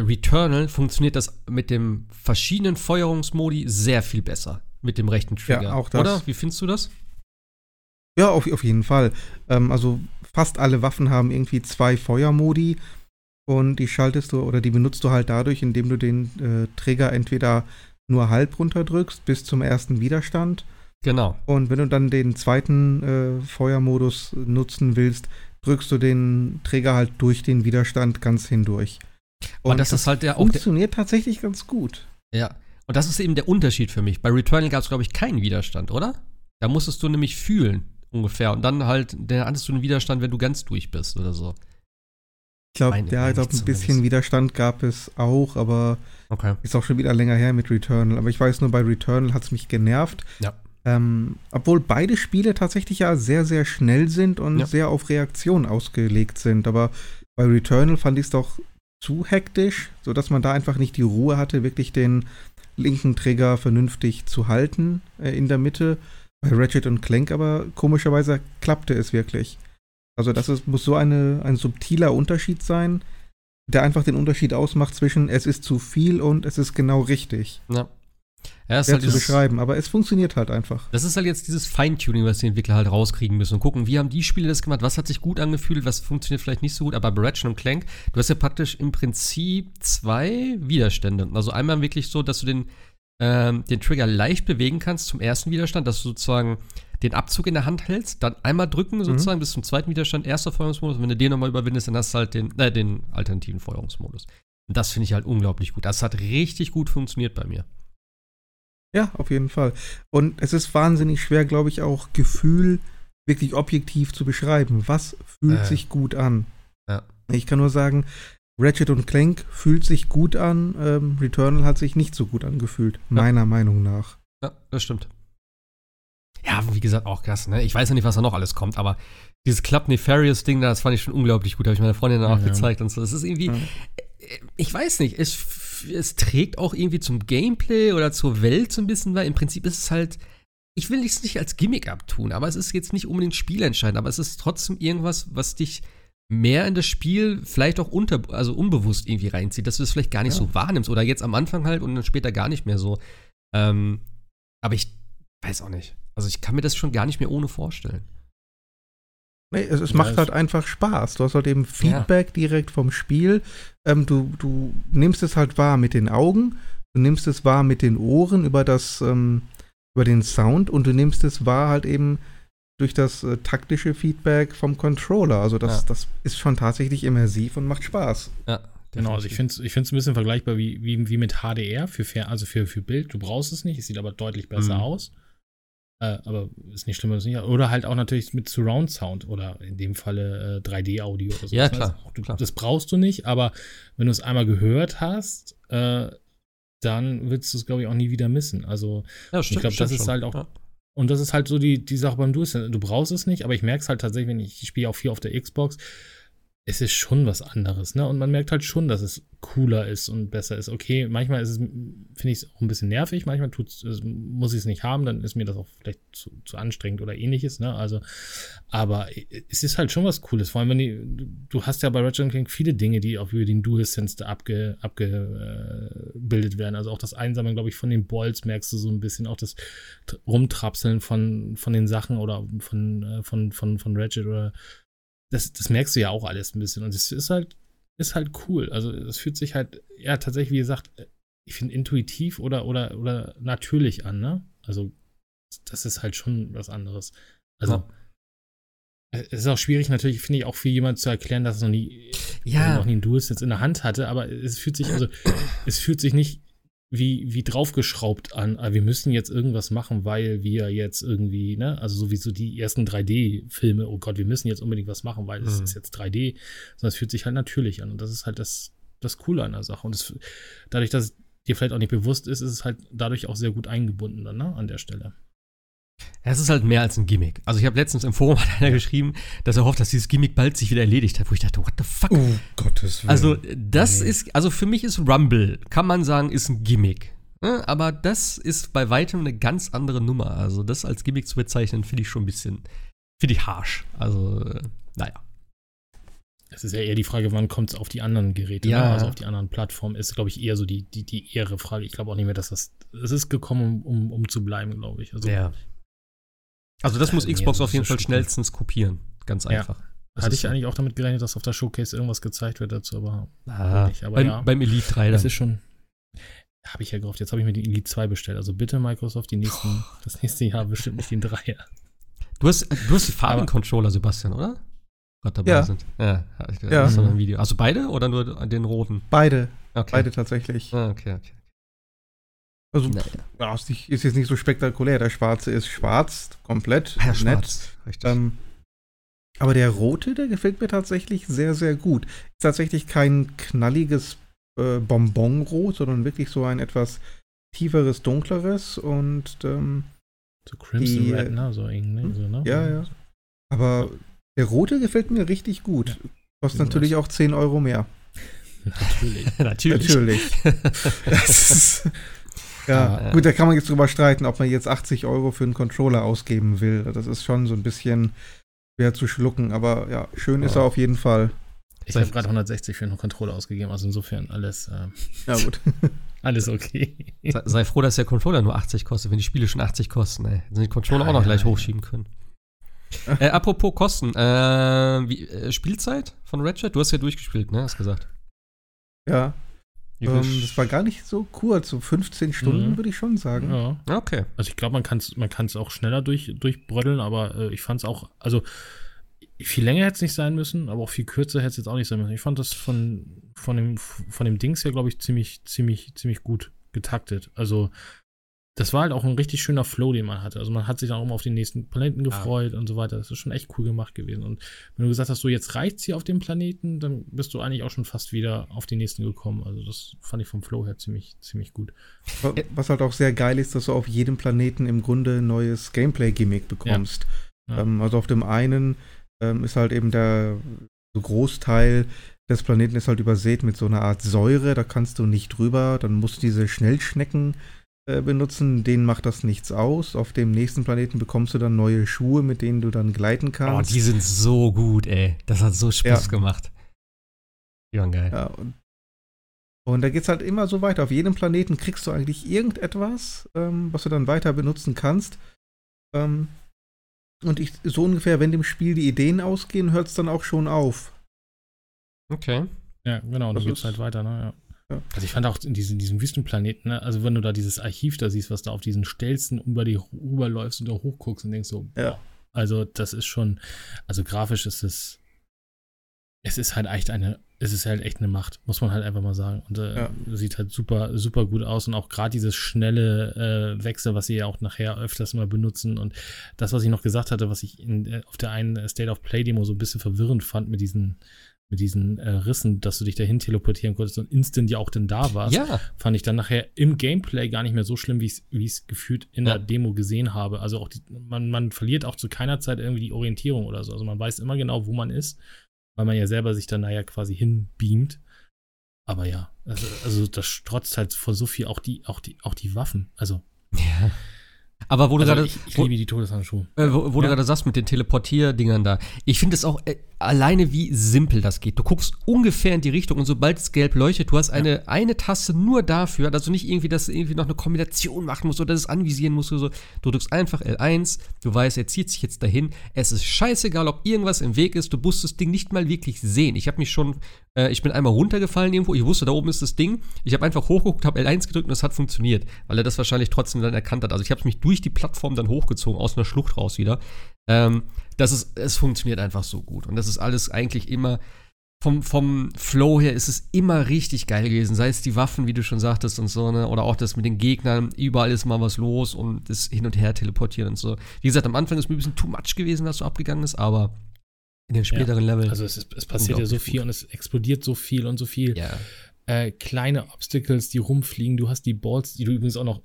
Returnal, funktioniert das mit dem verschiedenen Feuerungsmodi sehr viel besser. Mit dem rechten Trigger. Ja, auch das. Oder? Wie findest du das? Ja, auf, auf jeden Fall. Ähm, also fast alle Waffen haben irgendwie zwei Feuermodi und die schaltest du oder die benutzt du halt dadurch, indem du den äh, Trigger entweder nur halb runterdrückst bis zum ersten Widerstand Genau. und wenn du dann den zweiten äh, Feuermodus nutzen willst, drückst du den Trigger halt durch den Widerstand ganz hindurch. Und, das, ist halt der, auch der, funktioniert tatsächlich ganz gut. ja. Und das ist eben der Unterschied für mich. Bei Returnal gab es, glaube ich, keinen Widerstand, oder? Da musstest du nämlich fühlen, ungefähr. Und dann halt, da hattest du einen Widerstand, wenn du ganz durch bist oder so. Ich glaube, ja, ich glaube, ein bisschen zumindest. Widerstand gab es auch, aber Okay. Ist auch schon wieder länger her mit Returnal. Aber ich weiß nur, bei Returnal hat es mich genervt. Ja. Ähm, obwohl beide Spiele tatsächlich ja sehr, sehr schnell sind und Ja. sehr auf Reaktion ausgelegt sind. Aber bei Returnal fand ich es doch zu hektisch, sodass man da einfach nicht die Ruhe hatte, wirklich den linken Trigger vernünftig zu halten äh, in der Mitte. Bei Ratchet und Clank aber komischerweise klappte es wirklich. Also das ist, muss so eine, ein subtiler Unterschied sein, der einfach den Unterschied ausmacht zwischen es ist zu viel und es ist genau richtig. Ja. Ja, ist halt zu dieses, beschreiben, aber es funktioniert halt einfach. das ist halt jetzt dieses Feintuning, was die Entwickler halt rauskriegen müssen und gucken, wie haben die Spiele das gemacht, was hat sich gut angefühlt, was funktioniert vielleicht nicht so gut, aber bei Ratchet und Clank, du hast ja praktisch im Prinzip zwei Widerstände. Also einmal wirklich so, dass du den, ähm, den Trigger leicht bewegen kannst zum ersten Widerstand, dass du sozusagen den Abzug in der Hand hältst, dann einmal drücken sozusagen bis zum zweiten Widerstand, erster Feuerungsmodus. Und wenn du den nochmal überwindest, dann hast du halt den, äh, den alternativen Feuerungsmodus. Und das finde ich halt unglaublich gut. Das hat richtig gut funktioniert bei mir. Ja, auf jeden Fall. Und es ist wahnsinnig schwer, glaube ich, auch Gefühl wirklich objektiv zu beschreiben. Was fühlt Äh. sich gut an? Ja. Ich kann nur sagen, Ratchet und Clank fühlt sich gut an, ähm, Returnal hat sich nicht so gut angefühlt, meiner Meinung nach. Ja, das stimmt. Ja, wie gesagt, auch krass, ne? Ich weiß ja nicht, was da noch alles kommt, aber dieses Club Nefarious Ding, da, das fand ich schon unglaublich gut. Habe ich meiner Freundin danach Ja. gezeigt und so. Das ist irgendwie, äh, ich weiß nicht, es, es trägt auch irgendwie zum Gameplay oder zur Welt so ein bisschen, weil im Prinzip ist es halt, ich will es nicht als Gimmick abtun, aber es ist jetzt nicht unbedingt spielentscheidend, aber es ist trotzdem irgendwas, was dich mehr in das Spiel vielleicht auch unter, also unbewusst irgendwie reinzieht, dass du es vielleicht gar nicht Ja. so wahrnimmst oder jetzt am Anfang halt und dann später gar nicht mehr so. Ähm, aber ich weiß auch nicht. Also ich kann mir das schon gar nicht mehr ohne vorstellen. Nee, es, es Ja, macht halt einfach Spaß. Du hast halt eben Feedback direkt vom Spiel. Ähm, du, du nimmst es halt wahr mit den Augen, du nimmst es wahr mit den Ohren über das, ähm, über den Sound und du nimmst es wahr halt eben durch das äh, taktische Feedback vom Controller. Also das, Ja. das ist schon tatsächlich immersiv und macht Spaß. Ja, Genau, also ich finde es ich find's ein bisschen vergleichbar wie, wie, wie mit HDR, für, Fer- also für, für Bild. Du brauchst es nicht, es sieht aber deutlich besser Mhm. aus. Äh, aber ist nicht schlimmer, ist nicht. Oder halt auch natürlich mit Surround Sound oder in dem Falle äh, 3D-Audio oder so. Ja, Das klar, auch, du, klar. Das brauchst du nicht, aber wenn du es einmal gehört hast, äh, dann willst du es, glaube ich, auch nie wieder missen. Also, ja ich glaube, das ist halt auch Ja. und das ist halt so die, die Sache beim Dual Du brauchst es nicht, aber ich merke es halt tatsächlich, wenn ich, ich spiele auch viel auf der Xbox, es ist schon was anderes, ne? Und man merkt halt schon, dass es cooler ist und besser ist. Okay, manchmal ist es, finde ich es auch ein bisschen nervig, manchmal tut's, muss ich es nicht haben, dann ist mir das auch vielleicht zu, zu anstrengend oder ähnliches, ne? Also, aber es ist halt schon was Cooles. Vor allem, wenn die, du hast ja bei Ratchet Clank viele Dinge, die auch über den DualSense abge, abgebildet werden. Also auch das Einsammeln, glaube ich, von den Bolts merkst du so ein bisschen, auch das Rumtrapseln von, von den Sachen oder von, äh, von, von, von Ratchet oder das, das merkst du ja auch alles ein bisschen. Und es ist halt, ist halt cool. Also es fühlt sich halt, ja, tatsächlich, wie gesagt, ich finde intuitiv oder, oder, oder natürlich an, ne? Also, das ist halt schon was anderes. Also, Ja. es ist auch schwierig, natürlich, finde ich, auch für jemanden zu erklären, dass es noch nie, Ja. noch nie einen DualSense in der Hand hatte, aber es fühlt sich, also, es fühlt sich nicht wie, wie draufgeschraubt an, ah, wir müssen jetzt irgendwas machen, weil wir jetzt irgendwie, ne, also sowieso die ersten 3D-Filme, oh Gott, wir müssen jetzt unbedingt was machen, weil es Mhm. ist jetzt 3D, sondern es fühlt sich halt natürlich an und das ist halt das, das Coole an der Sache und es, dadurch, dass es dir vielleicht auch nicht bewusst ist, ist es halt dadurch auch sehr gut eingebunden dann, ne, an der Stelle. Es ist halt mehr als ein Gimmick. Also ich habe letztens im Forum [LAUGHS] hat einer geschrieben, dass er hofft, dass dieses Gimmick bald sich wieder erledigt hat, wo ich dachte, what the fuck? Oh, Gottes Willen. Also das Nee. ist, also für mich ist Rumble, kann man sagen, ist ein Gimmick. Ne? Aber das ist bei weitem eine ganz andere Nummer. Also das als Gimmick zu bezeichnen, finde ich schon ein bisschen, finde ich harsh. Also, äh, naja. Es ist ja eher die Frage, wann kommt es auf die anderen Geräte, Ja. ne? also auf die anderen Plattformen, ist, glaube ich, eher so die, die, die ehre Frage. Ich glaube auch nicht mehr, dass das, es ist gekommen, um, um, um zu bleiben, glaube ich. Also, Ja. Also das muss Nee, Xbox das auf jeden Fall schnellstens kopieren. Ganz Ja. einfach. Das Hatte ich so. eigentlich auch damit gerechnet, dass auf der Showcase irgendwas gezeigt wird dazu, aber Ah, nicht, aber beim, ja. beim Elite 3 das dann. ist schon. Habe ich ja gehofft. Jetzt habe ich mir den Elite 2 bestellt. Also bitte, Microsoft, die nächsten, das nächste Jahr bestimmt nicht den 3er. Du hast, du hast die Farben-Controller, Sebastian, oder? Gerade dabei Ja. sind. Ja, ich- Ja. das ist noch ein Video. Also beide oder nur den roten? beide, Okay. beide tatsächlich. Ah, okay, okay. Also, Naja. ja, ist, nicht, ist jetzt nicht so spektakulär. Der schwarze ist schwarz, komplett, Ja, nett. schwarz. Ähm, aber der rote, der gefällt mir tatsächlich sehr, sehr gut. Ist tatsächlich kein knalliges äh, Bonbonrot, sondern wirklich so ein etwas tieferes, dunkleres und ähm, So Crimson Die, Red, ne? So irgendwie, so, ne? ja, ja. Aber der rote gefällt mir richtig gut. Kostet Ja, natürlich auch 10 Euro mehr. [LAUGHS] Natürlich. [LAUGHS] Natürlich. [LAUGHS] Natürlich. Ja, Ah, gut, da kann man jetzt drüber streiten, ob man jetzt 80 Euro für einen Controller ausgeben will. Das ist schon so ein bisschen schwer zu schlucken, aber ja, schön ist er auf jeden Fall. Ich habe gerade 160 für einen Controller ausgegeben, also insofern alles, äh, Ja, gut. [LAUGHS] alles okay. Sei, sei froh, dass der Controller nur 80 kostet, wenn die Spiele schon 80 kosten, ey. Dann sind die Controller Ja, auch noch ja, gleich ja. hochschieben können. äh, apropos Kosten, äh, wie, äh, Spielzeit von Ratchet? Du hast ja durchgespielt, ne? Hast gesagt. Ja, ähm, das war gar nicht so kurz, so 15 Stunden Mhm. würde ich schon sagen. Ja. Okay. Also ich glaube, man kann es man kann's auch schneller durch, durchbrödeln, aber äh, ich fand es auch, also viel länger hätte es nicht sein müssen, aber auch viel kürzer hätte es jetzt auch nicht sein müssen. Ich fand das von, von, dem, von dem Dings her, glaube ich, ziemlich, ziemlich, ziemlich gut getaktet. Also das war halt auch ein richtig schöner Flow, den man hatte. Also man hat sich auch immer auf den nächsten Planeten gefreut und so weiter. Das ist schon echt cool gemacht gewesen. Und wenn du gesagt hast, so jetzt reicht's hier auf dem Planeten, dann bist du eigentlich auch schon fast wieder auf den nächsten gekommen. Also das fand ich vom Flow her ziemlich, ziemlich gut. Wa- Was halt auch sehr geil ist, dass du auf jedem Planeten im Grunde ein neues Gameplay-Gimmick bekommst. Ja. Ähm, also auf dem einen ähm, ist halt eben der Großteil des Planeten ist halt übersät mit so einer Art Säure, da kannst du nicht drüber, dann musst du diese Schnellschnecken benutzen, denen macht das nichts aus. Auf dem nächsten Planeten bekommst du dann neue Schuhe, mit denen du dann gleiten Oh, kannst. die sind so gut, ey. Das hat so Spaß Ja. gemacht. Die waren geil. Ja, und, und da geht's halt immer so weiter. Auf jedem Planeten kriegst du eigentlich irgendetwas, ähm, was du dann weiter benutzen kannst. Ähm, und ich, so ungefähr, wenn dem Spiel die Ideen ausgehen, hört es dann auch schon auf. Okay. Ja, genau, Das dann geht's ist- halt weiter, ne? Ja. Ja. Also ich fand auch in diesem, diesem Wüstenplaneten, ne, also wenn du da dieses Archiv da siehst, was da auf diesen Stelzen über die rüberläufst und da hochguckst und denkst so, Ja. boah, also das ist schon, also grafisch ist es, es ist halt echt eine, es ist halt echt eine Macht, muss man halt einfach mal sagen. Und äh, Ja. sieht halt super, super gut aus und auch gerade dieses schnelle äh, Wechsel, was sie ja auch nachher öfters mal benutzen und das, was ich noch gesagt hatte, was ich in, äh, auf der einen State of Play Demo so ein bisschen verwirrend fand mit diesen mit diesen äh, Rissen, dass du dich dahin teleportieren konntest und instant ja auch denn da warst, Ja. fand ich dann nachher im Gameplay gar nicht mehr so schlimm, wie ich es gefühlt in Ja. der Demo gesehen habe. Also auch die, man, man verliert auch zu keiner Zeit irgendwie die Orientierung oder so. Also man weiß immer genau, wo man ist, weil man ja selber sich dann nachher quasi hinbeamt. Aber ja, also, also das strotzt halt vor so viel, auch die, auch die, auch die Waffen. Also, Ja. Aber wo du also gerade. ich, ich liebe die Todeshandschuhe. Äh, wo wo du Ja. gerade sagst mit den Teleportierdingern da. Ich finde es auch äh, alleine, wie simpel das geht. Du guckst ungefähr in die Richtung und sobald es gelb leuchtet, du hast eine, eine Taste nur dafür, dass du nicht irgendwie, dass du irgendwie noch eine Kombination machen musst oder das anvisieren musst oder so. Du drückst einfach L1, du weißt, er zieht sich jetzt dahin. Es ist scheißegal, ob irgendwas im Weg ist, du musst das Ding nicht mal wirklich sehen. Ich habe mich schon, äh, ich bin einmal runtergefallen irgendwo, ich wusste, da oben ist das Ding. Ich habe einfach hochgeguckt, habe L1 gedrückt und es hat funktioniert, weil er das wahrscheinlich trotzdem dann erkannt hat. Also ich habe mich durch die Plattform dann hochgezogen, aus einer Schlucht raus wieder. Ähm, das ist, es funktioniert einfach so gut. Und das ist alles eigentlich immer, vom, vom Flow her ist es immer richtig geil gewesen. Sei es die Waffen, wie du schon sagtest und so, ne? Oder auch das mit den Gegnern. Überall ist mal was los und das hin und her teleportieren und so. Wie gesagt, am Anfang ist mir ein bisschen too much gewesen, was so abgegangen ist, aber in den späteren Leveln. Also es, ist, es passiert ja so viel und es explodiert so viel und so viel. ja. äh, kleine Obstacles, die rumfliegen. Du hast die Balls, die du übrigens auch noch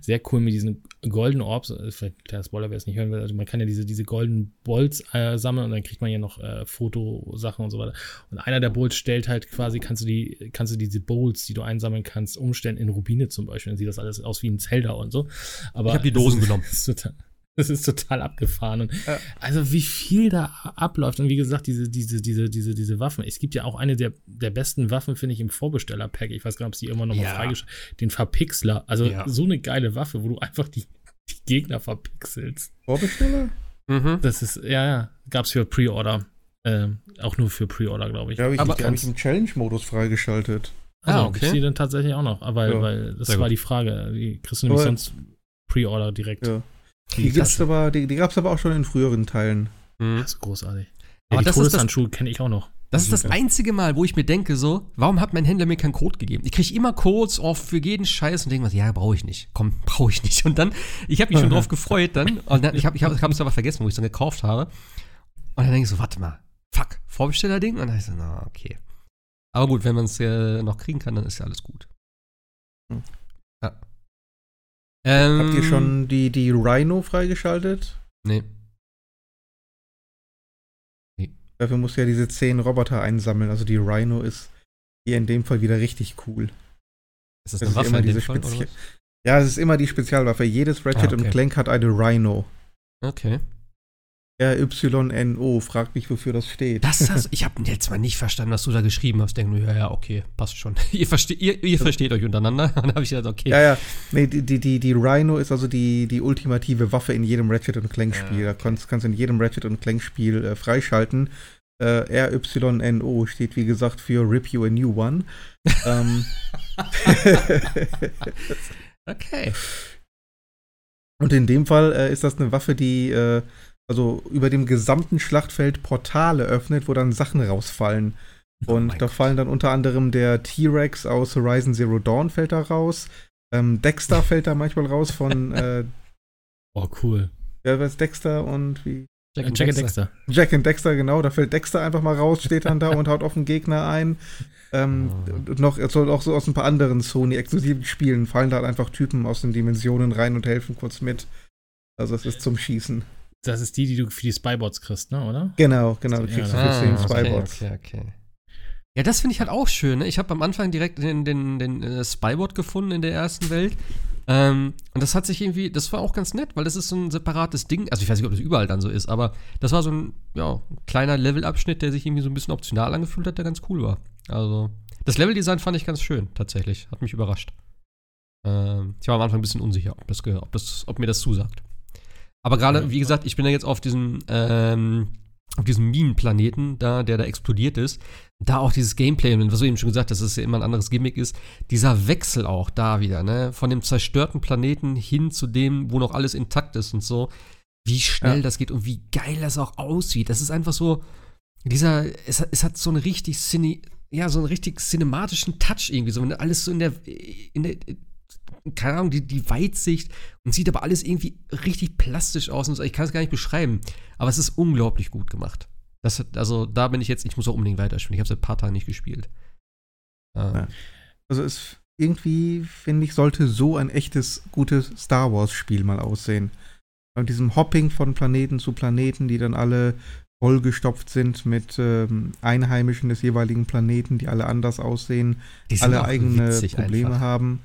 sehr cool mit diesen Golden Orbs, äh, vielleicht kleiner Spoiler, wer es nicht hören will, also man kann ja diese, diese Golden Balls äh, sammeln und dann kriegt man ja noch äh, Fotosachen und so weiter. Und einer der Balls stellt halt quasi, kannst du die, kannst du diese Bowls, die du einsammeln kannst, umstellen in Rubine zum Beispiel. Dann sieht das alles aus wie ein Zelda und so. Aber Ich hab die Dosen genommen. [LAUGHS] Total, [LAUGHS] das ist total abgefahren. Und Ja. Also wie viel da abläuft und wie gesagt, diese, diese, diese, diese, diese Waffen. Es gibt ja auch eine der, der besten Waffen, finde ich, im Vorbesteller-Pack. Ich weiß gar nicht, ob es die immer noch mal Ja. freigeschaltet Den Verpixler. Also Ja. so eine geile Waffe, wo du einfach die, die Gegner verpixelst. Vorbesteller? Mhm. Das ist, ja, ja, gab es für Pre-Order. Ähm, auch nur für Pre-Order, glaube ich. Ja, habe ich, Aber ich ganz- im Challenge-Modus freigeschaltet. Also, Ah, okay. Ich die dann tatsächlich auch noch, weil, Ja. weil das Sehr war gut. die Frage. Die kriegst du nämlich Aber- sonst Pre-Order direkt. Ja. Die, Die, aber, die, die gab es aber auch schon in früheren Teilen. Mhm. Das ist großartig. Aber Ja, die das ist das- Todeshandschuhe kenne ich auch noch. Das ist das einzige Mal, wo ich mir denke, so, warum hat mein Händler mir keinen Code gegeben? Ich kriege immer Codes auf für jeden Scheiß und denke mir, so, ja, brauche ich nicht. Komm, [LAUGHS] brauche ich nicht. Und dann, ich habe mich schon drauf gefreut dann. Und dann, ich habe ich hab, es aber vergessen, wo ich es dann gekauft habe. Und dann denke ich so, warte mal, fuck, Vorbesteller-Ding? Und dann ich so, na, okay. Aber gut, wenn man es äh, noch kriegen kann, dann ist ja alles gut. Hm. Ja. Ähm, Habt ihr schon die, die Rhino freigeschaltet? Nee. Dafür musst du ja diese zehn Roboter einsammeln. Also die Rhino ist hier in dem Fall wieder richtig cool. Ist das Das eine ist Waffe immer diese Fall? Ja, es ist immer die Spezialwaffe. Jedes Ratchet Ah, okay. und Clank hat eine Rhino. Okay. RYNO, fragt mich, wofür das steht. Das hast, [LAUGHS] ich habe jetzt mal nicht verstanden, was du da geschrieben hast. Denke nur, ja, ja, okay, passt schon. [LAUGHS] ihr, verste, ihr, ihr versteht euch untereinander. [LAUGHS] Dann habe ich gesagt, okay. Ja, ja. Nee, die, die, die, die Rhino ist also die, die ultimative Waffe in jedem Ratchet und Clank-Spiel. Ah, Da kannst, kannst du in jedem Ratchet und Clank-Spiel äh, freischalten. Äh, RYNO steht, wie gesagt, für Rip You a New One. ähm, Okay. Und in dem Fall äh, ist das eine Waffe, die äh, also über dem gesamten Schlachtfeld Portale öffnet, wo dann Sachen rausfallen. Oh Und mein da Gott. fallen dann unter anderem der T-Rex aus Horizon Zero Dawn fällt da raus. Ähm, Dexter fällt da manchmal raus von [LAUGHS] äh, Oh, cool. wer ist Dexter und wie Jack, and Dexter. Jack and Dexter, genau, da fällt Dexter einfach mal raus, steht dann da und haut auf den Gegner ein. Ähm, Oh. und noch, es soll auch so aus ein paar anderen Sony-exklusiven Spielen fallen da halt einfach Typen aus den Dimensionen rein und helfen kurz mit. Also es ist zum Schießen. Das ist die, die du für die Spybots kriegst, ne, oder? Genau, genau, du Ja, kriegst ah, für 10 okay, Spybots. okay, okay. Ja, das finde ich halt auch schön. Ne? Ich habe am Anfang direkt den, den, den äh, Spybot gefunden in der ersten Welt. Ähm, und das hat sich irgendwie, das war auch ganz nett, weil das ist so ein separates Ding. Also ich weiß nicht, ob das überall dann so ist, aber das war so ein ja, kleiner Levelabschnitt, der sich irgendwie so ein bisschen optional angefühlt hat, der ganz cool war. Also das Leveldesign fand ich ganz schön, tatsächlich. Hat mich überrascht. Ähm, ich war am Anfang ein bisschen unsicher, ob, das, ob, das, ob mir das zusagt. Aber gerade, wie gesagt, ich bin ja jetzt auf diesem, ähm, auf diesem Minenplaneten, da, der da explodiert ist. Da auch dieses Gameplay, und was du eben schon gesagt hast, dass es ja immer ein anderes Gimmick ist, dieser Wechsel auch da wieder, ne? Von dem zerstörten Planeten hin zu dem, wo noch alles intakt ist und so. Wie schnell Ja. das geht und wie geil das auch aussieht. Das ist einfach so, dieser, es, hat- es hat so einen richtig Cine, ja, so einen richtig cinematischen Touch irgendwie, so wenn alles so in der, in der, keine Ahnung, die, die Weitsicht und sieht aber alles irgendwie richtig plastisch aus und so. Ich kann es gar nicht beschreiben, aber es ist unglaublich gut gemacht. Das hat, also da bin ich jetzt, ich muss auch unbedingt weiterspielen. Ich habe seit ein paar Tagen nicht gespielt. Ähm. Also es irgendwie, finde ich, sollte so ein echtes, gutes Star Wars-Spiel mal aussehen. Bei diesem Hopping von Planeten zu Planeten, die dann alle vollgestopft sind mit ähm, Einheimischen des jeweiligen Planeten, die alle anders aussehen, die alle eigene Probleme einfach. haben.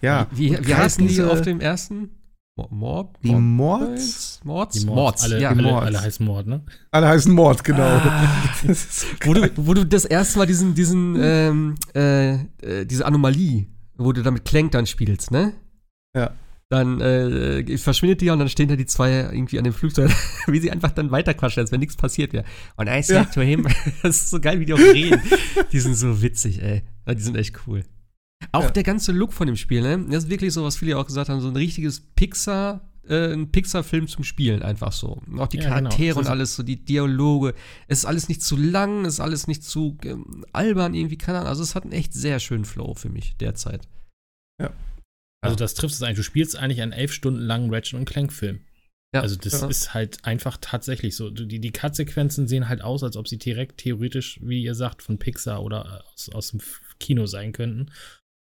Ja, Wie, wie, wie heißen die auf dem ersten? Mo- Morb? Die Mords? Mords? Die Mords, Alle, ja. alle, Mords. alle heißen Mord, ne? Alle heißen Mord, genau. Ah. [LAUGHS] Das ist so wo, du, geil. wo du das erste Mal diesen, diesen, ähm, äh, äh, diese Anomalie, wo du damit Clank dann spielst, ne? Ja. Dann äh, verschwindet die und dann stehen da die zwei irgendwie an dem Flugzeug, [LAUGHS] wie sie einfach dann weiterquatschen, als wenn nichts passiert wäre. Und I said Ja. to him, [LAUGHS] das ist so geil, wie die auch reden. die sind so witzig, ey. Die sind echt cool. Auch Ja. der ganze Look von dem Spiel, ne? Das ist wirklich so, was viele auch gesagt haben, so ein richtiges Pixar, äh, ein Pixar-Film zum Spielen, einfach so. Und auch die Ja, genau. Charaktere Das und alles, so die Dialoge. Es ist alles nicht zu lang, es ist alles nicht zu ähm, albern irgendwie, keine Ahnung. Also es hat einen echt sehr schönen Flow für mich derzeit. Also das trifft es eigentlich. Du spielst eigentlich einen elf Stunden langen Ratchet und Clank Film. Ja, also das ja. ist halt einfach tatsächlich so. Die, die Cut-Sequenzen sehen halt aus, als ob sie direkt theoretisch, wie ihr sagt, von Pixar oder aus, aus dem Kino sein könnten.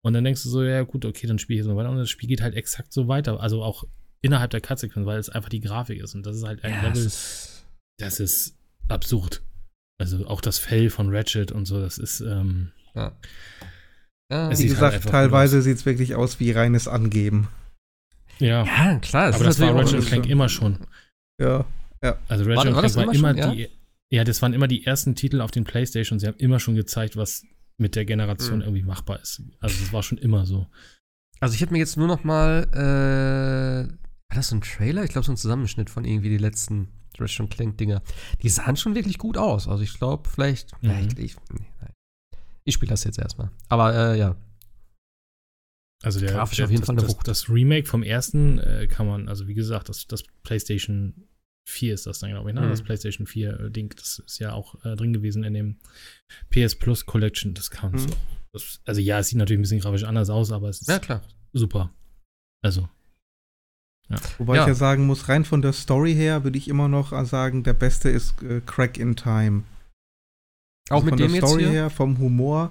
Und dann denkst du so, ja gut, okay, dann spiele ich so weiter. Und das Spiel geht halt exakt so weiter. Also auch innerhalb der Cut-Sequenz, weil es einfach die Grafik ist. Und das ist halt ein Ja, Level, ist, das ist absurd. Also auch das Fell von Ratchet und so, das ist, ähm, ja. Ja, Wie halt gesagt, einfach teilweise sieht es wirklich aus wie reines Angeben. ja. ja, klar. Aber das war Ratchet Clank immer schon. Ja. Also Ratchet War- und war das Clank war immer schon, die. Ja? das waren immer die ersten Titel auf den Playstation. Sie haben immer schon gezeigt, was mit der Generation Mhm. irgendwie machbar ist. Also das war schon immer so. Also ich habe mir jetzt nur noch mal, äh, war das so ein Trailer? Ich glaube, so ein Zusammenschnitt von irgendwie die letzten und Clank Dinger. Die sahen schon wirklich gut aus. Also ich glaube, vielleicht, Mhm. ja, ich, ich, nee, nein. ich spiele das jetzt erstmal. Aber äh, ja, Also der, Grafisch der auf jeden das, Fall eine das, Wucht. das Remake vom ersten äh, kann man, also wie gesagt, das, das PlayStation 4 ist das dann, glaube ich, ne? Mhm. Das PlayStation 4 äh, Ding, das ist ja auch äh, drin gewesen in dem PS Plus Collection. Das kann Mhm. so. Das, also ja, es sieht natürlich ein bisschen grafisch anders aus, aber es ist ja klar. super. Also, Wobei Ja. ich ja sagen muss, rein von der Story her würde ich immer noch sagen, der beste ist äh, Crack in Time. Auch Also mit von dem der jetzt Story hier? her, vom Humor,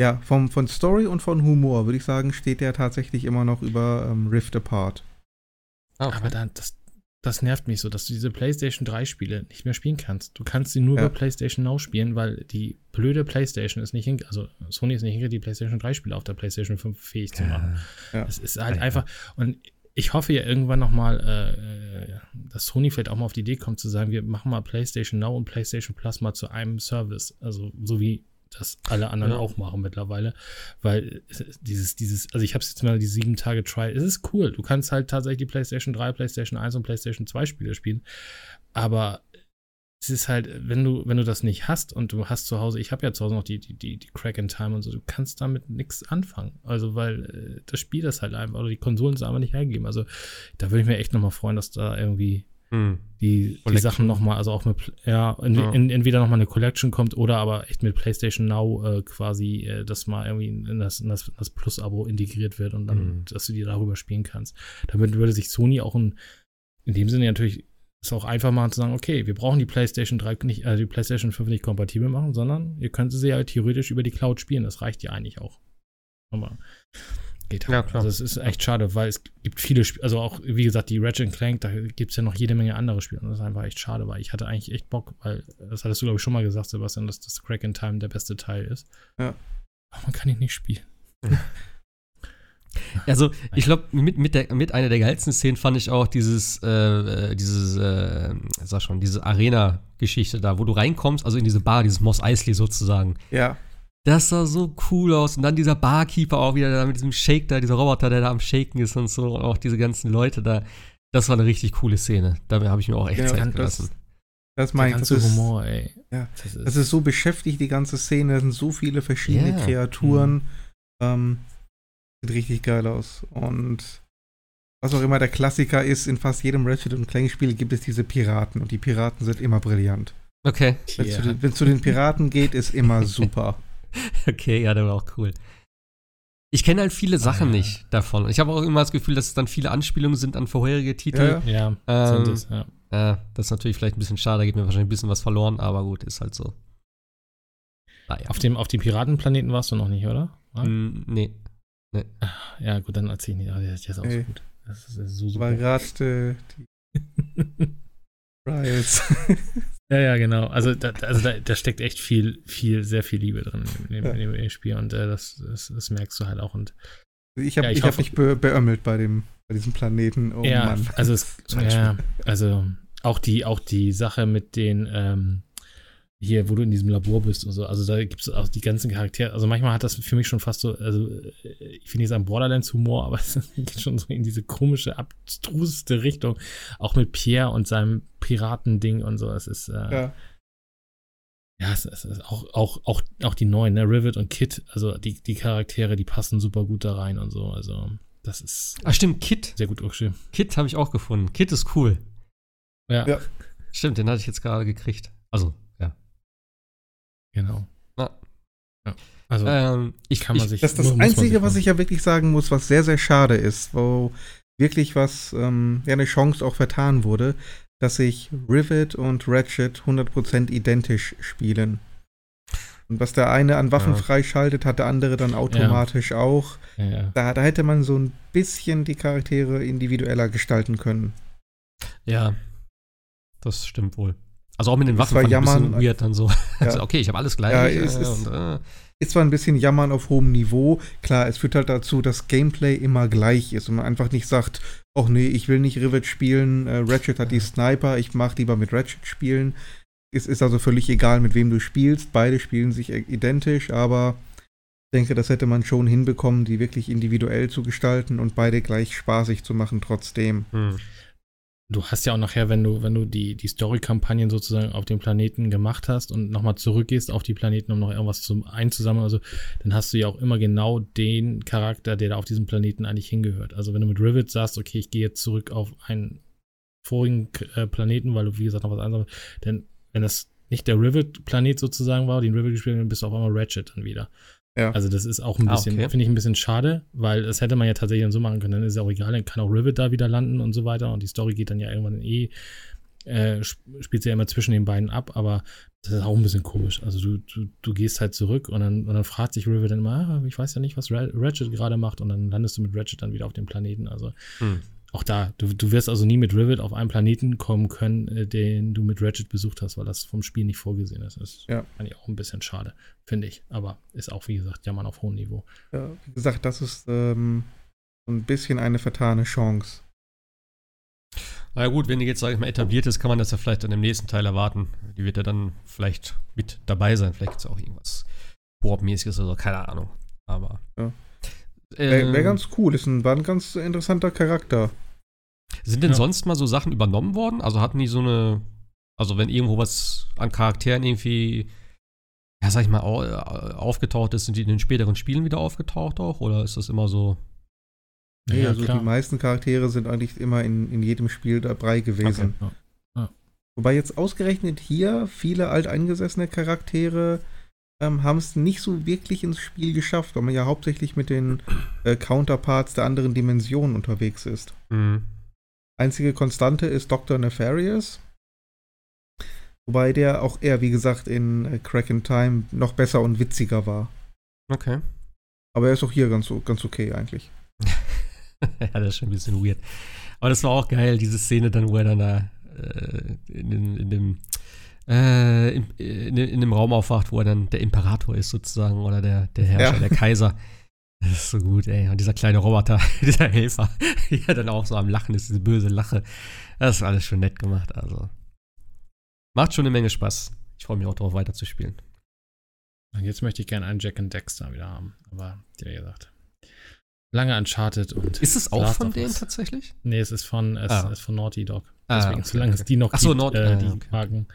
ja, vom, von Story und von Humor würde ich sagen, steht der tatsächlich immer noch über ähm, Rift Apart. Okay. Aber dann, das, das nervt mich so, dass du diese PlayStation 3 Spiele nicht mehr spielen kannst. Du kannst sie nur Ja. über PlayStation Now spielen, weil die blöde PlayStation ist nicht hin, also Sony ist nicht hinkriegt, die PlayStation 3 Spiele auf der PlayStation 5 fähig zu machen. Ja. Es ist halt Ja. einfach, und ich hoffe ja irgendwann nochmal, äh, dass Sony vielleicht auch mal auf die Idee kommt zu sagen, wir machen mal PlayStation Now und PlayStation Plus mal zu einem Service. Also so wie das alle anderen Ja. auch machen mittlerweile. Weil es- dieses, dieses, also ich habe jetzt mal die sieben Tage Try, es ist cool. Du kannst halt tatsächlich die PlayStation 3, PlayStation 1 und PlayStation 2 Spiele spielen. Aber es ist halt, wenn du, wenn du das nicht hast und du hast zu Hause, ich habe ja zu Hause noch die, die, die, die Crack in Time und so, du kannst damit nichts anfangen. Also, weil äh, das Spiel das halt einfach, oder die Konsolen es einfach nicht hergeben. Also, da würde ich mir echt nochmal freuen, dass da irgendwie Hm. die, die. Sachen nochmal, also auch mit, ja, in, Ja. In, entweder nochmal eine Collection kommt oder aber echt mit PlayStation Now äh, quasi, äh, dass mal irgendwie in das, in das, das Plus-Abo integriert wird und dann, Mhm. dass du die darüber spielen kannst. Damit würde sich Sony auch in, in dem Sinne natürlich es auch einfach machen zu sagen, okay, wir brauchen die PlayStation 3 nicht, äh, die PlayStation 5 nicht kompatibel machen, sondern ihr könnt sie ja theoretisch über die Cloud spielen. Das reicht ja eigentlich auch. Aber geht halt. Ja, klar. Also es ist echt schade, weil es gibt viele Spiele, also auch, wie gesagt, die Ratchet Clank, da gibt es ja noch jede Menge andere Spiele. Und das ist einfach echt schade, weil ich hatte eigentlich echt Bock, weil, das hattest du, glaube ich, schon mal gesagt, Sebastian, dass das Crack in Time der beste Teil ist. Ja. Aber man kann ihn nicht spielen. [LAUGHS] Also, ich glaube, mit, mit, der- mit einer der geilsten Szenen fand ich auch dieses, äh, äh, dieses, äh, sag schon, diese Arena-Geschichte da, wo du reinkommst, also in diese Bar, dieses Moss Eisley sozusagen. Ja. Das sah so cool aus. Und dann dieser Barkeeper auch wieder da mit diesem Shake da, dieser Roboter, der da am Shaken ist und so. Und auch diese ganzen Leute da. Das war eine richtig coole Szene. Da habe ich mir auch echt Ja, Zeit das- gelassen. Das Der meine ich. Das ganze ist, Humor, ey. ja, Das ist, das ist so beschäftigt, die ganze Szene. Da sind so viele verschiedene Ja. Kreaturen. Ähm, sieht richtig geil aus. Und was auch immer der Klassiker ist, in fast jedem Ratchet und Clank-Spiel gibt es diese Piraten. Und die Piraten sind immer brillant. Okay, Wenn es Ja. zu, zu den Piraten geht, ist immer [LAUGHS] super. [LAUGHS] okay, ja, der war auch cool. Ich kenne halt viele Sachen ja. nicht davon. Ich habe auch immer das Gefühl, dass es dann viele Anspielungen sind an vorherige Titel. Ja, ja, Ähm, sind es, ja. Ja, das ist natürlich vielleicht ein bisschen schade, da geht mir wahrscheinlich ein bisschen was verloren, aber gut, ist halt so. Naja. Auf dem, auf dem Piratenplaneten warst du noch nicht, oder? Mm, nee. ja gut, dann erzähl ich nicht. Aber der ist auch Ey. so gut. Das ist, so war super. gerade äh, die [LAUGHS] Trials. [LAUGHS] ja, ja, genau. Also, da, also da, da steckt echt viel, viel, sehr viel Liebe drin in dem, in dem Spiel und äh, das, das, das merkst du halt auch. Und Ich habe Ja, ich ich hab mich be beömmelt bei, dem, bei diesem Planeten. Oh ja, Mann. also es, [LAUGHS] ja, also auch die, auch die Sache mit den, ähm, hier, wo du in diesem Labor bist und so, also da gibt es auch die ganzen Charaktere, also manchmal hat das für mich schon fast so, also äh, ich will nicht sagen Borderlands-Humor, [LAUGHS] aber es geht schon so in diese komische, abstruseste Richtung, auch mit Pierre und seinem Piratending und so, es ist, äh, ja, Ja, es, es ist auch, auch, auch, auch die neuen, ne, Rivet und Kit, also die, die Charaktere, die passen super gut da rein und so, also das ist Ah, stimmt, Kit. sehr gut geschrieben. Kit habe ich auch gefunden. Kit ist cool. Ja, Ja. Stimmt, den hatte ich jetzt gerade gekriegt. Also. Genau. Ja. Ja. Also Ähm, ich kann man ich, sich. das ist das muss- muss Einzige, sich was ich ja wirklich sagen muss, was sehr, sehr schade ist, wo wirklich was, ähm, ja, eine Chance auch vertan wurde, dass sich Rivet und Ratchet 100% identisch spielen. Und was der eine an Waffen Ja. freischaltet, hat der andere dann automatisch auch. Ja, ja. Da, da hätte man so ein bisschen die Charaktere individueller gestalten können. Ja, das stimmt wohl. Also auch mit den Waffen war ich ein bisschen Jammern. weird dann so. Ja. [LAUGHS] Also, okay, ich habe alles gleich. Ja, äh, es ist- und, äh, Ist zwar ein bisschen Jammern auf hohem Niveau, klar, es führt halt dazu, dass Gameplay immer gleich ist und man einfach nicht sagt, ach nee, ich will nicht Rivet spielen, äh, Ratchet hat die Sniper, ich mag lieber mit Ratchet spielen. Es ist also völlig egal, mit wem du spielst, beide spielen sich äh, identisch, aber ich denke, das hätte man schon hinbekommen, die wirklich individuell zu gestalten und beide gleich spaßig zu machen trotzdem. hm. Du hast ja auch nachher, wenn du, wenn du die, die Story-Kampagnen sozusagen auf dem Planeten gemacht hast und nochmal zurückgehst auf die Planeten, um noch irgendwas zum einzusammeln, also dann hast du ja auch immer genau den Charakter, der da auf diesem Planeten eigentlich hingehört. Also wenn du mit Rivet sagst, okay, ich gehe jetzt zurück auf einen vorigen äh, Planeten, weil du, wie gesagt, noch was einsammelst, denn wenn das nicht der Rivet-Planet sozusagen war, den Rivet gespielt, hast, dann bist du auf einmal Ratchet dann wieder. Ja. Also das ist auch ein Ah, bisschen, okay. finde ich ein bisschen schade, weil das hätte man ja tatsächlich dann so machen können. Dann ist es auch egal, dann kann auch Rivet da wieder landen und so weiter. Und die Story geht dann ja irgendwann eh, äh, sp- spielt sie ja immer zwischen den beiden ab, aber das ist auch ein bisschen komisch. Also du, du, du gehst halt zurück und dann, und dann fragt sich Rivet dann immer, ah, ich weiß ja nicht, was Ra- Ratchet gerade macht und dann landest du mit Ratchet dann wieder auf dem Planeten. Also Hm. Auch da, du, du wirst also nie mit Rivet auf einen Planeten kommen können, äh, den du mit Ratchet besucht hast, weil das vom Spiel nicht vorgesehen ist. Das ist Ja. eigentlich auch ein bisschen schade, finde ich. Aber ist auch, wie gesagt, ja man auf hohem Niveau. Ja, wie gesagt, das ist ähm, ein bisschen eine vertane Chance. Na ja, gut, wenn die jetzt, sag ich mal, etabliert ist, kann man das ja vielleicht dann im nächsten Teil erwarten. Die wird ja dann vielleicht mit dabei sein. Vielleicht gibt es auch irgendwas Koop-mäßiges oder so, keine Ahnung. Aber. Ja. Äh, Wäre wär ganz cool, ist ein, war ein ganz interessanter Charakter. Sind denn Ja. sonst mal so Sachen übernommen worden? Also hatten die so eine. Also, wenn irgendwo was an Charakteren irgendwie. Ja, sag ich mal, äh, aufgetaucht ist, sind die in den späteren Spielen wieder aufgetaucht auch? Oder ist das immer so. Nee, Ja, also klar. die meisten Charaktere sind eigentlich immer in, in jedem Spiel dabei gewesen. Ja. Wobei jetzt ausgerechnet hier viele alteingesessene Charaktere ähm, haben es nicht so wirklich ins Spiel geschafft, weil man ja hauptsächlich mit den äh, Counterparts der anderen Dimensionen unterwegs ist. Mhm. Einzige Konstante ist Dr. Nefarious. Wobei der auch eher, wie gesagt, in äh, Crack in Time noch besser und witziger war. Okay. Aber er ist auch hier ganz, ganz okay eigentlich. [LAUGHS] ja, das ist schon ein bisschen weird. Aber das war auch geil, diese Szene dann, wo er dann da äh, in, den- in dem äh, in, in, in dem Raum aufwacht, wo er dann der Imperator ist sozusagen oder der, der Herrscher, Ja. der Kaiser. Das ist so gut, ey. Und dieser kleine Roboter, [LAUGHS] dieser Helfer, [LAUGHS] der dann auch so am Lachen ist, diese böse Lache. Das ist alles schon nett gemacht, also. Macht schon eine Menge Spaß. Ich freue mich auch darauf, weiterzuspielen. Und jetzt möchte ich gerne einen Jack and Dexter wieder haben. Aber, wie gesagt. Lange Uncharted und. Ist es auch Last von denen tatsächlich? Nee, es ist von, es Ah. ist von Naughty Dog. Ah, Deswegen, okay, solange okay. es die noch Ach so, gibt, Naughty- äh, ah, die okay. Marken,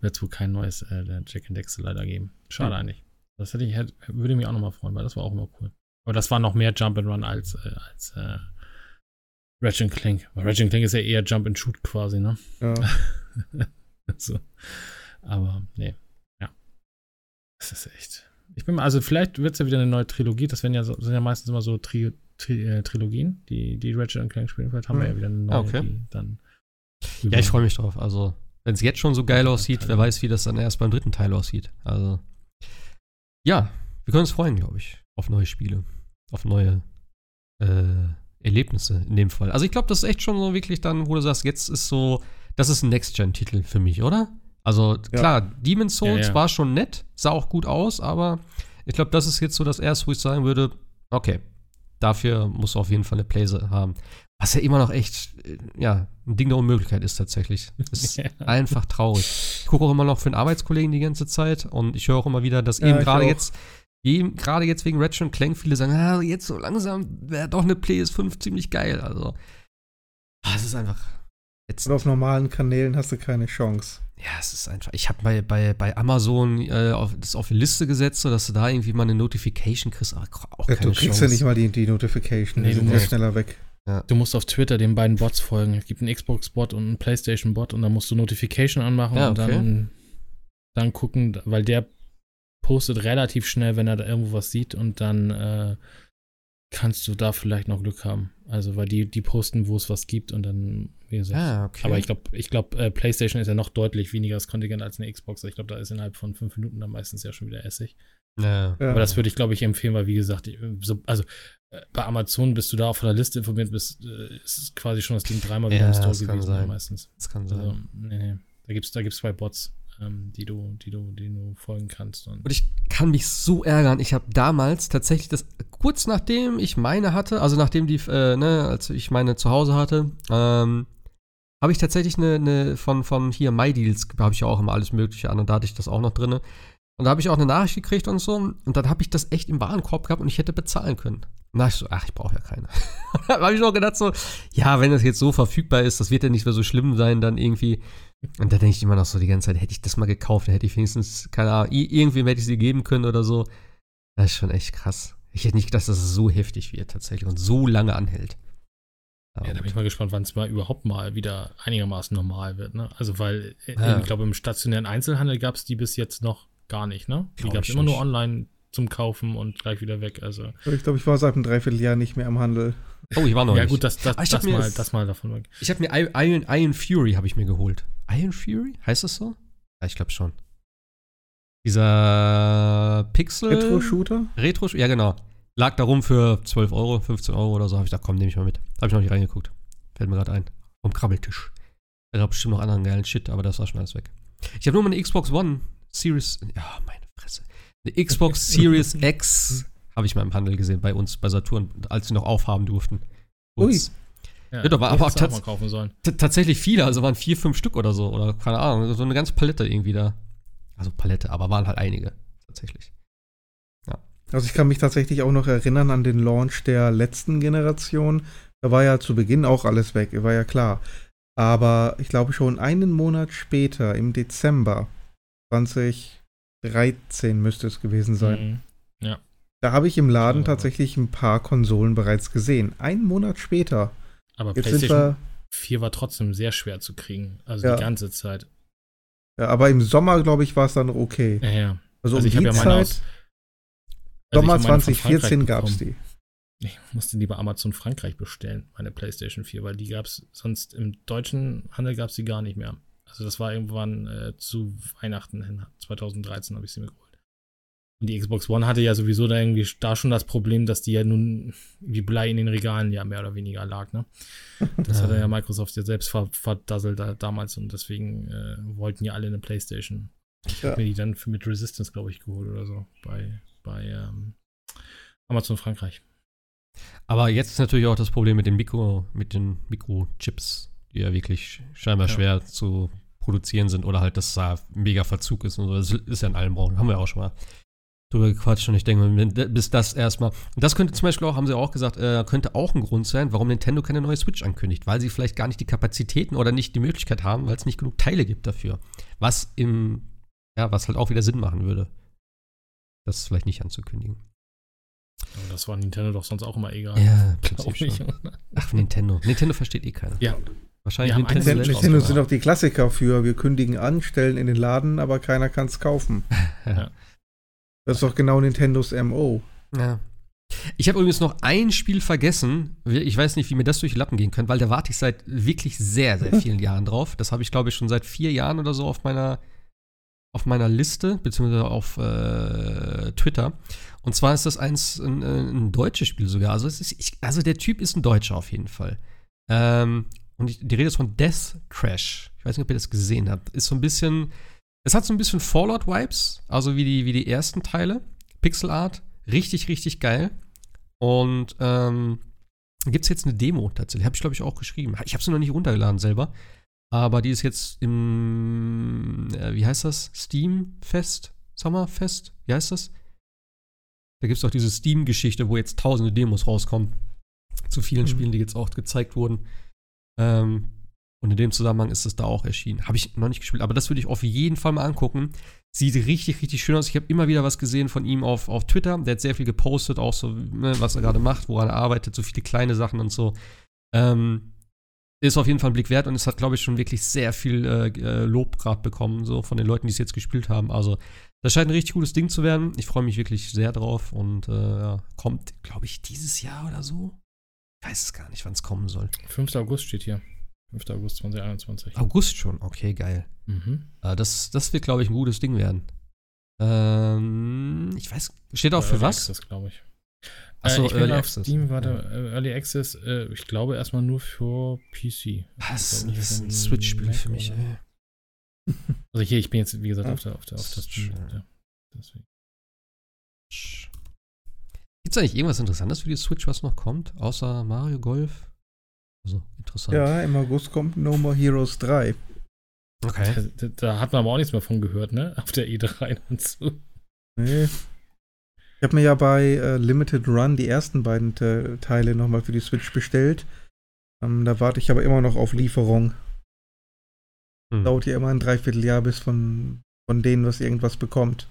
wird es wohl kein neues äh, Jack and Dexter leider geben. Schade Hm. eigentlich. Das hätte ich, hätte, würde mich auch nochmal freuen, weil das war auch immer cool. Aber das war noch mehr Jump and Run als, äh, als äh, Ratchet Clank. Weil Ratchet Clank ist ja eher Jump and Shoot quasi, ne? Ja. [LAUGHS] so. Aber, nee. Ja. Das ist echt. Ich bin mal, also vielleicht wird es ja wieder eine neue Trilogie. Das werden ja, so, sind ja meistens immer so Tri Tri äh, Trilogien, die, die Ratchet Clank spielen. Vielleicht haben wir Mhm. ja wieder eine neue, Ah, okay. die dann. Ja, ich freue mich drauf. Also, wenn es jetzt schon so geil aussieht, wer weiß, wie das dann erst beim dritten Teil aussieht. Also, ja, wir können uns freuen, glaube ich, auf neue Spiele, auf neue äh, Erlebnisse in dem Fall. Also, ich glaube, das ist echt schon so wirklich dann, wo du sagst, jetzt ist so, das ist ein Next-Gen-Titel für mich, oder? Also, Ja. klar, Demon's Souls Ja, ja. war schon nett, sah auch gut aus, aber ich glaube, das ist jetzt so das erste, wo ich sagen würde, okay, dafür muss auf jeden Fall eine Playse haben. Was ja immer noch echt, äh, ja, ein Ding der Unmöglichkeit ist tatsächlich. Ist [LAUGHS] Ja. einfach traurig. Ich gucke auch immer noch für einen Arbeitskollegen die ganze Zeit und ich höre auch immer wieder, dass Ja, eben gerade jetzt, eben gerade jetzt wegen Ratchet und Clank viele sagen, ah, jetzt so langsam wäre doch eine PS5 ziemlich geil. Also, ah, es ist einfach. Jetzt, Und auf normalen Kanälen hast du keine Chance. ja, es ist einfach. Ich habe bei, bei, bei Amazon äh, auf, das auf die Liste gesetzt, so dass du da irgendwie mal eine Notification kriegst, aber auch Ja, keine du kriegst Chance. ja nicht mal die, die Notification, Nee, die sind ja schneller weg. Du musst auf Twitter den beiden Bots folgen. Es gibt einen Xbox-Bot und einen PlayStation-Bot und dann musst du Notification anmachen Ja, und okay. dann, dann gucken, weil der postet relativ schnell, wenn er da irgendwo was sieht und dann äh, kannst du da vielleicht noch Glück haben. Also, weil die, die posten, wo es was gibt und dann, wie gesagt. Ah, okay. Aber ich glaube, ich glaub, äh, PlayStation ist ja noch deutlich weniger das Kontingent als eine Xbox. Ich glaube, da ist innerhalb von fünf Minuten dann meistens ja schon wieder Essig. Ja. Ja. Aber das würde ich, glaube ich, empfehlen, weil, wie gesagt, so, also äh, bei Amazon bist du da auf der Liste informiert bist, äh, ist quasi schon das Ding dreimal wieder Ja, im Store das kann gewesen, sein. meistens. das kann sein. Also, nee, nee. Da gibt es da gibt's zwei Bots, ähm, die, du, die, du, die du folgen kannst. Und Und ich kann mich so ärgern. Ich habe damals tatsächlich das, kurz nachdem ich meine hatte, also nachdem die, äh, ne, als ich meine zu Hause hatte, ähm, habe ich tatsächlich eine, eine von, von hier MyDeals, habe ich ja auch immer alles Mögliche an und da hatte ich das auch noch drinne. Und da habe ich auch eine Nachricht gekriegt und so. Und dann habe ich das echt im Warenkorb gehabt und ich hätte bezahlen können. Dachte ich so, ach, ich brauche ja keine. [LAUGHS] da habe ich noch gedacht so, ja, wenn das jetzt so verfügbar ist, das wird ja nicht mehr so schlimm sein, dann irgendwie. Und da denke ich immer noch so die ganze Zeit, hätte ich das mal gekauft, dann hätte ich wenigstens, keine Ahnung, irgendwem hätte ich sie geben können oder so. Das ist schon echt krass. Ich hätte nicht gedacht, dass es so heftig wird tatsächlich und so lange anhält. Ja, da bin ich mal gespannt, wann es mal überhaupt mal wieder einigermaßen normal wird. Ne? Also, weil äh, Ja. ich glaube, im stationären Einzelhandel gab es die bis jetzt noch gar nicht. Ne? Die gab es immer nur online zum Kaufen und gleich wieder weg. Also, Ich glaube, ich war seit einem Dreivierteljahr nicht mehr am Handel. oh, ich war noch ja, nicht. gut, das, das, Ah, das, mir mal, das- das mal davon weg. Ich habe mir Iron, Iron Fury habe ich mir geholt. Iron Fury? Heißt das so? Ja, ich glaube schon. Dieser Pixel. Retro-Shooter? Retro, ja genau. Lag da rum für 12 Euro, 15 Euro oder so. Habe ich gedacht, komm, nehme ich mal mit. Habe ich noch nicht reingeguckt. Fällt mir gerade ein. Vom Krabbeltisch. Da gab bestimmt noch anderen geilen Shit, aber das war schon alles weg. Ich habe nur mal eine Xbox One Series. Ja, meine Fresse. Eine Xbox Series [LAUGHS] X habe ich mal im Handel gesehen bei uns, bei Saturn, als sie noch aufhaben durften. Ui. Kurz. Ja, da war aber auch, auch mal kaufen sollen. tatsächlich viele, also waren vier, fünf Stück oder so, oder keine Ahnung, so eine ganze Palette irgendwie da. Also Palette, aber waren halt einige, tatsächlich. Ja. Also ich kann mich tatsächlich auch noch erinnern an den Launch der letzten Generation. Da war ja zu Beginn auch alles weg, war ja klar. Aber ich glaube schon einen Monat später, im Dezember 2013 müsste es gewesen sein. Mhm. Ja. Da habe ich im Laden tatsächlich ein paar Konsolen bereits gesehen. Einen Monat später. Aber Jetzt PlayStation 4 war trotzdem sehr schwer zu kriegen. Also ja. die ganze Zeit. Ja, aber im Sommer, glaube ich, war es dann okay. Ja, ja. Also, also um ich habe ja meine aus, also Sommer 2014 gab es die. Ich musste lieber Amazon Frankreich bestellen, meine PlayStation 4, weil die gab es sonst im deutschen Handel gab es die gar nicht mehr. Also das war irgendwann äh, zu Weihnachten hin, 2013 habe ich sie mir geholt. Und die Xbox One hatte ja sowieso da irgendwie da schon das Problem, dass die ja nun wie Blei in den Regalen ja mehr oder weniger lag, ne? [LAUGHS] Das hatte ja Microsoft ja selbst verdasselt da, damals und deswegen äh, wollten ja alle eine Playstation. Ich ja. habe mir die dann für, mit Resistance, glaube ich, geholt oder so bei, bei ähm, Amazon Frankreich. Aber jetzt ist natürlich auch das Problem mit den Mikro, mit den Mikrochips, die ja wirklich scheinbar ja. schwer zu produzieren sind oder halt, dass da mega Verzug ist und so. Das ist ja in allen Branchen. Haben wir auch schon mal drüber gequatscht und ich denke, bis das erstmal. Und das könnte zum Beispiel auch, haben sie auch gesagt, äh, könnte auch ein Grund sein, warum Nintendo keine neue Switch ankündigt, weil sie vielleicht gar nicht die Kapazitäten oder nicht die Möglichkeit haben, weil es nicht genug Teile gibt dafür. Was im, ja, was halt auch wieder Sinn machen würde, das vielleicht nicht anzukündigen. Aber das war Nintendo doch sonst auch immer egal. Ja, [LAUGHS] glaube ich. Ach, Nintendo. Nintendo versteht eh keiner. Ja. Wahrscheinlich Nintendo, Nintendo, Nintendo sind auch die Klassiker für, wir kündigen an, stellen in den Laden, aber keiner kann es kaufen. [LAUGHS] ja. Das ist doch genau Nintendos MO. Ja. Ich habe übrigens noch ein Spiel vergessen. Ich weiß nicht, wie mir das durch die Lappen gehen könnte, weil da warte ich seit wirklich sehr, sehr vielen [LAUGHS] Jahren drauf. Das habe ich, glaube ich, schon seit vier Jahren oder so auf meiner, auf meiner Liste, beziehungsweise auf äh, Twitter. Und zwar ist das eins, ein, ein deutsches Spiel sogar. Also, ist, ich, also der Typ ist ein Deutscher auf jeden Fall. Ähm, und ich, die Rede ist von Death Crash. Ich weiß nicht, ob ihr das gesehen habt. Ist so ein bisschen es hat so ein bisschen Fallout-Vibes, also wie die, wie die ersten Teile. Pixel Art, richtig, richtig geil. Und ähm, gibt es jetzt eine Demo tatsächlich. Habe ich, glaube ich, auch geschrieben. Ich habe sie noch nicht runtergeladen selber. Aber die ist jetzt im, äh, wie heißt das? Steam Fest? Summerfest? Wie heißt das? Da gibt es auch diese Steam-Geschichte, wo jetzt tausende Demos rauskommen. Zu vielen mhm. Spielen, die jetzt auch gezeigt wurden. Ähm, und in dem Zusammenhang ist es da auch erschienen. Habe ich noch nicht gespielt, aber das würde ich auf jeden Fall mal angucken. Sieht richtig, richtig schön aus. Ich habe immer wieder was gesehen von ihm auf, auf Twitter. Der hat sehr viel gepostet, auch so, ne, was er gerade macht, woran er arbeitet, so viele kleine Sachen und so. Ähm, ist auf jeden Fall ein Blick wert und es hat, glaube ich, schon wirklich sehr viel äh, äh Lob gerade bekommen, so von den Leuten, die es jetzt gespielt haben. Also, das scheint ein richtig gutes Ding zu werden. Ich freue mich wirklich sehr drauf und äh, kommt, glaube ich, dieses Jahr oder so. Ich weiß es gar nicht, wann es kommen soll. 5. August steht hier. 5. August 2021. August schon, okay, geil. Mhm. Äh, das, das wird, glaube ich, ein gutes Ding werden. Ähm, ich weiß, steht auch für Early was? Access, glaube ich. Achso, äh, ich Early Access. Steam, warte, ja. Early Access, äh, ich glaube erstmal nur für PC. Was? Das ist ein Switch-Spiel für mich, ey. [LAUGHS] Also hier, ich bin jetzt, wie gesagt, auf, der, auf, der, auf das Spiel. Ja. Gibt es eigentlich irgendwas Interessantes für die Switch, was noch kommt, außer Mario Golf? Also interessant. Ja, im August kommt No More Heroes 3. Okay. Da, da, hat man aber auch nichts mehr von gehört, ne? Auf der E3 [LAUGHS] und so. Nee. Ich habe mir ja bei äh, Limited Run die ersten beiden Te Teile nochmal für die Switch bestellt. Ähm, da warte ich aber immer noch auf Lieferung. Hm. Dauert ja immer ein Dreivierteljahr, bis von, von denen was irgendwas bekommt.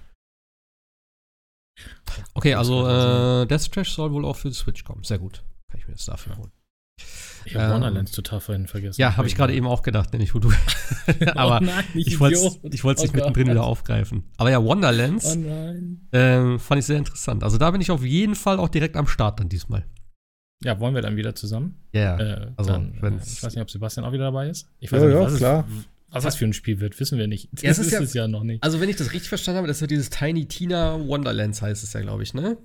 Okay, also äh, Death Trash soll wohl auch für die Switch kommen. Sehr gut. Kann ich mir das dafür holen. Ich habe ähm, Wonderlands total vorhin vergessen. Ja, habe ich gerade eben auch gedacht, nämlich wo du. [LAUGHS] Aber oh nein, ich wollte es nicht oh mittendrin wieder aufgreifen. Aber ja, Wonderlands oh ähm, fand ich sehr interessant. Also da bin ich auf jeden Fall auch direkt am Start dann diesmal. Ja, wollen wir dann wieder zusammen? Ja, äh, also dann, äh, ich weiß nicht, ob Sebastian auch wieder dabei ist. Ich weiß ja, nicht, ja, was, klar. Es, was das für ein Spiel wird, wissen wir nicht. Das, ja, ist, ist es ja noch nicht. Also wenn ich das richtig verstanden habe, das ist ja dieses Tiny Tina Wonderlands heißt es ja, glaube ich, ne?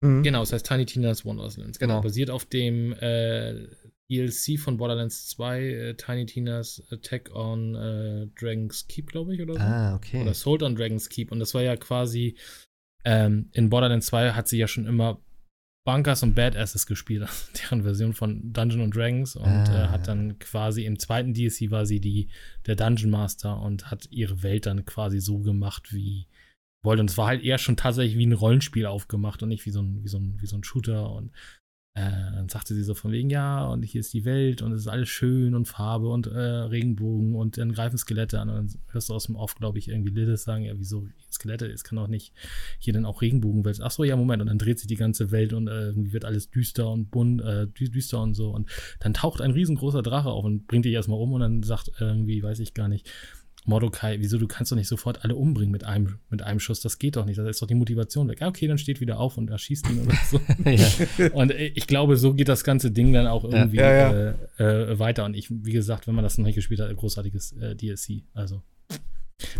Mhm. Genau, es heißt Tiny Tina's Wonderlands. Genau. Basiert auf dem äh, DLC von Borderlands 2, äh, Tiny Tina's Attack on äh, Dragon's Keep, glaube ich, oder so. Ah, okay. Oder Assault on Dragon's Keep. Und das war ja quasi, ähm, in Borderlands 2 hat sie ja schon immer Bunkers und Badasses gespielt, [LAUGHS] deren Version von Dungeon and Dragons und Ah. äh, hat dann quasi im zweiten DLC war sie die der Dungeon Master und hat ihre Welt dann quasi so gemacht wie wollte und es war halt eher schon tatsächlich wie ein Rollenspiel aufgemacht und nicht wie so ein wie so ein wie so ein Shooter und äh, dann sagte sie so von wegen, ja, und hier ist die Welt und es ist alles schön und Farbe und äh, Regenbogen und dann greifen Skelette an und dann hörst du aus dem Off, glaube ich, irgendwie Lilith sagen, ja, wieso Skelette, es kann doch nicht hier dann auch Regenbogenwelt. Ach so, ja, Moment, und dann dreht sich die ganze Welt und äh, wird alles düster und bunt, äh, dü düster und so und dann taucht ein riesengroßer Drache auf und bringt dich erstmal um und dann sagt irgendwie, weiß ich gar nicht, Mordecai, wieso, du kannst doch nicht sofort alle umbringen mit einem, mit einem Schuss, das geht doch nicht, da ist doch die Motivation weg. Ah, okay, dann steht wieder auf und erschießt ihn oder so. [LAUGHS] ja. Und äh, ich glaube, so geht das ganze Ding dann auch irgendwie Ja, ja. Äh, äh, weiter. Und ich, wie gesagt, wenn man das noch nicht gespielt hat, ein großartiges äh, DLC. Also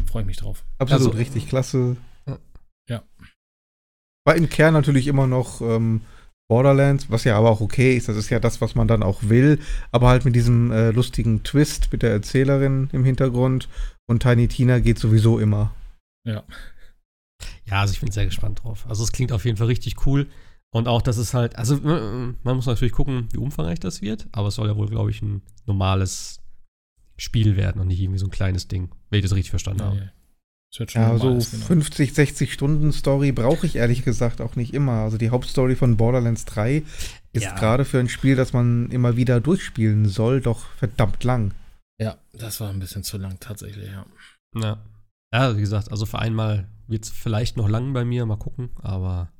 freue ich mich drauf. Absolut, Also- richtig klasse. Ja. War im Kern natürlich immer noch ähm, Borderlands, was ja aber auch okay ist. Das ist ja das, was man dann auch will. Aber halt mit diesem äh, lustigen Twist mit der Erzählerin im Hintergrund. Und Tiny Tina geht sowieso immer. Ja, also ich bin sehr gespannt drauf. Also es klingt auf jeden Fall richtig cool. Und auch, dass es halt, also äh, man muss natürlich gucken, wie umfangreich das wird, aber es soll ja wohl, glaube ich, ein normales Spiel werden und nicht irgendwie so ein kleines Ding, wenn ich das richtig verstanden Ja, habe. Ja. So ist genau. 50, 60 Stunden Story brauche ich ehrlich gesagt auch nicht immer. Also die Hauptstory von Borderlands 3 ist Ja. gerade für ein Spiel, das man immer wieder durchspielen soll, doch verdammt lang. Ja, das war ein bisschen zu lang tatsächlich, ja. Ja. ja, wie gesagt, also für einmal wird es vielleicht noch lang bei mir, mal gucken, aber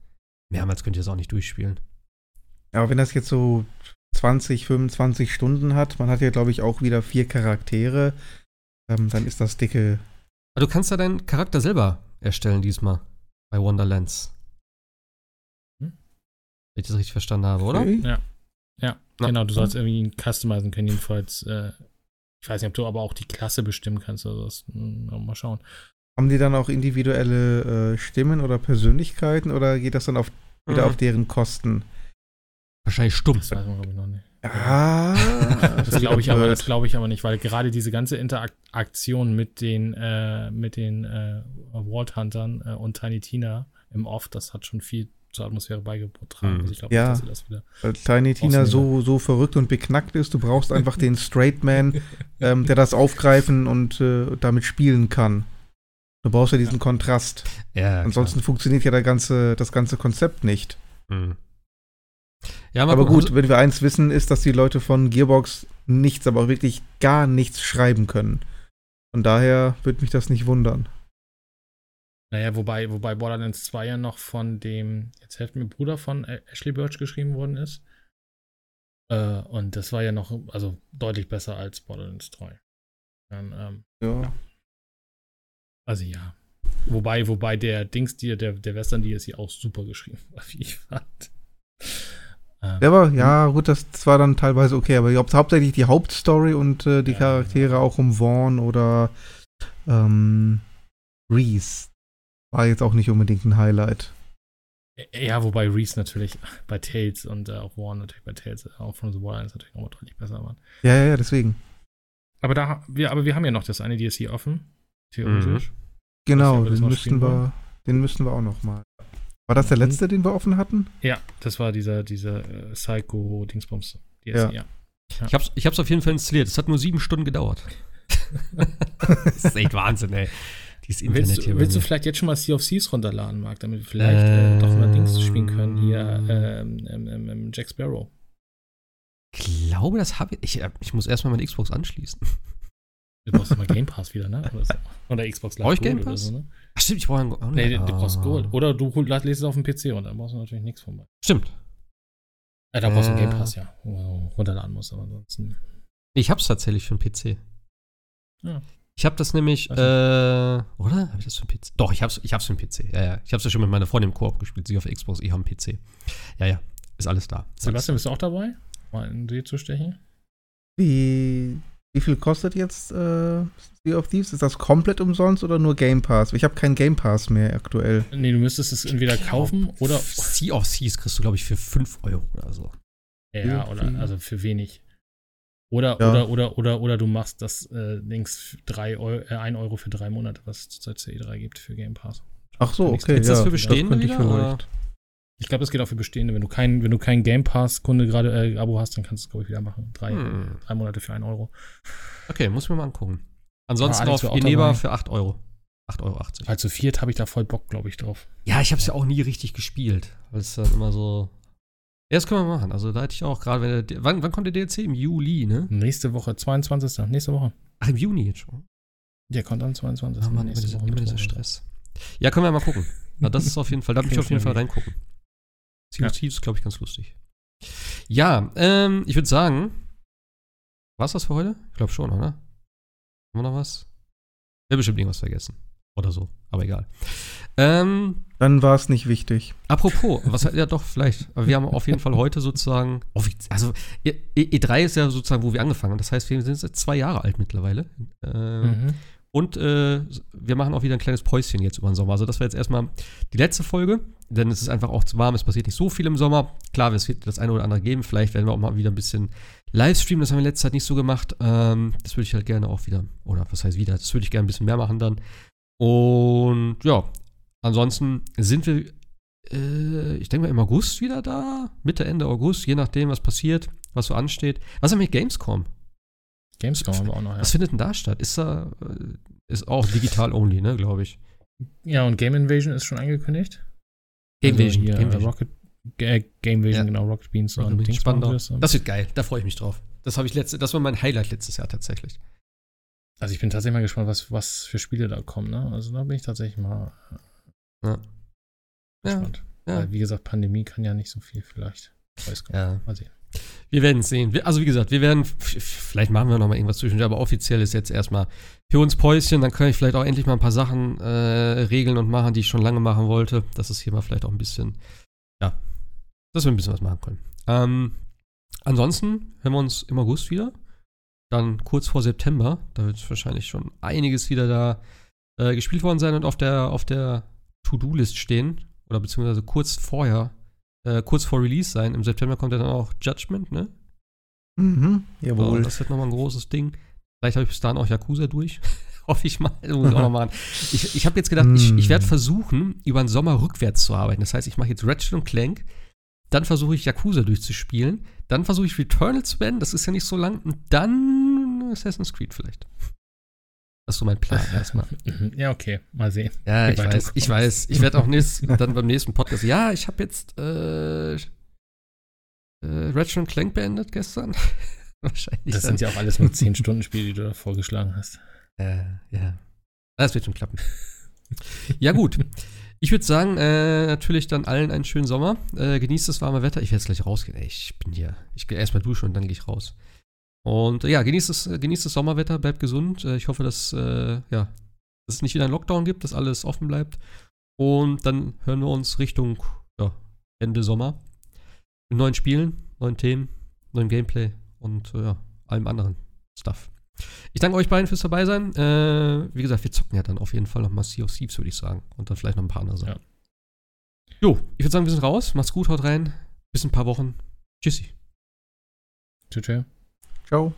mehrmals könnt ihr es auch nicht durchspielen. Aber wenn das jetzt so 20, 25 Stunden hat, man hat ja, glaube ich, auch wieder vier Charaktere, ähm, dann ist das dicke. Aber du kannst ja deinen Charakter selber erstellen diesmal bei Wonderlands. Hm? Wenn ich das richtig verstanden habe, oder? Okay. Ja, Na, genau, du sollst irgendwie ihn customizen können, jedenfalls. Äh, ich weiß nicht, ob du aber auch die Klasse bestimmen kannst oder so. Hm, Mal schauen. Haben die dann auch individuelle äh, Stimmen oder Persönlichkeiten oder geht das dann auf, wieder Mhm. auf deren Kosten? Wahrscheinlich stumm. Das weiß man, glaube ich, noch nicht. Ah, Das glaube ich [LAUGHS] aber, das glaube ich aber nicht, weil gerade diese ganze Interaktion mit den, äh, mit den äh, Vault Huntern äh, und Tiny Tina im Off, das hat schon viel zur Atmosphäre beigetragen. Mhm. Also ich glaube Ja. nicht, dass sie das wieder. Weil Tiny Tina so, so verrückt und beknackt ist, du brauchst einfach den Straight Man, ähm, der das aufgreifen und äh, damit spielen kann. Du brauchst ja diesen Kontrast. Ja, Ansonsten funktioniert ja der ganze, das ganze Konzept nicht. klar. Mhm. Ja, Aber gut, wenn wir eins wissen, ist, dass die Leute von Gearbox nichts, aber auch wirklich gar nichts schreiben können. Von daher würde mich das nicht wundern. Naja, wobei, wobei Borderlands 2 ja noch von dem, jetzt helft mir, Bruder von Ashley Birch geschrieben worden ist. Äh, und das war ja noch, also deutlich besser als Borderlands 3. Dann, ähm, Ja. also ja. Wobei, wobei der Dings, der, der Western DLC auch super geschrieben war, wie ich fand. Ähm, Der war, ja, gut, das, das war dann teilweise okay, aber haupt, hauptsächlich die Hauptstory und äh, die Ja. Charaktere auch um Vaughn oder ähm, Reese war jetzt auch nicht unbedingt ein Highlight. Ja, wobei Reese natürlich [LAUGHS] bei Tales und äh, auch Warren natürlich bei Tales, äh, auch von The Borderlands natürlich nochmal deutlich besser waren. Ja, ja, ja, deswegen. Aber da, wir, aber wir haben ja noch das eine DLC offen. Theoretisch. Genau, wir das den müssten wir, den müssten wir auch noch mal. War das der Mhm. letzte, den wir offen hatten? Ja, das war dieser, dieser äh, Psycho-Dingsbums Ja. ja. Ich hab's, ich hab's auf jeden Fall installiert. Es hat nur sieben Stunden gedauert. [LAUGHS] das ist echt Wahnsinn, ey. Dieses Internet Willst, hier. willst du vielleicht jetzt schon mal Sea of Thieves runterladen, Marc, damit wir vielleicht äh, doch mal Dings spielen können? Hier, ähm, ähm, ähm, ähm, Jack Sparrow. Ich glaube, das habe ich. Ich, äh, ich muss erstmal meine Xbox anschließen. Du brauchst mal Game Pass wieder, ne? Oder, so. oder Xbox Live Brauch ich Game oder Pass? so, ne? Ach, stimmt, ich brauche einen. Oh, Nee, du, du brauchst Ah. Gold. Oder du lädst es auf dem PC und dann brauchst du natürlich nichts von mir. Stimmt. Äh, da brauchst du Äh. Game Pass, ja. Wo du runterladen musst, aber ansonsten. Ich hab's tatsächlich für den PC. Ja. Ich hab das nämlich, äh, oder? Hab ich das für den PC? Doch, ich hab's, ich hab's für den PC. Ja, ja. Ich hab's ja schon mit meiner Freundin im Koop gespielt. Sie auf Xbox, ich habe einen PC. Ja, ja. Ist alles da. Ist alles Sebastian, bist du auch dabei? Mal in D zu stechen? Wie, wie viel kostet jetzt äh, Sea of Thieves? Ist das komplett umsonst oder nur Game Pass? Ich habe keinen Game Pass mehr aktuell. Nee, du müsstest es entweder kaufen oder. Sea of Seas kriegst du, glaube ich, für 5 Euro oder so. Ja, oder also für wenig. Oder, Ja. oder, oder, oder, oder du machst das äh, Dings für drei Euro, äh, 1 Euro für drei Monate, was es zurzeit CE3 gibt für Game Pass. Ach so, okay. Ist ja, das für bestehende ich wieder. Ich glaube, das geht auch für bestehende. Wenn du kein, wenn du kein Game Pass-Kunde gerade äh, Abo hast, dann kannst du es, glaube ich, wieder machen. Drei, Hm. drei Monate für einen Euro. Okay, muss ich mir mal angucken. Ansonsten Ja, auf Geneva für 8 Euro. 8,80 Euro. Zu viert habe ich da voll Bock, glaube ich, drauf. Ja, ich habe es ja auch nie richtig gespielt, weil es dann immer so. Ja, das können wir machen. Also da hätte ich auch gerade, wenn der, wann, wann kommt der DLC? Im Juli, ne? Nächste Woche, 22. Nächste Woche. Ach, im Juni jetzt schon. Der kommt am 22. Ah, Mann, immer, dieser. Stress. Ja, können wir mal gucken. [LAUGHS] Na, das ist auf jeden Fall, da ich auf jeden Fall reingucken. Sea of Ja. Thieves, glaube ich, ganz lustig. Ja, ähm, ich würde sagen, war's das für heute? Ich glaube schon, oder? Haben wir noch was? Wir haben bestimmt irgendwas vergessen. Oder so, aber egal. Ähm, Dann war es nicht wichtig. Apropos, was [LAUGHS] ja doch vielleicht, aber wir haben auf jeden Fall heute sozusagen, also E- E- E3 ist ja sozusagen, wo wir angefangen haben. Das heißt, wir sind jetzt zwei Jahre alt mittlerweile. Ähm, Mhm. Und äh, wir machen auch wieder ein kleines Päuschen jetzt über den Sommer. Also das war jetzt erstmal die letzte Folge, denn es ist einfach auch zu warm, es passiert nicht so viel im Sommer. Klar, es wird das eine oder andere geben. Vielleicht werden wir auch mal wieder ein bisschen Livestreamen, das haben wir in letzter Zeit nicht so gemacht. Ähm, das würde ich halt gerne auch wieder, oder was heißt wieder, das würde ich gerne ein bisschen mehr machen dann. Und ja, ansonsten sind wir, äh, ich denke mal, im August wieder da, Mitte, Ende August, je nachdem, was passiert, was so ansteht. Was ist mit Gamescom? Gamescom haben wir auch noch, ja. Was findet denn da statt? Ist da, äh, ist auch digital only, ne, glaube ich. Ja, und Game Invasion ist schon angekündigt. Game Also Vision, hier, Game Vision. Game, äh, Game Vision, Ja. genau, Rocket Beans Rocket und Beans, Dings das. Und- Das wird geil, da freue ich mich drauf. Das habe ich letzte, das war mein Highlight letztes Jahr tatsächlich. Also ich bin tatsächlich mal gespannt, was, was für Spiele da kommen, ne? Also da bin ich tatsächlich mal äh, Ja. Ja, gespannt. ja. Weil, wie gesagt, Pandemie kann ja nicht so viel vielleicht. Weiß ja. Mal sehen. Wir werden es sehen. Also wie gesagt, wir werden, vielleicht machen wir noch mal irgendwas zwischen, aber offiziell ist jetzt erstmal für uns Päuschen. Dann kann ich vielleicht auch endlich mal ein paar Sachen äh, regeln und machen, die ich schon lange machen wollte. Das ist hier mal vielleicht auch ein bisschen, ja, dass wir ein bisschen was machen können. Ähm, ansonsten hören wir uns im August wieder. Dann kurz vor September. Da wird wahrscheinlich schon einiges wieder da äh, gespielt worden sein und auf der, auf der To-Do-List stehen. Oder beziehungsweise kurz vorher, äh, kurz vor Release sein. Im September kommt ja dann auch Judgment, ne? Mhm, So, jawohl. das wird nochmal ein großes Ding. Vielleicht habe ich bis dahin auch Yakuza durch. [LAUGHS] Hoffe ich mal. Muss ich auch noch machen. Ich, ich habe jetzt gedacht, ich, ich werde Mm. versuchen, über den Sommer rückwärts zu arbeiten. Das heißt, ich mache jetzt Ratchet und Clank, dann versuche ich Yakuza durchzuspielen, dann versuche ich Returnal zu beenden, das ist ja nicht so lang, und dann Assassin's Creed vielleicht. Das ist so mein Plan erstmal. Ja, okay. Mal sehen. Ja, ich weiß, ich weiß. Ich werde auch [LAUGHS] nächst, dann beim nächsten Podcast, ja, ich habe jetzt äh, äh, Ratchet und Clank beendet gestern. [LAUGHS] Wahrscheinlich. Das dann. sind ja auch alles nur 10-Stunden-Spiele, die du da vorgeschlagen hast. Äh, ja. Das wird schon klappen. ja, gut. Ich würde sagen, äh, natürlich dann allen einen schönen Sommer. Äh, genießt das warme Wetter. Ich werde jetzt gleich rausgehen. Ey, ich bin hier. Ich gehe erstmal duschen und dann gehe ich raus. Und äh, ja, genießt das, äh, genießt das Sommerwetter, bleibt gesund. Äh, ich hoffe, dass, äh, ja, dass es nicht wieder einen Lockdown gibt, dass alles offen bleibt. Und dann hören wir uns Richtung ja, Ende Sommer mit neuen Spielen, neuen Themen, neuen Gameplay und ja, allem anderen Stuff. Ich danke euch beiden fürs dabei sein. Äh, wie gesagt, wir zocken ja dann auf jeden Fall noch mal Sea of Thieves, würde ich sagen. Und dann vielleicht noch ein paar andere Sachen. Jo, ich würde sagen, wir sind raus. Macht's gut, haut rein. Bis in ein paar Wochen. Tschüssi. Tschüss. tschüss. Ciao.